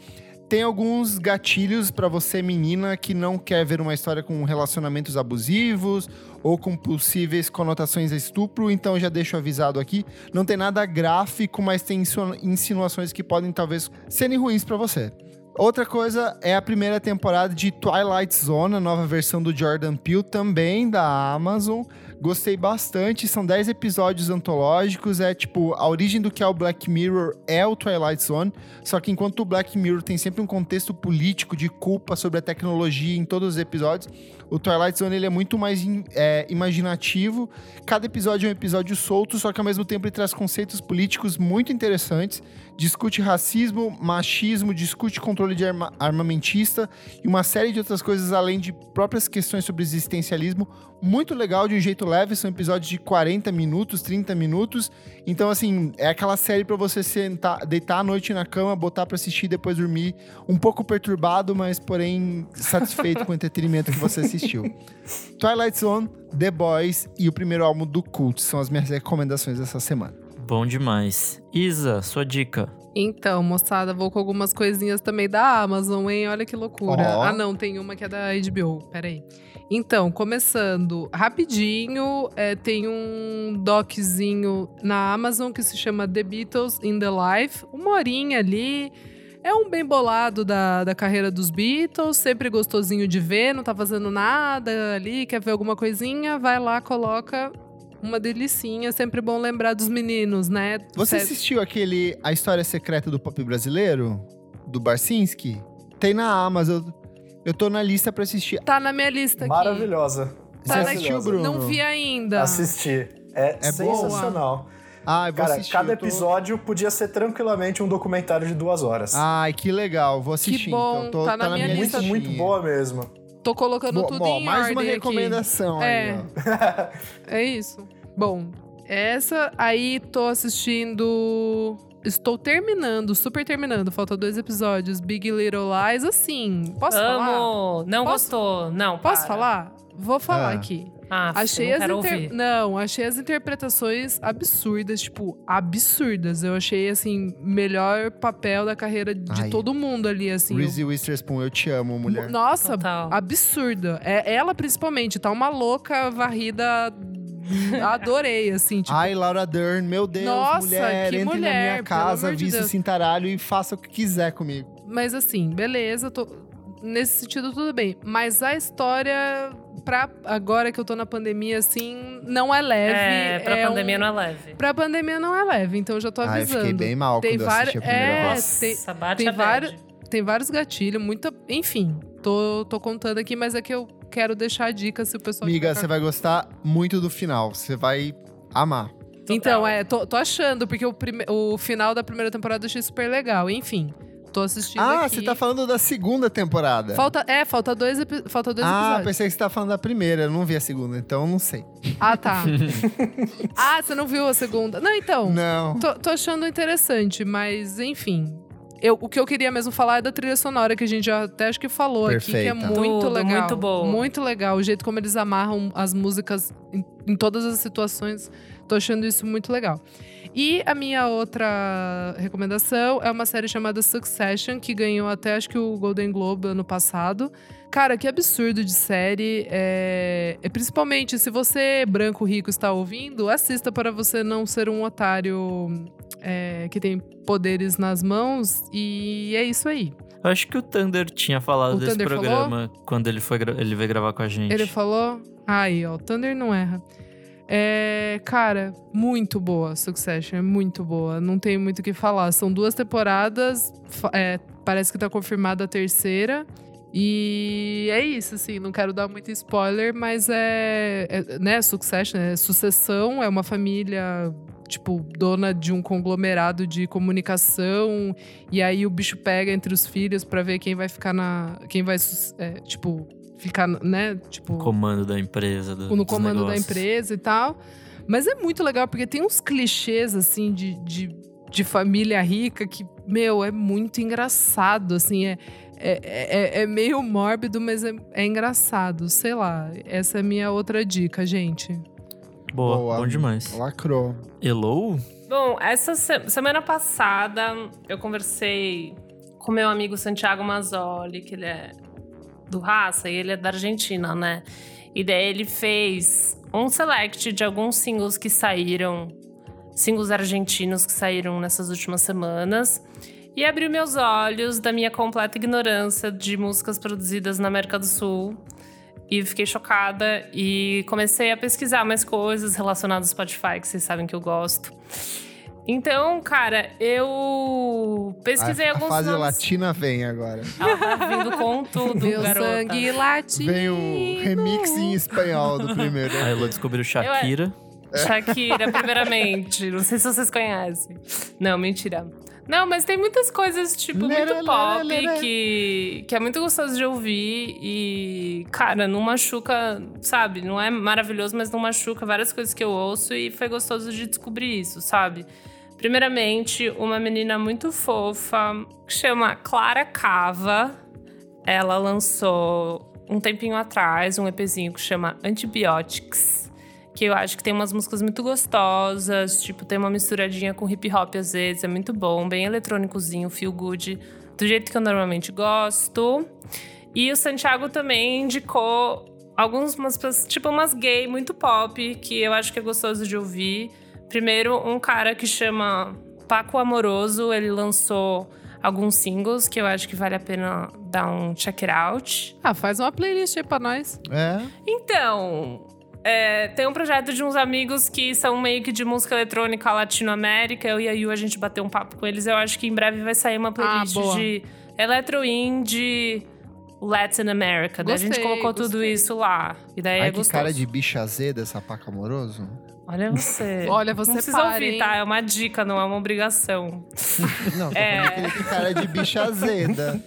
tem alguns gatilhos para você, menina, que não quer ver uma história com relacionamentos abusivos ou com possíveis conotações a estupro, então já deixo avisado aqui. Não tem nada gráfico, mas tem insinuações que podem talvez serem ruins para você. Outra coisa é a primeira temporada de Twilight Zone, a nova versão do Jordan Peele, também da Amazon. Gostei bastante, são 10 episódios antológicos, é tipo, a origem do que é o Black Mirror é o Twilight Zone, só que enquanto o Black Mirror tem sempre um contexto político de culpa sobre a tecnologia em todos os episódios, o Twilight Zone ele é muito mais é, imaginativo. Cada episódio é um episódio solto, só que ao mesmo tempo ele traz conceitos políticos muito interessantes. Discute racismo, machismo, discute controle de arma armamentista e uma série de outras coisas além de próprias questões sobre existencialismo. Muito legal, de um jeito leve. São episódios de 40 minutos, 30 minutos. Então, assim, é aquela série para você sentar, deitar à noite na cama, botar para assistir e depois dormir. Um pouco perturbado, mas porém satisfeito com o entretenimento que você assistiu. Twilight Zone, The Boys e o primeiro álbum do Cult são as minhas recomendações dessa semana. Bom demais. Isa, sua dica. Então, moçada, vou com algumas coisinhas também da Amazon, hein? Olha que loucura. Oh. Ah, não, tem uma que é da HBO. Peraí. Então, começando rapidinho, é, tem um doczinho na Amazon que se chama The Beatles in the Life. Uma horinha ali é um bem bolado da, da carreira dos Beatles, sempre gostosinho de ver, não tá fazendo nada ali, quer ver alguma coisinha, vai lá, coloca uma delicinha, sempre bom lembrar dos meninos, né? Você assistiu aquele A História Secreta do Pop Brasileiro? Do Barcinski? Tem na Amazon. Eu tô na lista pra assistir. Tá na minha lista aqui. Maravilhosa. Tá Você assistiu, Bruno? Não vi ainda. Assisti. É, é sensacional. Boa. Ah, Cara, assistir, cada episódio tô... podia ser tranquilamente um documentário de duas horas. Ai, que legal. Vou assistir. Que bom, então, tô, tá, tá, na, minha, minha lista. Muito, muito boa mesmo. Tô colocando Bo tudo bom, em mais ordem uma recomendação aqui. aí, é. é isso. Bom, essa aí tô assistindo estou terminando, super terminando. Falta dois episódios. Big Little Lies, assim. Posso Amo. falar? Não posso? gostou. Não, Posso para. falar? Vou falar ah. aqui. Ah, achei não as inter... Não, achei as interpretações absurdas, tipo, absurdas. Eu achei, assim, melhor papel da carreira de Ai. todo mundo ali, assim. Reese eu... Witherspoon, eu te amo, mulher. Nossa, Total. absurda. É, ela, principalmente, tá uma louca varrida Adorei, assim, tipo... Ai, Laura Dern, meu Deus, Nossa, mulher, que entre mulher, na minha casa, vista de cintaralho e faça o que quiser comigo. Mas assim, beleza, tô... nesse sentido tudo bem. Mas a história pra agora que eu tô na pandemia, assim, não é leve. É, pra é pandemia um... não é leve. Pra pandemia não é leve, então eu já tô avisando. Ai, fiquei bem mal tem quando var... eu assisti a primeira é, vez. Tem, tem, vários, tem vários gatilhos, muita... Enfim, tô, tô contando aqui, mas é que eu quero deixar a dica se o pessoal... Amiga, você vai gostar muito do final. Você vai amar. Total. Então, é, tô, tô achando, porque o, prime... o final da primeira temporada eu achei super legal. Enfim, Tô assistindo Ah, aqui. você tá falando da segunda temporada. Falta, é, falta dois, falta dois ah, episódios. Ah, pensei que você tá falando da primeira. Eu não vi a segunda, então não sei. Ah, tá. ah, você não viu a segunda? Não, então. Não. Tô, tô achando interessante, mas enfim. Eu, o que eu queria mesmo falar é da trilha sonora, que a gente já até acho que falou Perfeita. aqui, que é muito Tudo, legal. Muito bom. Muito legal. O jeito como eles amarram as músicas em, em todas as situações. Tô achando isso muito legal. E a minha outra recomendação é uma série chamada Succession, que ganhou até acho que o Golden Globe ano passado. Cara, que absurdo de série. É... é principalmente se você, branco rico, está ouvindo, assista para você não ser um otário é, que tem poderes nas mãos. E é isso aí. Eu acho que o Thunder tinha falado o desse Thunder programa falou? quando ele, foi, ele veio gravar com a gente. Ele falou? Aí, ó, o Thunder não erra. É, cara, muito boa Succession, é muito boa. Não tem muito o que falar. São duas temporadas, é, parece que tá confirmada a terceira. E é isso, assim, não quero dar muito spoiler, mas é, é né, Succession, é sucessão, é uma família, tipo, dona de um conglomerado de comunicação, e aí o bicho pega entre os filhos para ver quem vai ficar na. quem vai, é, tipo, ficar, né? Tipo. No comando da empresa. Do, no comando da empresa e tal. Mas é muito legal, porque tem uns clichês, assim, de, de, de família rica que, meu, é muito engraçado, assim. É, é, é, é meio mórbido, mas é, é engraçado. Sei lá. Essa é a minha outra dica, gente. Boa, Boa bom demais. Lacrou. Hello? Bom, essa se semana passada eu conversei com meu amigo Santiago Mazzoli, que ele é do Raça e ele é da Argentina, né? E daí ele fez um select de alguns singles que saíram, singles argentinos que saíram nessas últimas semanas. E abriu meus olhos da minha completa ignorância de músicas produzidas na América do Sul. E fiquei chocada e comecei a pesquisar mais coisas relacionadas ao Spotify, que vocês sabem que eu gosto. Então, cara, eu pesquisei a, alguns A fase nomes. latina vem agora. Ela tá vindo com tudo, Meu garota. sangue latino. Vem o remix em espanhol do primeiro. A Elo descobriu Shakira. Shakira, primeiramente. Não sei se vocês conhecem. Não, mentira. Não, mas tem muitas coisas, tipo, Lera, muito lera, pop lera. que, que é muito gostoso de ouvir e, cara, não machuca, sabe? Não é maravilhoso, mas não machuca várias coisas que eu ouço e foi gostoso de descobrir isso, sabe? Primeiramente, uma menina muito fofa que chama Clara Cava. Ela lançou um tempinho atrás um EPzinho que chama Antibiotics que eu acho que tem umas músicas muito gostosas, tipo, tem uma misturadinha com hip hop às vezes, é muito bom, bem eletrônicozinho, feel good, do jeito que eu normalmente gosto. E o Santiago também indicou alguns, umas, tipo, umas gay muito pop, que eu acho que é gostoso de ouvir. Primeiro, um cara que chama Paco Amoroso, ele lançou alguns singles que eu acho que vale a pena dar um check it out. Ah, faz uma playlist aí pra nós. É. Então, é, tem um projeto de uns amigos que são meio que de música eletrônica latino-américa. Eu e a Yu, a gente bateu um papo com eles. Eu acho que em breve vai sair uma playlist boa. de electro indie Latin America. Daí a gente Gostei, colocou tudo gostei. isso lá. E daí Ai, é que cara de bicha azeda essa paca amoroso. Olha você. Olha, você Não precisa para, ouvir, hein? tá? É uma dica, não é uma obrigação. Não, tô É. ele tem cara de bicha azeda.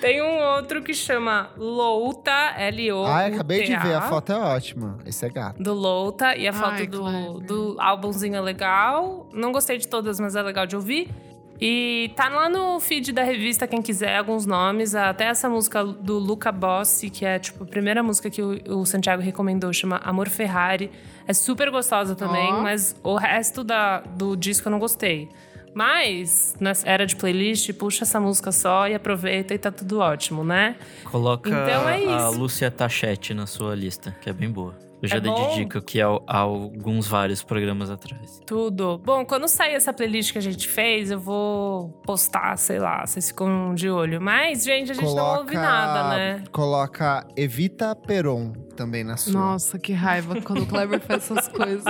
Tem um outro que chama Louta, L-O-U-T-A. Ai, acabei de ver, a foto é ótima. Esse é gato. do Louta e a foto Ai, do, do álbumzinho é legal. Não gostei de todas, mas é legal de ouvir. E tá lá no feed da revista, quem quiser, alguns nomes. Até essa música do Luca Bossi, que é tipo a primeira música que o, o Santiago recomendou, chama Amor Ferrari. É super gostosa também, Ó. mas o resto da, do disco eu não gostei. Mas, nessa era de playlist, puxa essa música só e aproveita e tá tudo ótimo, né? Coloca Então é a. Lúcia Tachete na sua lista, que é bem boa. Eu já É dei bom? de dica aqui há, há alguns vários programas atrás. Tudo. Bom, quando sair essa playlist que a gente fez, eu vou postar, sei lá, vocês ficam de olho. Mas, gente, a gente não ouve nada, né? Coloca Evita Peron também na sua. Nossa, que raiva quando o Kleber faz essas coisas.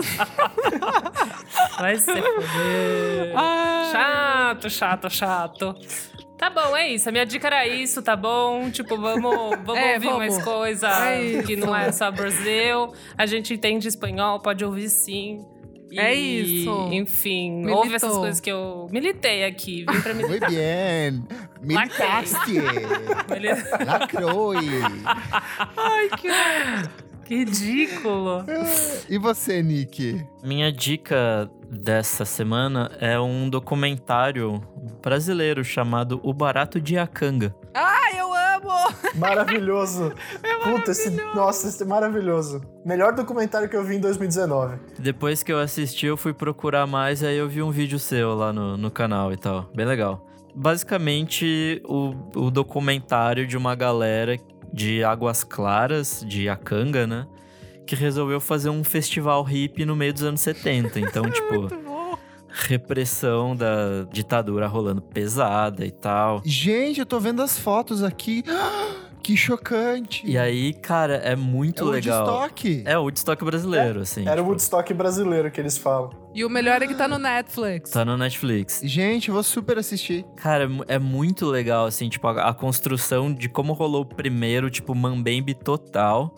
Vai ser foder. Ai. Chato, chato, chato. Tá bom, é isso. A minha dica era isso, tá bom? Tipo, vamos, vamos É, ouvir vamos. mais coisa É que não é só Brasil. A gente entende espanhol, pode ouvir sim. E, É isso. Enfim, Militou. ouve essas coisas que eu militei aqui. Vim pra Muy militar. bien. Militaste. Beleza? Lacroi. Ai, que Que ridículo. E você, Nick? Minha dica dessa semana é um documentário brasileiro chamado O Barato de Acanga. Ai, eu amo! Maravilhoso. Puta, esse, nossa, esse é maravilhoso. Melhor documentário que eu vi em 2019. Depois que eu assisti, eu fui procurar mais, aí eu vi um vídeo seu lá no, no canal e tal. Bem legal. Basicamente, o, o documentário de uma galera de Águas Claras, de Acanga, né? Que resolveu fazer um festival hippie no meio dos anos 70. Então, tipo, Muito bom. repressão da ditadura rolando pesada e tal. Gente, eu tô vendo as fotos aqui. Que chocante. E aí, cara, é muito é o legal. Woodstock. É o Woodstock brasileiro, assim. Era o tipo, Woodstock brasileiro que eles falam. E o melhor é que tá no Netflix. Tá no Netflix. Gente, eu vou super assistir. Cara, é é muito legal, assim, tipo, a, a construção de como rolou o primeiro, tipo, Mambembe total.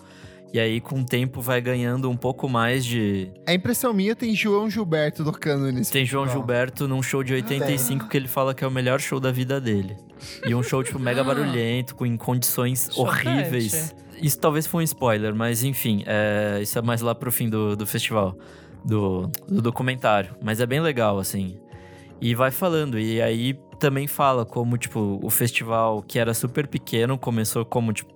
E aí, com o tempo, vai ganhando um pouco mais de. A impressão minha tem João Gilberto tocando nesse Tem João festival. Gilberto num show de 85 que ele fala que é o melhor show da vida dele. E um show, tipo, mega barulhento, com em condições Chocante. horríveis. Isso talvez foi um spoiler, mas enfim, é, isso é mais lá pro fim do, do festival, do, do documentário. Mas é bem legal, assim. E vai falando, e aí também fala como, tipo, o festival que era super pequeno começou como, tipo,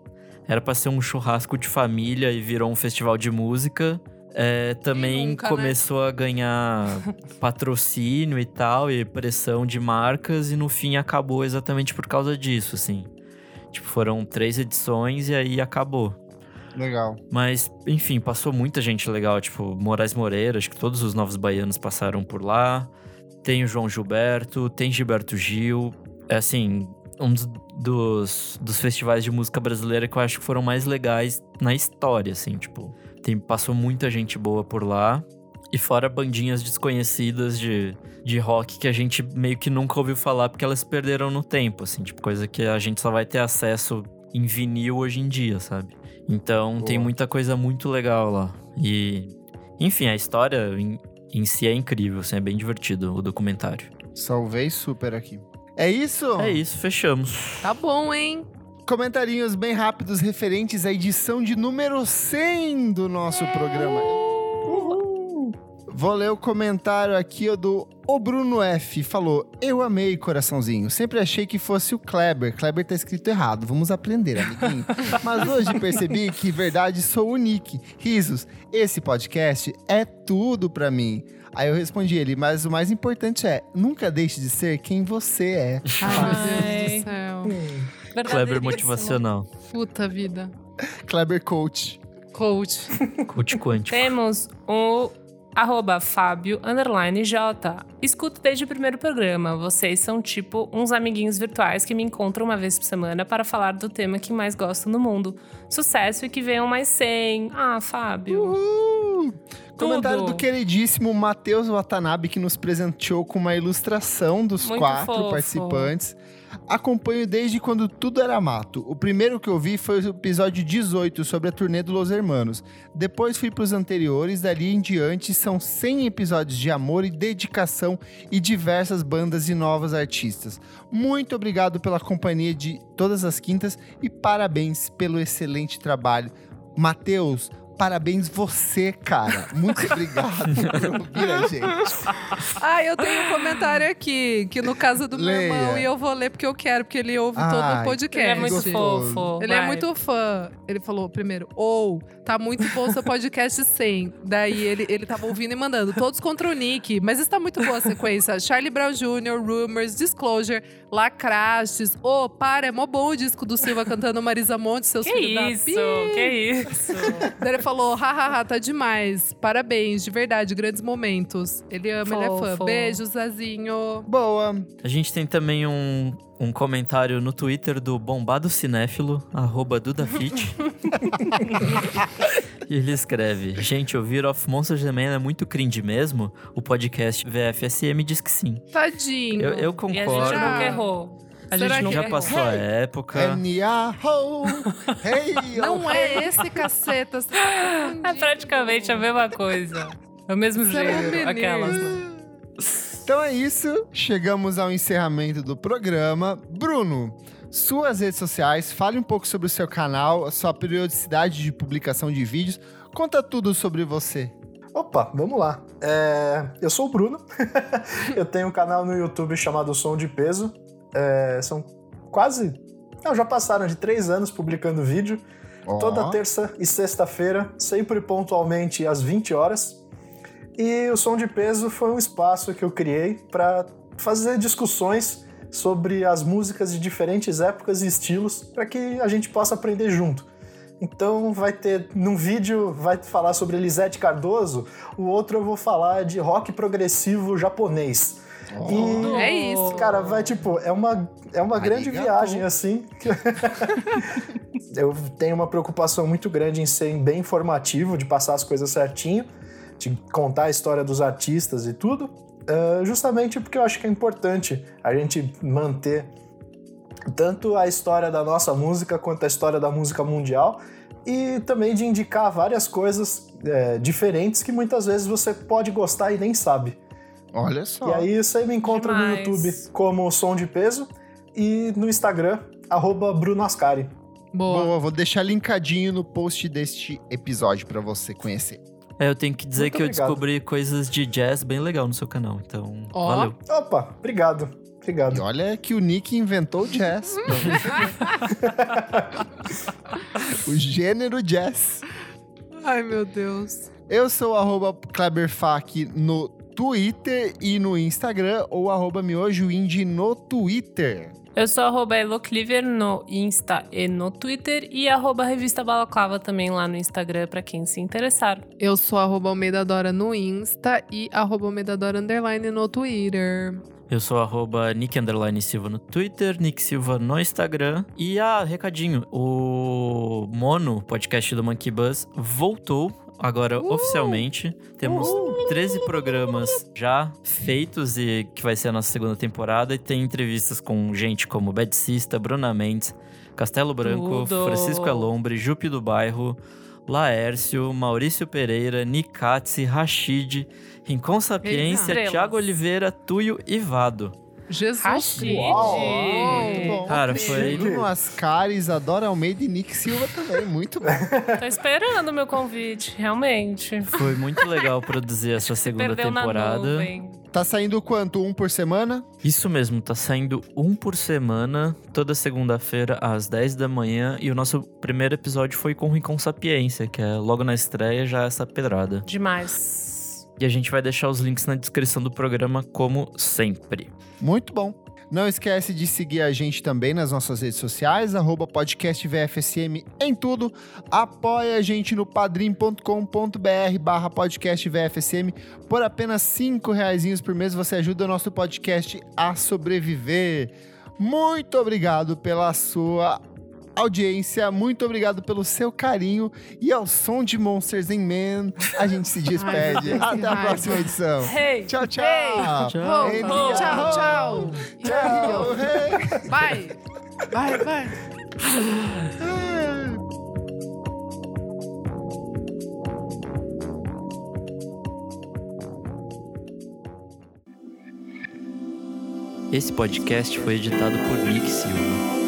era pra ser um churrasco de família e virou um festival de música. é, também nunca, né? começou a ganhar patrocínio e tal, e pressão de marcas, e no fim acabou exatamente por causa disso, assim. Tipo, foram três edições e aí acabou. Legal. Mas, enfim, passou muita gente legal, tipo, Moraes Moreira, acho que todos os novos baianos passaram por lá. Tem o João Gilberto, tem Gilberto Gil. É assim, um dos, dos, dos festivais de música brasileira que eu acho que foram mais legais na história, assim, tipo. Tem, passou muita gente boa por lá. E fora bandinhas desconhecidas de, de rock que a gente meio que nunca ouviu falar porque elas perderam no tempo, assim, tipo, coisa que a gente só vai ter acesso em vinil hoje em dia, sabe? Então Boa. tem muita coisa muito legal lá. E, enfim, a história em, em si é incrível, assim, é bem divertido o documentário. Salvei super aqui. É isso? É isso, fechamos. Tá bom, hein? Comentarinhos bem rápidos referentes à edição de número 100 do nosso programa. Vou ler o comentário aqui ó, do O Bruno F. Falou: Eu amei coraçãozinho. Sempre achei que fosse o Kleber. Kleber tá escrito errado. Vamos aprender, amiguinho. Mas hoje percebi que verdade sou o Nick. Risos. Esse podcast é tudo pra mim. Aí eu respondi ele, mas o mais importante é: nunca deixe de ser quem você é. Ai, meu Deus do céu. Kleber Verdadeiríssimo. motivacional. Puta vida. Kleber Coach. Coach. Coach quântico. Temos o arroba Fábio underline J. Escuto desde o primeiro programa. Vocês são tipo uns amiguinhos virtuais que me encontram uma vez por semana para falar do tema que mais gosto no mundo. Sucesso e que venham mais 100. Ah, Fábio. Uhul! Comentário Tudo. do queridíssimo Matheus Watanabe, que nos presenteou com uma ilustração dos Muito quatro fofo. participantes. Acompanho desde quando tudo era mato. O primeiro que eu vi foi o episódio 18 sobre a turnê do Los Hermanos. Depois fui pros anteriores, dali em diante são 100 episódios de amor e dedicação e diversas bandas e novos artistas. Muito obrigado pela companhia de todas as quintas e parabéns pelo excelente trabalho. Matheus, parabéns você, cara. Muito obrigado por ouvir a gente. Ah, eu tenho um comentário aqui, que no caso do meu Leia. irmão, e eu vou ler porque eu quero, porque ele ouve todo Ai, o podcast. Ele é muito fofo. Ele é vai. muito fã. Ele falou primeiro, ou, tá muito bom seu podcast 100. Daí ele, ele tava ouvindo e mandando, todos contra o Nick. Mas está muito boa a sequência. Charlie Brown Jr., Rumors, Disclosure, Lacrastes. Ô, para, é mó bom o disco do Silva cantando Marisa Monte, seus Que filhos da isso, pi. que isso. Daí ele falou, hahaha, tá demais. Parabéns, de verdade, grandes momentos. Ele ama, ele é fã. Fofo. Beijo, Zezinho. Boa. A gente tem também um, um comentário no Twitter do Bombado Cinéfilo, arroba Dudafit. e ele escreve: Gente, ouvir Of Monsters the Man é muito cringe mesmo? O podcast VFSM diz que sim. Tadinho. Eu, eu E a gente concordo. Nunca errou. A Será gente nunca Já é? errou. passou a época. Oh, Não é esse, caceta. Tá É praticamente a mesma coisa. É o mesmo é jeito. menino. Aquelas. Então é isso, chegamos ao encerramento do programa. Bruno, suas redes sociais, fale um pouco sobre o seu canal, a sua periodicidade de publicação de vídeos, conta tudo sobre você. Opa, vamos lá. É, eu sou o Bruno. eu tenho um canal no YouTube chamado Som de Peso. É, são quase. Não, já passaram de três anos publicando vídeo. Ó, Toda terça e sexta-feira, sempre pontualmente às 20 horas. E o Som de Peso foi um espaço que eu criei para fazer discussões sobre as músicas de diferentes épocas e estilos para que a gente possa aprender junto. Então vai ter num vídeo vai falar sobre Elisete Cardoso, o outro eu vou falar de rock progressivo japonês. E É isso. Cara, vai tipo, é uma, é uma grande viagem assim. eu tenho uma preocupação muito grande em ser bem informativo, de passar as coisas certinho, de contar a história dos artistas e tudo, eh, justamente porque eu acho que é importante a gente manter tanto a história da nossa música quanto a história da música mundial e também de indicar várias coisas eh, diferentes que muitas vezes você pode gostar e nem sabe. Olha só. E aí você me encontra Demais. no YouTube como Som de Peso e no Instagram, arroba Bruno Ascari. Boa. Boa, vou deixar linkadinho no post deste episódio pra você conhecer. É, eu tenho que dizer Muito que eu obrigado. descobri coisas de jazz bem legal no seu canal, então Ó. valeu. Opa, obrigado. E Obrigado. olha que o Nick inventou o jazz. o gênero jazz. Ai, meu Deus. Eu sou arroba Kleberfac no Twitter e no Instagram, ou arroba miojoindie no Twitter. Eu sou arroba Elocliver no Insta e no Twitter e arroba Revista Balaclava também lá no Instagram para quem se interessar. Eu sou arroba Almeida Dora no Insta e arroba Almeida Dora Underline no Twitter. Eu sou arroba Nick Underline Silva no Twitter, Nick Silva no Instagram. E, ah, recadinho, o Mono, podcast do Monkey Buzz, voltou agora oficialmente. Temos 13 programas já feitos e que vai ser a nossa segunda temporada. E tem entrevistas com gente como Bad Sista, Bruna Mendes, Castelo Branco, Tudo. Francisco Alombre, Jupe do Bairro, Laércio, Maurício Pereira, Nikatsi, Rashid, Rincon Sapiência. Thiago Oliveira, Tuyo e Vado. Jesus Rashid. Uau, muito bom. Cara, foi- Bruno Ascaris, Adora Almeida e Nick Silva também, muito bom. Tô esperando o meu convite, realmente. Foi muito legal produzir essa segunda Perdeu na temporada. nuvem. Tá saindo quanto? Um por semana? Isso mesmo, tá saindo um por semana, toda segunda-feira às 10 da manhã. E o nosso primeiro episódio foi com o Rincon Sapiência, que é logo na estreia já essa pedrada. Demais. E a gente vai deixar os links na descrição do programa, como sempre. Muito bom. Não esquece de seguir a gente também nas nossas redes sociais, arroba podcast VFSM em tudo. Apoia a gente no padrim.com.br barra podcast VFSM. Por apenas cinco reaisinhos por mês você ajuda o nosso podcast a sobreviver. Muito obrigado pela sua audiência, muito obrigado pelo seu carinho e ao som de Monsters and Men, a gente se despede. Ai, Até a raiva. próxima edição. Hey! Tchau, tchau. Tchau. Ei, Ho, Nia. tchau, tchau. Tchau. Hey. Vai. Vai, vai. Esse podcast foi editado por Nick Silva.